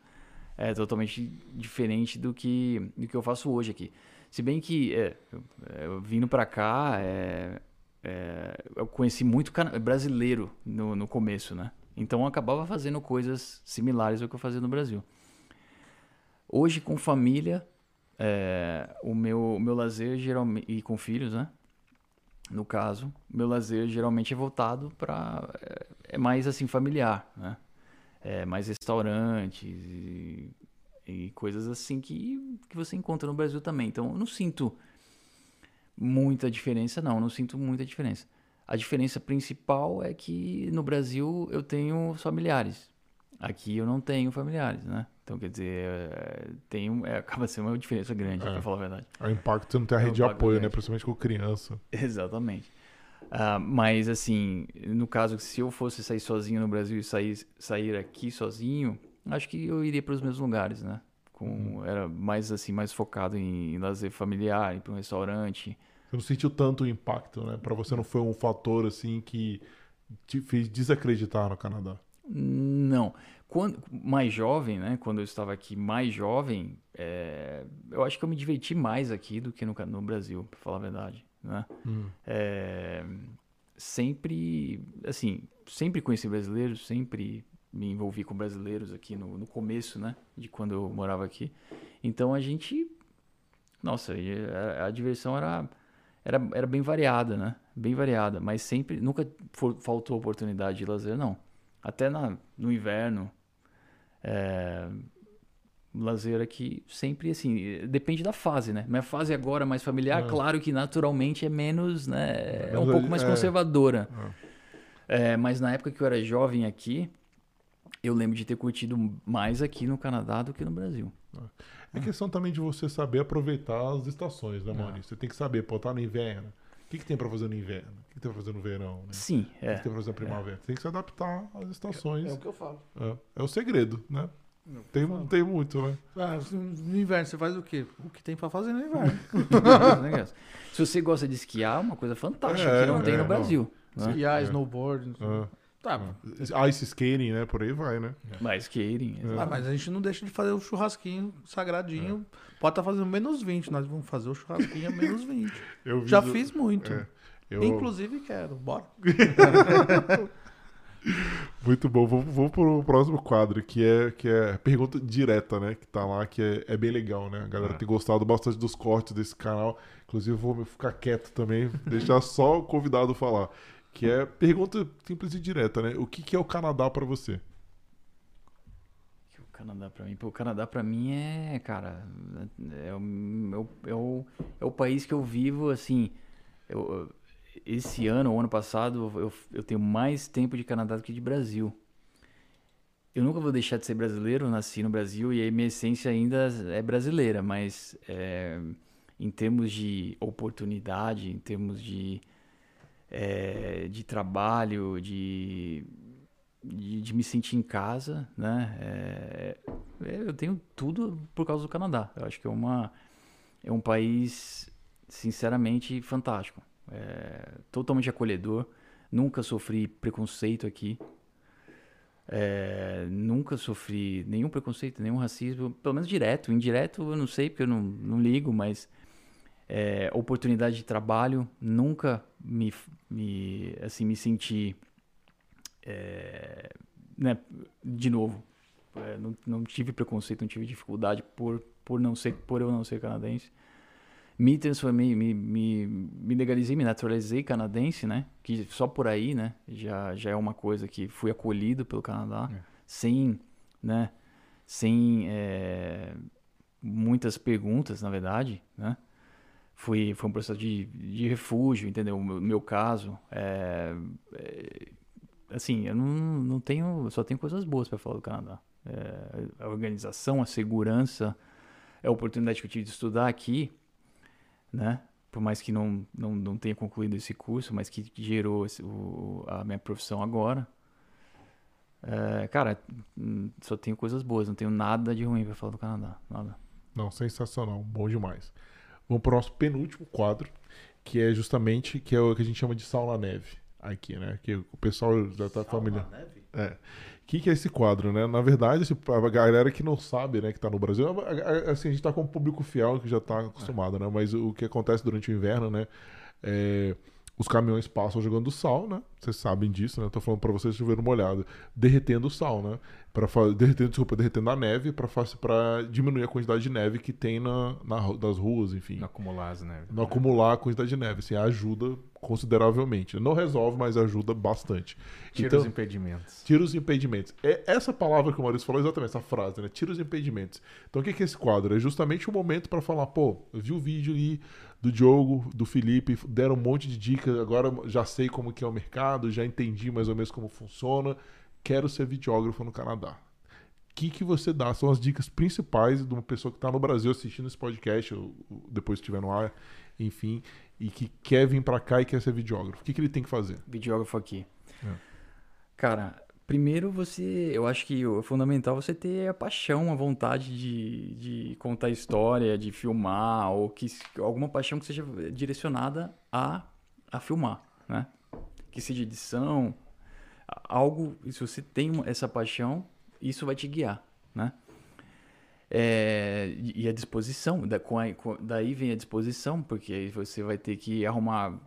é totalmente diferente do que do que eu faço hoje aqui. Se bem que é, eu, é, eu vindo para cá, é, é, eu conheci muito brasileiro no, no começo, né? Então eu acabava fazendo coisas similares ao que eu fazia no Brasil. Hoje com família, é, o meu, meu lazer geralmente. E com filhos, né? No caso, meu lazer geralmente é voltado para. É, é, mais assim, familiar, né? É mais restaurantes e, e, coisas assim que, que você encontra no Brasil também. Então eu não sinto muita diferença, não. Não sinto muita diferença. A diferença principal é que no Brasil eu tenho familiares. Aqui eu não tenho familiares, né? Então, quer dizer, é, tem um, é, acaba sendo uma diferença grande, é. pra falar a verdade. É o impacto você não tem a é rede de apoio, né? grande. né? Principalmente com criança. Exatamente. Uh, mas, assim, no caso, se eu fosse sair sozinho no Brasil e sair, sair aqui sozinho, acho que eu iria para os mesmos lugares, né? Com, uhum. Era mais, assim, mais focado em, em lazer familiar, ir para um restaurante. Você não sentiu tanto o impacto, né? Para você não foi um fator, assim, que te fez desacreditar no Canadá? Não. Quando, mais jovem, né? Quando eu estava aqui mais jovem, é, eu acho que eu me diverti mais aqui do que no, no Brasil, para falar a verdade, né? Hum. É, sempre, assim, sempre conheci brasileiros, sempre me envolvi com brasileiros aqui no, no começo, né? De quando eu morava aqui. Então a gente, nossa, a, a diversão era, era, era bem variada, né? Bem variada, mas sempre, nunca for, faltou oportunidade de lazer, não. Até na, no inverno. É, lazer aqui sempre assim, depende da fase, né? Minha fase agora mais familiar, é. claro que naturalmente é menos, né? É um pouco mais é. conservadora. É. é, mas na época que eu era jovem aqui, eu lembro de ter curtido mais aqui no Canadá do que no Brasil. É questão também de você saber aproveitar as estações, né, Maurício? Você tem que saber, pô, tá no inverno que, que tem para fazer no inverno? O que, que tem para fazer no verão? Né? Sim, é. O que, que tem para fazer na primavera? É. Tem que se adaptar às estações. É, é o que eu falo. É, é o segredo, né? É tem, não tem muito, né? Ah, no inverno você faz o quê? O que tem para fazer no inverno. se você gosta de esquiar, é uma coisa fantástica é, que não tem no Brasil. Né? Esquiar, snowboard. Tá. Ah, Ice skating, né? Por aí vai, né? Mais skating. Ah, mas a gente não deixa de fazer o churrasquinho sagradinho. É. Pode estar tá fazendo menos 20, nós vamos fazer o churrasquinho a menos 20. Já do... fiz muito. É. Eu... Inclusive quero. Bora. Muito bom. Vamos, vamos pro próximo quadro, que é, que é pergunta direta, né? Que tá lá, que é, é bem legal, né? A galera é. tem gostado bastante dos cortes desse canal. Inclusive, vou ficar quieto também, deixar só o convidado falar. Que é pergunta simples e direta, né? O que, que é o Canadá para você? O Canadá para mim, o Canadá para mim é, cara, é o, é, o, é o país que eu vivo, assim, eu, esse ano, o ano passado, eu, eu tenho mais tempo de Canadá do que de Brasil. Eu nunca vou deixar de ser brasileiro, nasci no Brasil e a minha essência ainda é brasileira, mas é, em termos de oportunidade, em termos de é, de trabalho, de, de, de, me sentir em casa, né? É, eu tenho tudo por causa do Canadá. Eu acho que é, uma, é um país, sinceramente, fantástico. É, totalmente acolhedor. Nunca sofri preconceito aqui. É, nunca sofri nenhum preconceito, nenhum racismo, pelo menos direto. Indireto eu não sei, porque eu não, não ligo, mas é, oportunidade de trabalho, nunca me, me, assim, me senti, é, né, de novo, é, não, não tive preconceito, não tive dificuldade por por não ser por eu não ser canadense. Me transformei, me, me, me legalizei, me naturalizei canadense, né? Que só por aí, né? Já, já é uma coisa que fui acolhido pelo Canadá, É. sem, né? Sem é, muitas perguntas, na verdade, né? Fui, foi um processo de, de refúgio, entendeu? O meu, caso, é, é, assim, eu não, não tenho, só tenho coisas boas para falar do Canadá. É, a organização, a segurança, é a oportunidade que eu tive de estudar aqui, né? Por mais que não, não, não tenha concluído esse curso, mas que gerou esse- o, a minha profissão agora. É, cara, só tenho coisas boas, não tenho nada de ruim para falar do Canadá, nada. Não, sensacional, bom demais. Vamos para o nosso penúltimo quadro, que é justamente que é o que a gente chama de sal na neve aqui, né? Que o pessoal já tá familiar. É. O que, que é esse quadro, né? Na verdade, a galera que não sabe, né, que tá no Brasil, assim, a gente tá com um público fiel que já tá acostumado, né? Mas o que acontece durante o inverno, né? É, os caminhões passam jogando sal, né? Vocês sabem disso, né? Tô falando pra vocês chover uma olhada. Derretendo o sal, né? Pra fa- derretendo, desculpa, derretendo a neve pra, fa- pra diminuir a quantidade de neve que tem na, na das ruas, enfim Não acumular as neves. não acumular a quantidade de neve. Assim, ajuda consideravelmente. Não resolve, mas ajuda bastante. Tira então, os impedimentos. tira os impedimentos. É essa palavra que o Maurício falou, exatamente, essa frase, né? Tira os impedimentos. Então, o que que é esse quadro? É justamente o momento para falar, pô, eu vi o vídeo ali do Diogo, do Felipe, deram um monte de dicas, agora já sei como que é o mercado, já entendi mais ou menos como funciona, quero ser videógrafo no Canadá. O que, que você dá? São as dicas principais de uma pessoa que está no Brasil assistindo esse podcast, ou, ou depois que estiver no ar, enfim, e que quer vir para cá e quer ser videógrafo. O que, que ele tem que fazer? videógrafo aqui. É. Cara, primeiro você, eu acho que o fundamental é você ter a paixão, a vontade de, de contar história, de filmar, ou que alguma paixão que seja direcionada a, a filmar, né? Que seja edição, algo, se você tem essa paixão, isso vai te guiar, né? É, e a disposição, da, com a- com- daí vem a disposição, porque aí você vai ter que arrumar.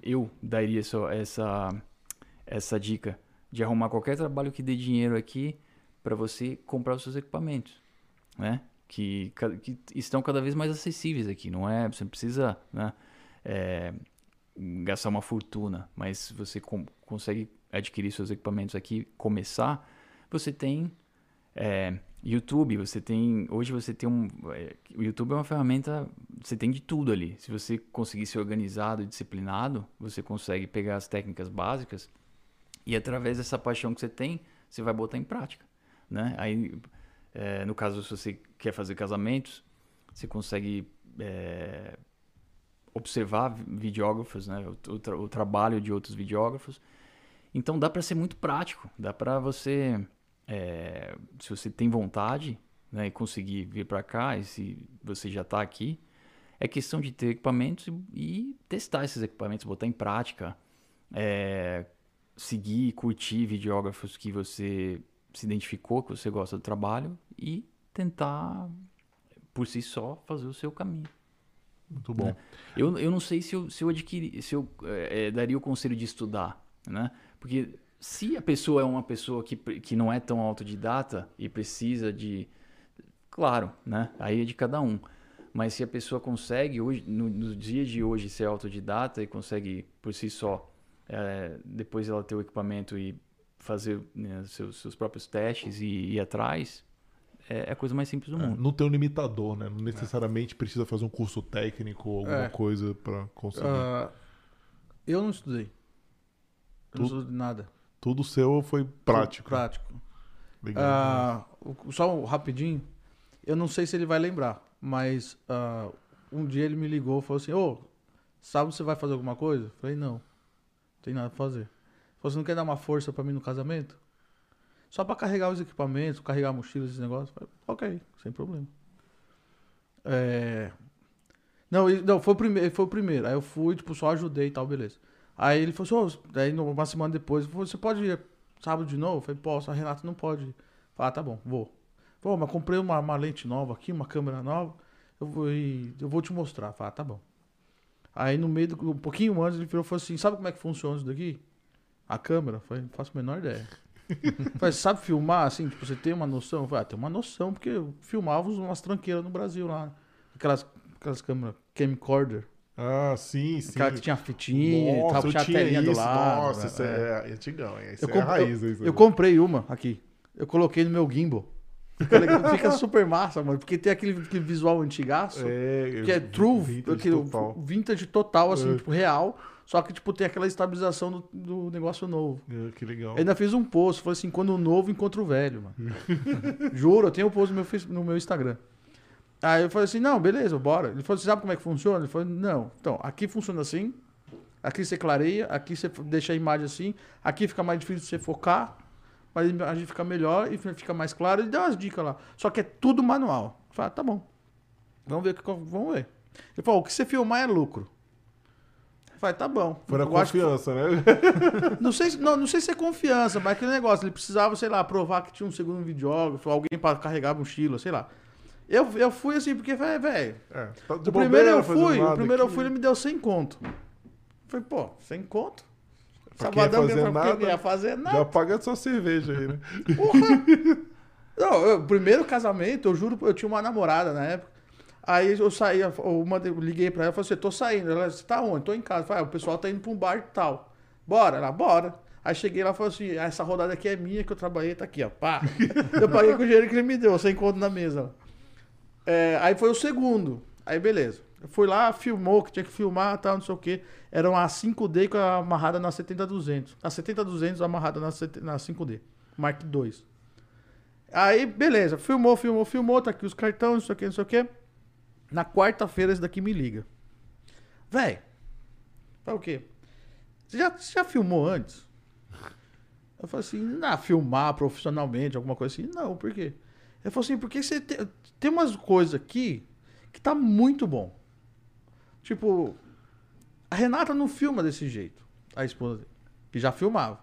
Eu daria só essa, essa dica de arrumar qualquer trabalho que dê dinheiro aqui para você comprar os seus equipamentos, né? Que, que estão cada vez mais acessíveis aqui, não é? Você não precisa né, é, gastar uma fortuna, mas você com- consegue adquirir seus equipamentos aqui, começar, você tem é, YouTube, você tem. Hoje você tem um. é, o YouTube é uma ferramenta. Você tem de tudo ali. Se você conseguir ser organizado e disciplinado, você consegue pegar as técnicas básicas e através dessa paixão que você tem, você vai botar em prática. Né? Aí, é, no caso, se você quer fazer casamentos, você consegue é, observar vi- videógrafos, né? o tra- o trabalho de outros videógrafos. Então dá para ser muito prático, dá para você é, se você tem vontade né, e conseguir vir para cá, e se você já está aqui, é questão de ter equipamentos e, e testar esses equipamentos, botar em prática, é, seguir, curtir videógrafos que você se identificou, que você gosta do trabalho e tentar por si só fazer o seu caminho. Muito bom. Eu, eu não sei se eu, se eu adquiri, se eu eh, eh, daria o conselho de estudar, né? Porque se a pessoa é uma pessoa que, que não é tão autodidata e precisa de. Claro, né? Aí é de cada um. Mas se a pessoa consegue, hoje, no, nos dias de hoje, ser autodidata e consegue por si só, eh, depois ela ter o equipamento e fazer né, seus, seus próprios testes e ir atrás, é, é a coisa mais simples do É, mundo. não tem um limitador, né? Não necessariamente precisa fazer um curso técnico ou alguma É. coisa para conseguir. Ah, eu não estudei. Eu não Tu- estudei nada. Tudo seu foi prático. Prático. Legal. O- só rapidinho. Eu não sei se ele vai lembrar, mas ah, um dia ele me ligou e falou assim: Ô, sábado você vai fazer alguma coisa? Eu falei: não tem nada pra fazer. Você não quer dar uma força pra mim no casamento? Só pra carregar os equipamentos, carregar a mochila, esses negócios? Ok, sem problema. É... Não, ele- não foi, o primeiro, foi o primeiro. Aí eu fui, tipo, só ajudei e tal, beleza. Aí ele falou assim, ô, daí uma semana depois, você pode ir sábado de novo? Eu falei, posso, a Renata não pode falei, ah, tá bom, vou. Pô, mas comprei uma, uma lente nova aqui, uma câmera nova, eu vou, eu vou te mostrar. Falei, ah, tá bom. Aí no meio, do, um pouquinho antes, ele virou e falou assim, sabe como é que funciona isso daqui? A câmera? Eu falei, não faço a menor ideia. Eu falei, sabe filmar assim? Tipo, você tem uma noção? Eu falei, ah, tem uma noção, porque eu filmava umas tranqueiras no Brasil lá. Aquelas, aquelas câmeras camcorder. Ah, sim, sim. Aquela que tinha fitinha e Nossa, tal, eu tinha a tinha telinha do isso. lado. Nossa, né? isso é, é antigão. Isso Eu é comp- raiz. Eu aí. comprei uma aqui. Eu coloquei no meu gimbal. Fica, legal, fica super massa, mano. Porque tem aquele, aquele visual antigaço. É, que é true, vintage aquele total. vintage total, assim, É. tipo, real. Só que, tipo, tem aquela estabilização do, do negócio novo. É, que legal. Eu ainda fiz um post, falei assim, quando o novo encontra o velho, mano. Juro, eu tenho um post no meu, no meu Instagram. Aí eu falei assim, não, beleza, bora. Ele falou, você sabe como é que funciona? Ele falou, não. Então, aqui funciona assim, aqui você clareia, aqui você deixa a imagem assim, aqui fica mais difícil de você focar, mas a imagem fica melhor e fica mais claro. Ele deu umas dicas lá. Só que é tudo manual. Eu falei, ah, tá bom. Vamos ver, o que- vamos ver. Ele falou, o que você filmar é lucro. Eu falei, tá bom. Foi na Eu acho que confiança, né? não sei, se- não, não sei se é confiança, mas aquele negócio, ele precisava, sei lá, provar que tinha um segundo videógrafo, alguém pra carregar a mochila, sei lá. Eu, eu fui assim, porque, velho. É, tá O primeiro eu fui, o primeiro eu aqui. fui, ele me deu 100 conto. Eu Falei, pô, 100 conto? Pra quem ia Sabadão, fazer quem nada, ia fazer nada. Já paga sua cerveja aí, né? Não, eu- primeiro casamento, eu juro, eu tinha uma namorada na época. Aí eu saí, eu mandei- liguei pra ela e falei assim, tô saindo. Ela disse, tá onde? Tô em casa. Eu Falei, ah, o pessoal tá indo pra um bar e tal. Bora? Ela, bora. Aí cheguei lá e falei assim, "Ah, essa rodada aqui é minha, que eu trabalhei, tá aqui, ó. Pá. eu paguei com o dinheiro que ele me deu, sem conto na mesa. É, aí foi o segundo. Aí beleza. Fui lá, filmou, que tinha que filmar, tal, não sei o quê. Era uma 5D com a amarrada na 70-200. A 70-200 amarrada na, 70 na 5D. Mark II. Aí, beleza. Filmou, filmou, filmou. Tá aqui os cartões, não sei o que, não sei o que. Na quarta-feira, esse daqui me liga. Véi, fala o quê? Você já, você já filmou antes? Eu falei assim, não, filmar profissionalmente, alguma coisa assim. Não, por quê? Ele falou assim, porque você tem, tem umas coisas aqui que tá muito bom. Tipo, a Renata não filma desse jeito, a esposa dele, que já filmava.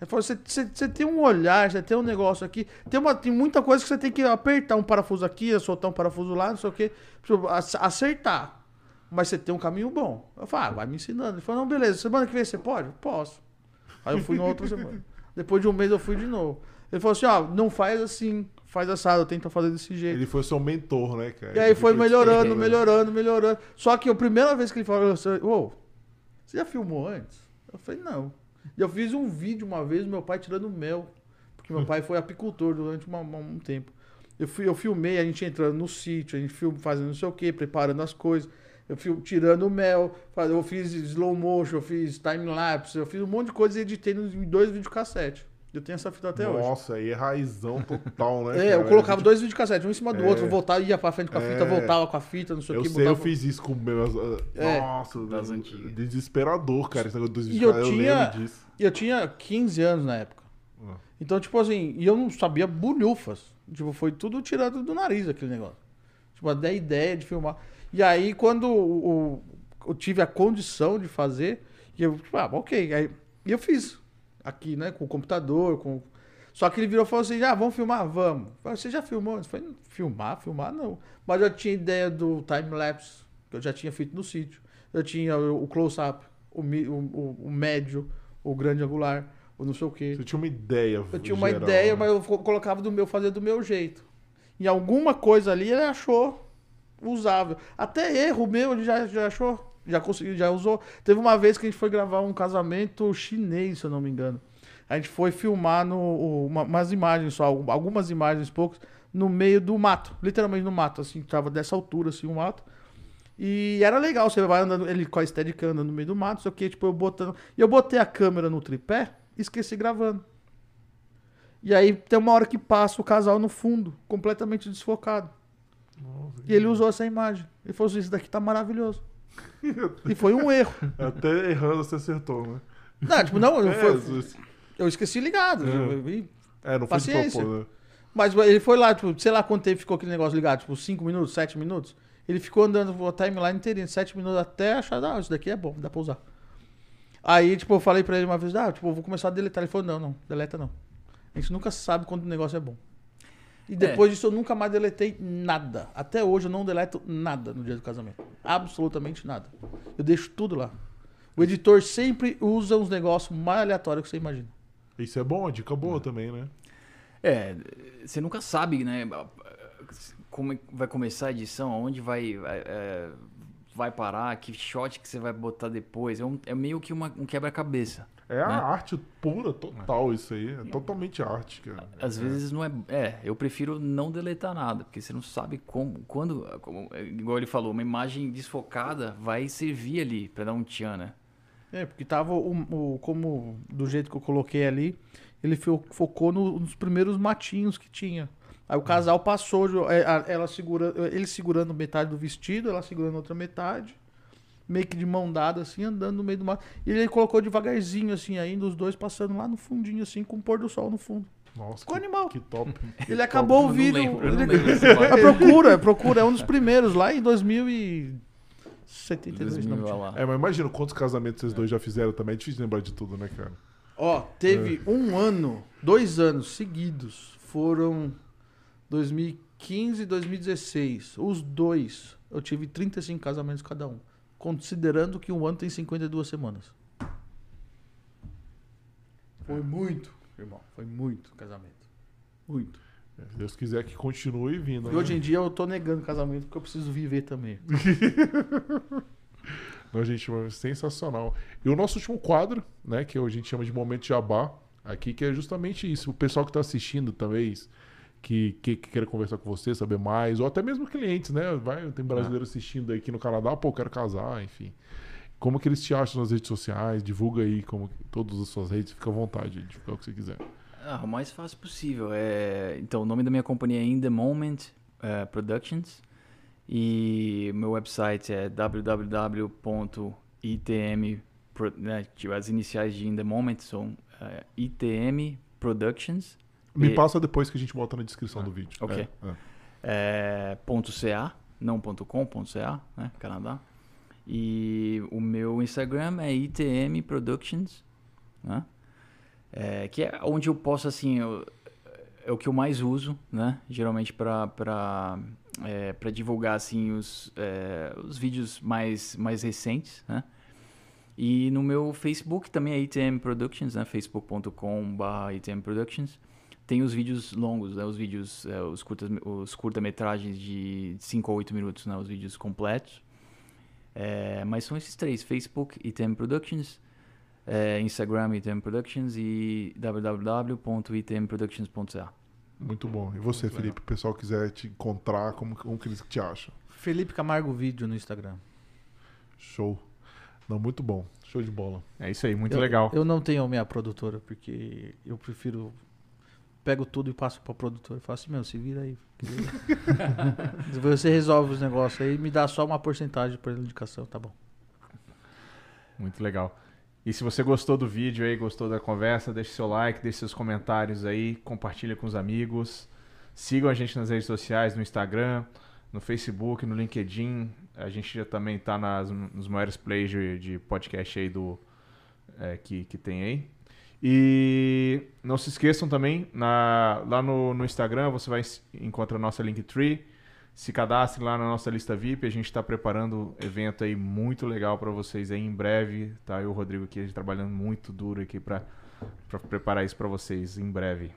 Ele falou, você, tem um olhar, você tem um negócio aqui, tem, uma, tem muita coisa que você tem que apertar um parafuso aqui, soltar um parafuso lá, não sei o quê, tipo, ac- acertar. Mas você tem um caminho bom. Eu falei, ah, vai me ensinando. Ele falou, não, beleza, semana que vem você pode? Posso. Aí eu fui na outra semana. Depois de um mês eu fui de novo. Ele falou assim, ó, não faz assim, faz assado, tenta fazer desse jeito. Ele foi seu mentor, né, cara? E aí Ele foi melhorando, ensinando. melhorando, melhorando. Só que a primeira vez que ele falou assim, ô, você já filmou antes? Eu falei, não. E eu fiz um vídeo uma vez meu pai tirando mel. Porque meu pai foi apicultor durante uma- uma- um tempo. Eu, fui, eu filmei, a gente entrando no sítio, a gente filma, fazendo não sei o que, preparando as coisas. Eu fui tirando o mel, eu fiz slow motion, eu fiz time-lapse, eu fiz um monte de coisa e editei nos- em dois videocassetes. Eu tenho essa fita até hoje. Nossa, aí é raizão total, né? É, cara? eu colocava gente- dois videocassetes, um em cima do É. outro, voltava, ia pra frente com a fita, É. voltava com a fita, não sei o Eu que. sei, eu fiz isso com meus. ah, É. Nossa, Das antigas. desesperador, cara. Esse negócio dos E vídeos, eu cara, eu tinha- lembro disso. E eu tinha 15 anos na época. Ah. Então, tipo assim, e eu não sabia bulhufas. Tipo, foi tudo tirado do nariz aquele negócio. Tipo, a ideia de filmar. E aí, quando o- o- eu tive a condição de fazer, e eu, tipo, ah, ok. Aí, e eu fiz. Aqui, né, com o computador, com. Só que ele virou e falou assim: ah, vamos filmar? Vamos. Falei, Você já filmou? Eu falei, filmar, filmar não. Mas eu tinha ideia do time-lapse, que eu já tinha feito no sítio. Eu tinha o close-up, o, o, o- médio, o grande angular, o não sei o quê. Você tinha uma ideia. Eu tinha uma geral, ideia, né? mas eu co- colocava do meu, fazia do meu jeito. E alguma coisa ali ele achou usável. Até erro meu ele já, já achou, já conseguiu, já usou. Teve uma vez que a gente foi gravar um casamento chinês, se eu não me engano. A gente foi filmar no, uma- umas imagens só, algum- algumas imagens poucos, no meio do mato, literalmente no mato, assim, tava dessa altura, assim, o mato. E era legal, você vai andando, ele com a Steadicam andando no meio do mato, só que, tipo, eu botando... E eu botei a câmera no tripé e esqueci gravando. E aí tem uma hora que passa o casal no fundo, completamente desfocado. Nossa, E ele usou essa imagem. Ele falou assim, isso daqui tá maravilhoso. E foi um erro. Até errando você acertou, né? Não, tipo, não, eu, É, foi- eu esqueci ligado. É. E- é, não foi de Paciência. propor, né? Mas ele foi lá, tipo, sei lá quanto tempo ficou aquele negócio ligado, tipo, 5 minutos, 7 minutos. Ele ficou andando a timeline inteirinha, 7 minutos, até achar, ah, isso daqui é bom, dá pra usar. Aí, tipo, eu falei pra ele uma vez, ah, tipo, vou começar a deletar. Ele falou, não, não, deleta não. A gente nunca sabe quando o negócio é bom. E depois disso eu nunca mais deletei nada. Até hoje eu não deleto nada no dia do casamento. Absolutamente nada. Eu deixo tudo lá. O editor sempre usa uns negócios mais aleatórios que você imagina. Isso é bom, a dica boa também, né? É, você nunca sabe, né? Como é que vai começar a edição, aonde vai, é, vai parar, que shot que você vai botar depois. É, um- é meio que uma- um quebra-cabeça. É a Né? arte pura, total, isso aí. É totalmente arte, cara. Às vezes não é. É, eu prefiro não deletar nada, porque você não sabe como. Quando. como- é, igual ele falou, uma imagem desfocada vai servir ali pra dar um tchan, né? É, porque tava o, o- como do jeito que eu coloquei ali, ele fo- focou no- nos primeiros matinhos que tinha. Aí o casal passou, é, ela segura, ele segurando metade do vestido, ela segurando outra metade, meio que de mão dada assim, andando no meio do mato. E ele colocou devagarzinho assim, ainda os dois passando lá no fundinho assim, com o pôr do sol no fundo. Nossa, Ficou que, animal. que top. Ele acabou o não vídeo. lembro, eu não ele- lembro desse É, mato. procura, procura, é um dos primeiros lá em 2072. 2000, não tinha. lá. É, mas imagina quantos casamentos vocês dois já fizeram também. É difícil lembrar de tudo, né, cara? Ó, teve um ano, dois anos seguidos. Foram 2015 e 2016. Os dois, eu tive 35 casamentos cada um. Considerando que um ano tem 52 semanas. Foi muito, irmão. Foi muito casamento. Muito. É, Se Deus quiser que continue vindo. E né? hoje em dia eu tô negando casamento porque eu preciso viver também. Não, gente, mas sensacional. E o nosso último quadro, né, que a gente chama de Momento Jabá, aqui, que é justamente isso. O pessoal que está assistindo, talvez, que, que, que queira conversar com você, saber mais, ou até mesmo clientes, né? Vai, tem brasileiro assistindo aí aqui no Canadá, pô, quero casar, enfim. Como que eles te acham nas redes sociais? Divulga aí como todas as suas redes, fica à vontade de divulgar o que você quiser. Ah, o mais fácil possível. É... Então, o nome da minha companhia é In The Moment eh, Productions. E meu website é www.itm. Né, tipo, as iniciais de In The Moment são eh, ITM Productions. Me E- passa depois que a gente bota na descrição Ah, do vídeo. ok. É, é. é, ponto .ca, não ponto .com, ponto .ca, né, Canadá. E o meu Instagram é ITM Productions, né? É, que é onde eu posso, assim, eu- é o que eu mais uso, né? Geralmente para é, divulgar, assim, os, é, os vídeos mais, mais recentes, né? E no meu Facebook também é ITM Productions, né? facebook.com.br ITM Productions. Tem os vídeos longos, né? Os vídeos, é, os, curtas, os curta-metragens de 5 a 8 minutos, né? Os vídeos completos. É, mas são esses três, Facebook, ITM Productions, é, Instagram, ITM Productions e www.itmproductions.ca. Muito bom. E você, Muito Felipe? O pessoal quiser te encontrar, como, como que eles te acham? Felipe Camargo Vídeo no Instagram. Show. Não, muito bom. Show de bola. É isso aí, muito Eu- legal. Eu não tenho minha produtora, porque eu prefiro. Pego tudo e passo pra produtora. Eu falo assim, meu, se vira aí. Você resolve os negócios aí me dá só uma porcentagem por indicação, tá bom. Muito legal. E se você gostou do vídeo aí, gostou da conversa, deixe seu like, deixe seus comentários aí, compartilha com os amigos. Sigam a gente nas redes sociais, no Instagram, no Facebook, no LinkedIn. A gente já também tá nas, nos maiores plays de, de podcast aí do, é, que, que tem aí. E não se esqueçam também, na- lá no, no Instagram você vai encontrar a nossa Linktree. Se cadastre lá na nossa lista VIP. A gente está preparando evento aí muito legal para vocês aí em breve. Tá? Eu e o Rodrigo aqui a gente trabalhando muito duro aqui para preparar isso para vocês em breve.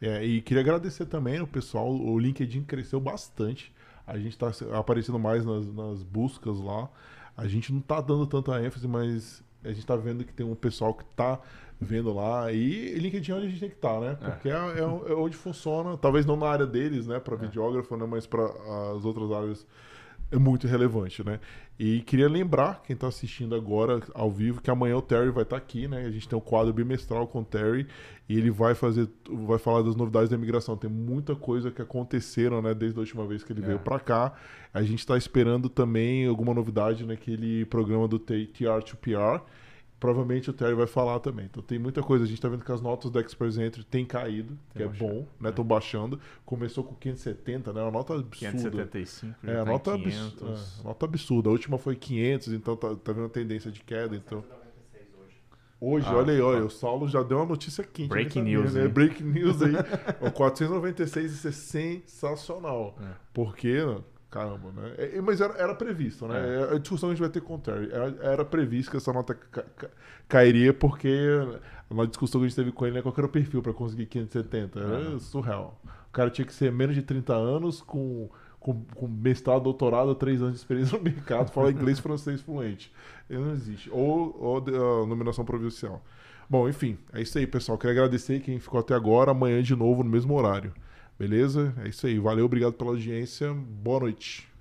É, e queria agradecer também o pessoal. O LinkedIn cresceu bastante. A gente está aparecendo mais nas, nas buscas lá. A gente não está dando tanta ênfase, mas a gente está vendo que tem um pessoal que está vendo lá. E LinkedIn é onde a gente tem que estar, né? É. Porque é, é é onde funciona. Talvez não na área deles, né? Para videógrafo, né? Mas para as outras áreas é muito relevante, né? E queria lembrar quem está assistindo agora ao vivo que amanhã o Terry vai estar aqui, né? A gente tem um quadro bimestral com o Terry e ele vai fazer, vai falar das novidades da imigração. Tem muita coisa que aconteceram, né? Desde a última vez que ele É. veio para cá. A gente está esperando também alguma novidade naquele programa do T- TR2PR. Provavelmente o Terry vai falar também. Então tem muita coisa. A gente tá vendo que as notas do Express Entry têm caído, que Tem é baixado. bom, né? Estão baixando. Começou com 570, né? Uma nota absurda. 575, já É, tá nota, 500. absurda, é, nota absurda. A última foi 500, então tá, tá vendo uma tendência de queda. Então. Hoje, Ah, olha aí, olha, tá. o Saulo já deu uma notícia quente. Breaking sabia, news né? Breaking news aí. o 496, isso é sensacional. É. Porque, caramba, né? É, mas era, era previsto, né? É. É A discussão que a gente vai ter com o Terry. Era, era previsto que essa nota ca- ca- cairia porque Na discussão que a gente teve com ele, né, qual era o perfil pra conseguir 570? Era Aham. surreal. O cara tinha que ser menos de 30 anos, com, com, com mestrado, doutorado, três anos de experiência no mercado, falar inglês e francês fluente. Ele não existe. Ou, ou de- a nominação provincial. Bom, enfim, é isso aí, pessoal. Queria agradecer quem ficou até agora. Amanhã de novo, no mesmo horário. Beleza? É isso aí. Valeu, obrigado pela audiência. Boa noite.